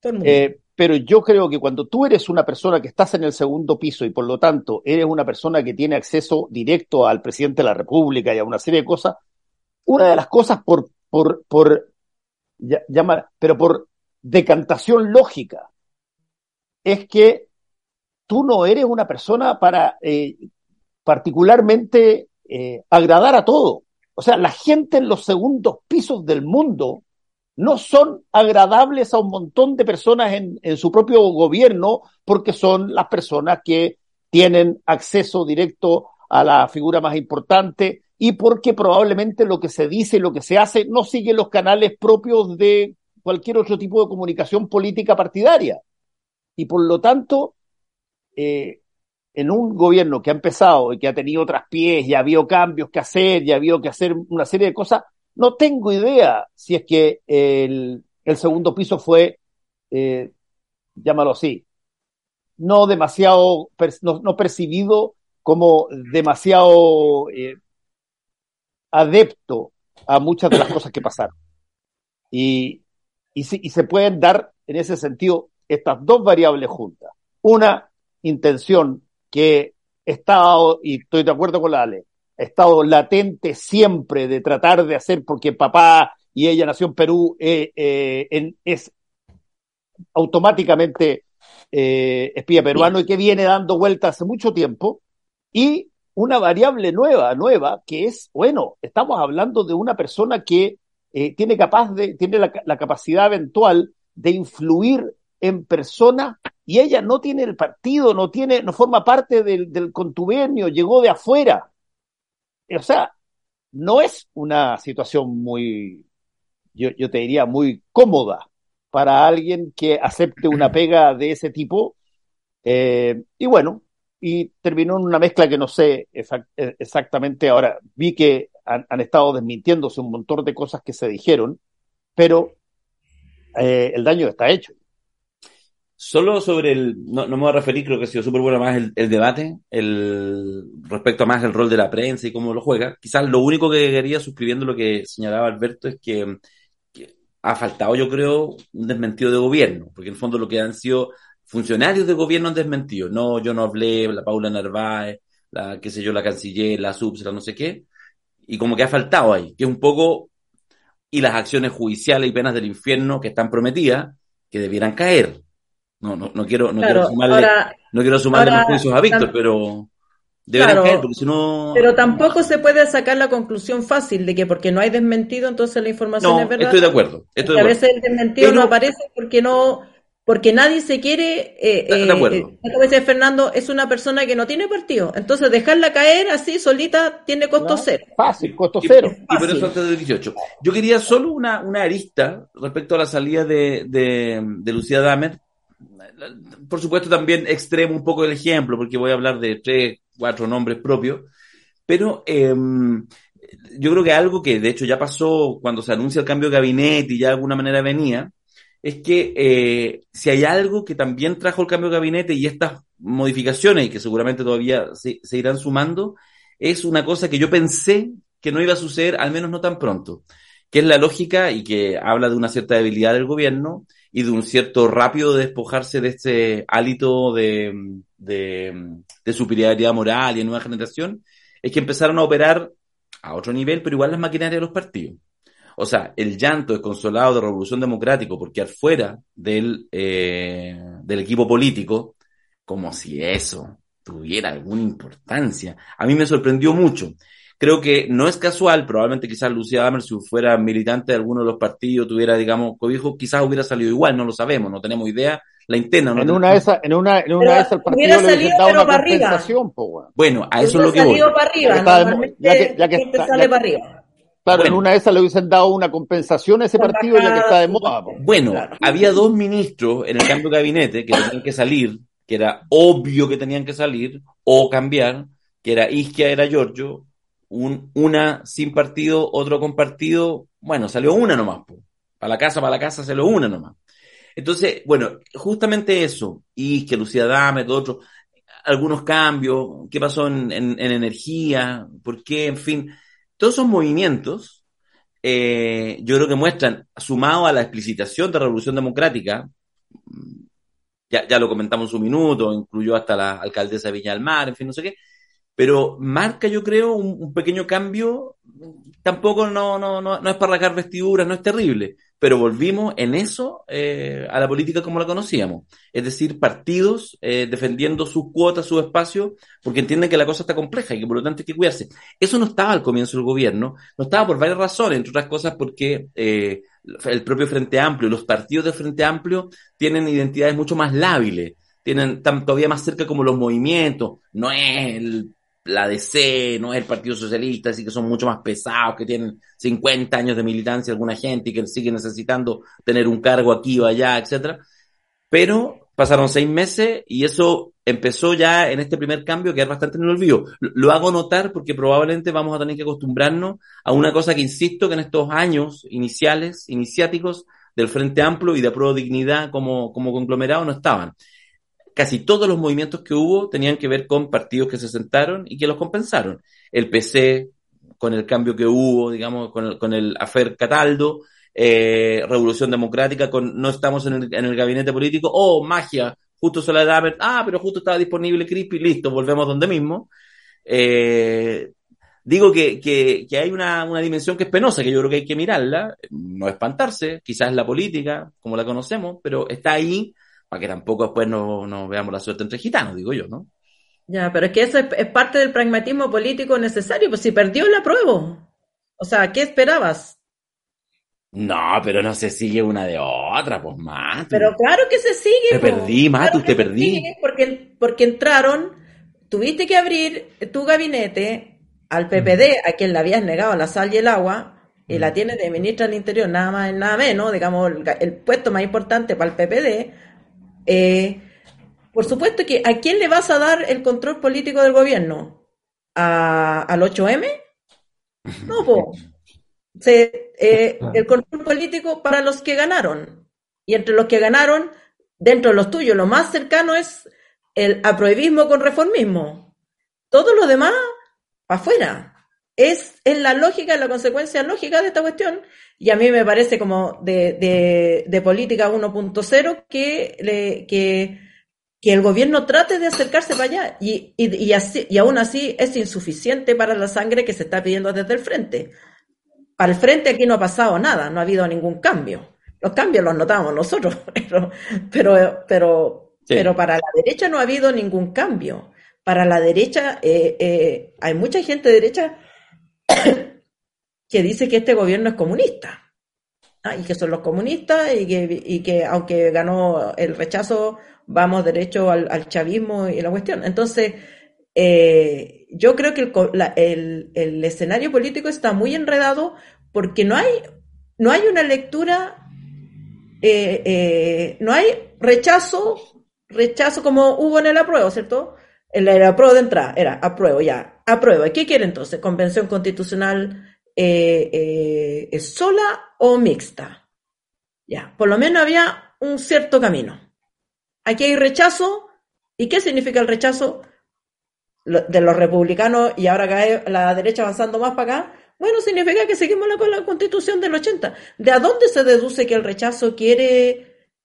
todo el mundo. Pero yo creo que cuando tú eres una persona que estás en el segundo piso y por lo tanto eres una persona que tiene acceso directo al presidente de la República y a una serie de cosas, una de las cosas por, por, por, llama, pero por decantación lógica, es que tú no eres una persona para eh, particularmente eh, agradar a todo. O sea, la gente en los segundos pisos del mundo no son agradables a un montón de personas en, su propio gobierno porque son las personas que tienen acceso directo a la figura más importante y porque probablemente lo que se dice y lo que se hace no sigue los canales propios de cualquier otro tipo de comunicación política partidaria. Y por lo tanto, eh, en un gobierno que ha empezado y que ha tenido traspiés, y ha habido cambios que hacer, y ha habido que hacer una serie de cosas, no tengo idea si es que el, segundo piso fue, eh, llámalo así, no demasiado, no, no percibido como demasiado eh, adepto a muchas de las cosas que pasaron. Y, y, si- se pueden dar en ese sentido estas dos variables juntas. Una intención que estado, y estoy de acuerdo con la Ale, estado latente siempre de tratar de hacer, porque papá y ella nació en Perú, eh, eh, en- es automáticamente eh, espía peruano y que viene dando vueltas hace mucho tiempo, y una variable nueva, nueva, que es, bueno, estamos hablando de una persona que eh, tiene capaz de, tiene la, la capacidad eventual de influir en persona y ella no tiene el partido, no tiene, no forma parte del, del contubernio, llegó de afuera. O sea, no es una situación muy, yo, yo te diría, muy cómoda para alguien que acepte una pega de ese tipo. Eh, y bueno, y terminó en una mezcla que no sé exact- eh, exactamente. Ahora, vi que han, han estado desmintiéndose un montón de cosas que se dijeron, pero eh, el daño está hecho. Solo sobre el, no, me voy a referir, creo que ha sido súper bueno más el, debate, el, respecto a más el rol de la prensa y cómo lo juega. Quizás lo único que quería, suscribiendo lo que señalaba Alberto, es que, que ha faltado, yo creo, un desmentido de gobierno, porque en el fondo lo que han sido funcionarios de gobierno han desmentido. No, yo no hablé, la Paula Narváez, la, qué sé yo, la canciller, la subs, la no sé qué, y como que ha faltado ahí, que es un poco, y las acciones judiciales y penas del infierno que están prometidas, que debieran caer. No, no, no quiero, no Claro, quiero sumarle, ahora, no quiero sumarle ahora, más juicios a Víctor, pero deberán Claro, caer, porque si no. pero tampoco se puede sacar la conclusión fácil de que porque no hay desmentido, entonces la información No, es verdad. estoy de acuerdo. Estoy de a veces el desmentido Pero- no aparece porque no, porque nadie se quiere, eh, De- de eh, acuerdo. eh, dice Fernando, es una persona que no tiene partido. Entonces dejarla caer así solita tiene costo ¿no? cero. Fácil, costo Y, cero. y por eso antes del 18. Yo quería solo una, una arista respecto a la salida de, de, de Lucía Damer. Por supuesto, también extremo un poco el ejemplo, porque voy a hablar de tres, cuatro nombres propios. Pero eh, yo creo que algo que de hecho ya pasó cuando se anuncia el cambio de gabinete y ya de alguna manera venía, es que eh, si hay algo que también trajo el cambio de gabinete y estas modificaciones, y que seguramente todavía se irán sumando, es una cosa que yo pensé que no iba a suceder, al menos no tan pronto, que es la lógica y que habla de una cierta debilidad del gobierno y de un cierto rápido despojarse de este hálito de, de, de superioridad moral y de nueva generación, es que empezaron a operar a otro nivel, pero igual las maquinarias de los partidos. O sea, el llanto desconsolado de Revolución Democrático por quedar fuera del, eh, del equipo político, como si eso tuviera alguna importancia. A mí me sorprendió mucho. Creo que no es casual, probablemente quizás Lucía Damer, si fuera militante de alguno de los partidos, tuviera, digamos, cobijo, quizás hubiera salido igual, no lo sabemos, no tenemos idea. La interna, no En una de esas, en una, en una de esas el partido hubiera le salido, dado una para arriba. compensación, po. Bueno, a eso es lo que voy. salido para arriba, Ya que está de mo- normalmente ya que- ya que siempre está- sale ya- para arriba. Claro, en Bueno. una de esas le hubiesen dado una compensación a ese partido ya que está de moda, po. Bueno, Claro. había dos ministros en el cambio de gabinete que tenían que salir, que era obvio que tenían que salir o cambiar, que era Isquia, era Giorgio, un, una sin partido, otro con partido, bueno, salió una nomás, po. para la casa, para la casa salió una nomás. Entonces, bueno, justamente eso, Isquia, Lucía Dame, todo otro, algunos cambios, qué pasó en, en- en energía, por qué, en fin, todos esos movimientos eh, yo creo que muestran, sumado a la explicitación de Revolución Democrática, ya, ya lo comentamos en su minuto, incluyó hasta la alcaldesa de Viña del Mar, en fin, no sé qué, pero marca, yo creo, un, pequeño cambio, tampoco no, no, no, no es para arrancar vestiduras, no es terrible, pero volvimos en eso eh, a la política como la conocíamos, es decir, partidos eh, defendiendo sus cuotas, sus espacios, porque entienden que la cosa está compleja y que por lo tanto hay que cuidarse. Eso no estaba al comienzo del gobierno, no estaba por varias razones, entre otras cosas porque eh, el propio Frente Amplio, los partidos del Frente Amplio tienen identidades mucho más lábiles, tienen todavía más cerca como los movimientos, no es el, la DC, no es el Partido Socialista, así que son mucho más pesados, que tienen 50 años de militancia alguna gente y que siguen necesitando tener un cargo aquí o allá, etcétera. Pero pasaron seis meses y eso empezó ya en este primer cambio a quedar bastante en el olvido. Lo, hago notar porque probablemente vamos a tener que acostumbrarnos a una cosa que insisto que en estos años iniciales, iniciáticos del Frente Amplio y de Pro Dignidad como, como conglomerado no estaban. Casi todos los movimientos que hubo tenían que ver con partidos que se sentaron y que los compensaron. El PC, con el cambio que hubo, digamos, con el, con el afer Cataldo, eh, Revolución Democrática, con no estamos en el, en el gabinete político, oh, magia, justo Soledad, ah, pero justo estaba disponible Crispy, listo, volvemos donde mismo. Eh, digo que, que, que hay una, una, dimensión que es penosa, que yo creo que hay que mirarla, no espantarse, quizás la política, como la conocemos, pero está ahí para que tampoco después no, no veamos la suerte entre gitanos, digo yo, ¿no? Ya, pero es que eso es, es, parte del pragmatismo político necesario, pues si perdió la prueba. O sea, ¿qué esperabas? No, pero no se sigue una de otra, pues Matu. Pero claro que se sigue. Te pues. perdí, Matu, claro te perdí. Porque, porque entraron, tuviste que abrir tu gabinete al PPD, a quien le habías negado la sal y el agua, y la tienes de ministra del Interior, nada más, nada menos, digamos, el, el puesto más importante para el PPD. Eh, por supuesto que ¿a quién le vas a dar el control político del gobierno? ¿A, ¿Al 8M? No, po. Se, eh, el control político para los que ganaron. Y entre los que ganaron, dentro de los tuyos, lo más cercano es el aproebismo con reformismo. Todo lo demás, afuera. Es, es la lógica, la consecuencia lógica de esta cuestión. Y a mí me parece como de, de, de política 1.0 que, que, que el gobierno trate de acercarse para allá. Y, y, y, así, y aún así es insuficiente para la sangre que se está pidiendo desde el frente. Para el frente aquí no ha pasado nada, no ha habido ningún cambio. Los cambios los notamos nosotros, pero, pero, pero, sí. pero para la derecha no ha habido ningún cambio. Para la derecha, eh, eh, hay mucha gente de derecha que dice que este gobierno es comunista. Ah, y que son los comunistas y que, y que aunque ganó el rechazo, vamos derecho al, chavismo y la cuestión. Entonces, eh, yo creo que el, el, escenario político está muy enredado porque no hay, no hay una lectura, eh, eh, no hay rechazo, rechazo como hubo en el apruebo, ¿cierto? El, el apruebo de entrada era apruebo, ya, apruebo. ¿Qué quiere entonces? Convención constitucional eh, sola o mixta. Ya, por lo menos había un cierto camino. Aquí hay rechazo. ¿Y qué significa el rechazo? de los republicanos y ahora cae la derecha avanzando más para acá, bueno, significa que seguimos con la constitución del 80. ¿De a dónde se deduce que el rechazo quiere,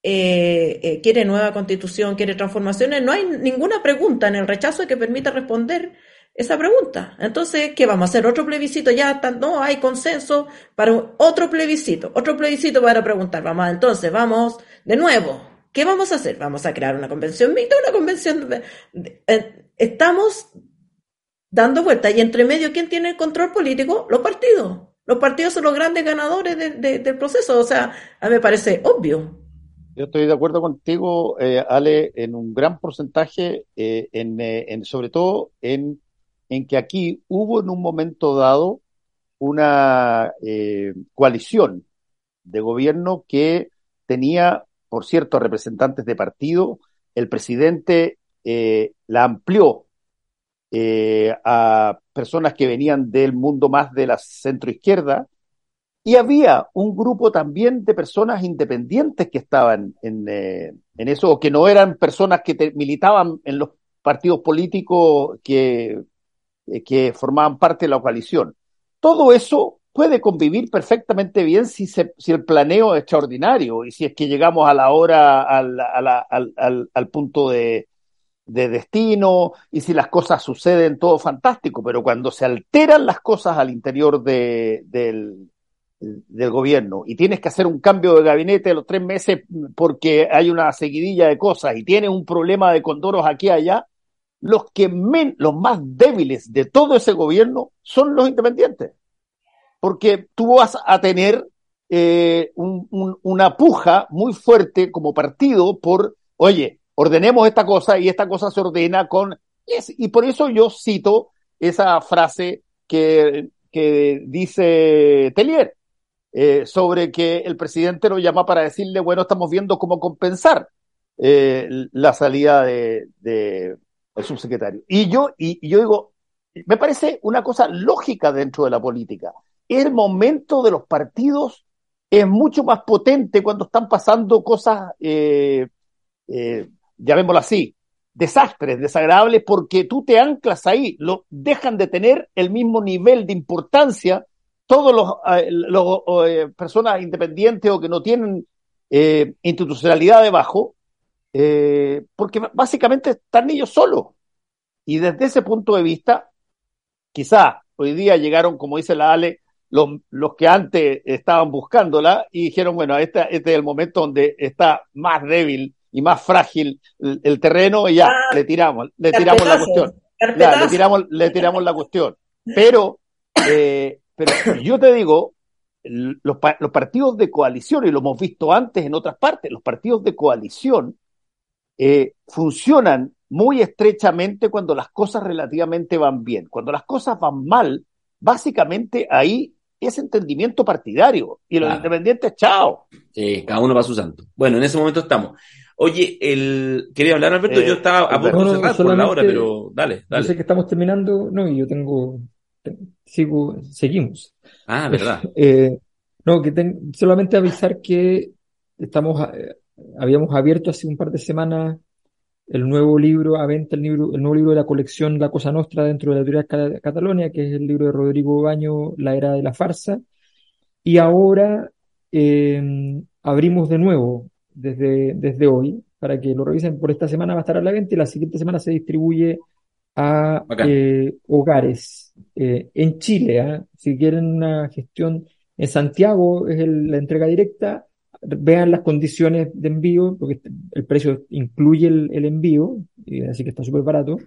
eh, eh, quiere nueva constitución, quiere transformaciones? No hay ninguna pregunta en el rechazo que permita responder esa pregunta. Entonces, ¿qué vamos a hacer? ¿Otro plebiscito? Ya no hay consenso para otro plebiscito, otro plebiscito para preguntar. Vamos, entonces, vamos de nuevo. ¿Qué vamos a hacer? Vamos a crear una convención mixta, una convención... Eh, estamos dando vueltas. Y entre medio, ¿quién tiene el control político? Los partidos. Los partidos son los grandes ganadores de, de, del proceso. O sea, a mí me parece obvio. Yo estoy de acuerdo contigo, eh, Ale, en un gran porcentaje, eh, en, eh, en, sobre todo en, en, que aquí hubo en un momento dado una eh, coalición de gobierno que tenía, por cierto, representantes de partido. El presidente la amplió a personas que venían del mundo más de la centroizquierda y había un grupo también de personas independientes que estaban en, eh, eso, o que no eran personas que militaban en los partidos políticos que, eh, que formaban parte de la coalición. Todo eso puede convivir perfectamente bien si, el planeo es extraordinario y si es que llegamos a la hora, al, punto de, de destino y si las cosas suceden, todo fantástico, pero cuando se alteran las cosas al interior de, del, del gobierno y tienes que hacer un cambio de gabinete a los tres meses porque hay una seguidilla de cosas y tienes un problema de condoros aquí y allá, los que men, los más débiles de todo ese gobierno son los independientes. Porque tú vas a tener eh, un, un, una puja muy fuerte como partido por, oye, ordenemos esta cosa y esta cosa se ordena con... Y por eso yo cito esa frase que, que dice Tellier eh, sobre que el presidente lo llama para decirle, bueno, estamos viendo cómo compensar eh, la salida de, del subsecretario. Y yo, y, y yo digo, me parece una cosa lógica dentro de la política. El momento de los partidos es mucho más potente cuando están pasando cosas, eh, eh, llamémoslo así, desastres, desagradables, porque tú te anclas ahí, lo, dejan de tener el mismo nivel de importancia todos los, eh, los eh, personas independientes o que no tienen eh, institucionalidad debajo, eh, porque básicamente están ellos solos. Y desde ese punto de vista, quizá hoy día llegaron, como dice la Ale, los, los que antes estaban buscándola y dijeron, bueno, este, este es el momento donde está más débil y más frágil el, el terreno y ya, ah, le tiramos, le tiramos la cuestión. Ya, le tiramos, le tiramos la cuestión. Pero eh, pero yo te digo, los, los, partidos de coalición, y lo hemos visto antes en otras partes, los partidos de coalición eh, funcionan muy estrechamente cuando las cosas relativamente van bien. Cuando las cosas van mal, básicamente ahí es entendimiento partidario. Y los claro. independientes, chao. Sí, cada uno va a su santo. Bueno, en ese momento estamos. Oye, el quería hablar, Alberto, eh, yo estaba a punto de cerrar por la hora, pero dale, dale. Yo sé que estamos terminando, no, y yo tengo sigo, seguimos. Ah, verdad. Eh, no, que ten, solamente avisar que estamos, eh, habíamos abierto hace un par de semanas el nuevo libro a venta, el, libro, el nuevo libro de la colección La Cosa Nostra dentro de la teoría Cataluña, que es el libro de Rodrigo Baño, La Era de la Farsa. Y ahora eh, abrimos de nuevo desde, desde hoy para que lo revisen. Por esta semana va a estar a la venta y la siguiente semana se distribuye a eh, hogares eh, en Chile. ¿eh? Si quieren una gestión en Santiago, es el, la entrega directa. Vean las condiciones de envío, porque el precio incluye el, envío, así que está súper barato.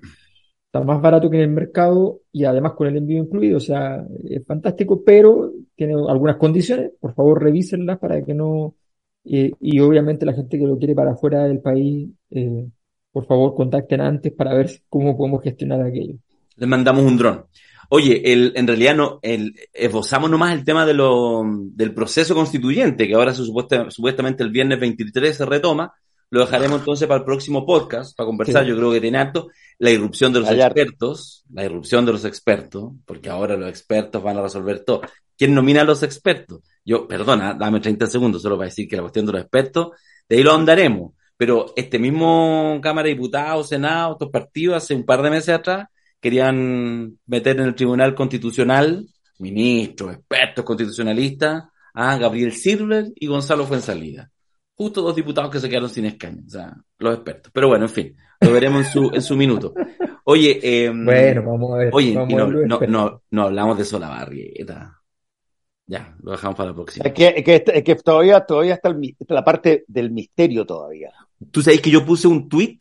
Está más barato que en el mercado y además con el envío incluido, o sea, es fantástico, pero tiene algunas condiciones. Por favor, revísenlas para que no. Y obviamente la gente que lo quiere para afuera del país eh, por favor contacten antes para ver cómo podemos gestionar aquello. Les mandamos un dron. Oye, el, en realidad no, el, esbozamos nomás el tema de lo, del proceso constituyente, que ahora se supuesta, supuestamente el viernes 23 se retoma. Lo dejaremos entonces para el próximo podcast, para conversar. Sí. Yo creo que tiene harto la irrupción de los Allá. expertos, la irrupción de los expertos, porque ahora los expertos van a resolver todo. ¿Quién nomina a los expertos? Yo, perdona, dame 30 segundos solo para decir que la cuestión de los expertos, de ahí lo andaremos pero este mismo Cámara de Diputados, Senado, estos partidos hace un par de meses atrás querían meter en el Tribunal Constitucional ministros, expertos constitucionalistas a Gabriel Silver y Gonzalo Fuensalida. Justo dos diputados que se quedaron sin escaño, o sea, los expertos. Pero bueno, en fin, lo veremos en su, en su minuto. Oye, eh, bueno, vamos a ver. Oye, vamos no, no, no, no, hablamos de Solabarrieta. Ya, lo dejamos para la próxima. Es que, es que, es que todavía, todavía está, el, está la parte del misterio todavía. Tú sabes que yo puse un tweet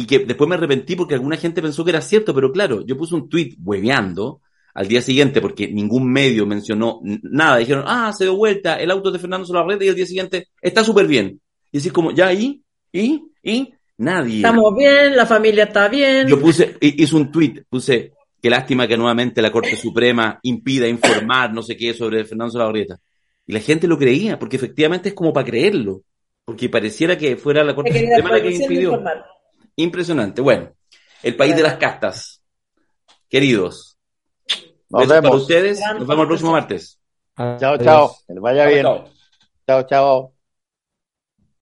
y que después me arrepentí porque alguna gente pensó que era cierto, pero claro, yo puse un tweet hueveando al día siguiente porque ningún medio mencionó nada. Dijeron, ah, se dio vuelta el auto de Fernando Solabarrieta y el día siguiente está súper bien. Y así como, ya, ¿y? ¿y? ¿y? Nadie. Estamos bien, la familia está bien. Yo puse, hice un tweet, puse, qué lástima que nuevamente la Corte Suprema impida informar no sé qué sobre Fernando Solabarrieta. Y la gente lo creía, porque efectivamente es como para creerlo. Porque pareciera que fuera la Corte Suprema la que impidió. Impresionante. Bueno, el país de las castas. Queridos. Nos vemos. para ustedes. Nos vemos el próximo martes. Chao, chao. Que les vaya bien. Chao, chao.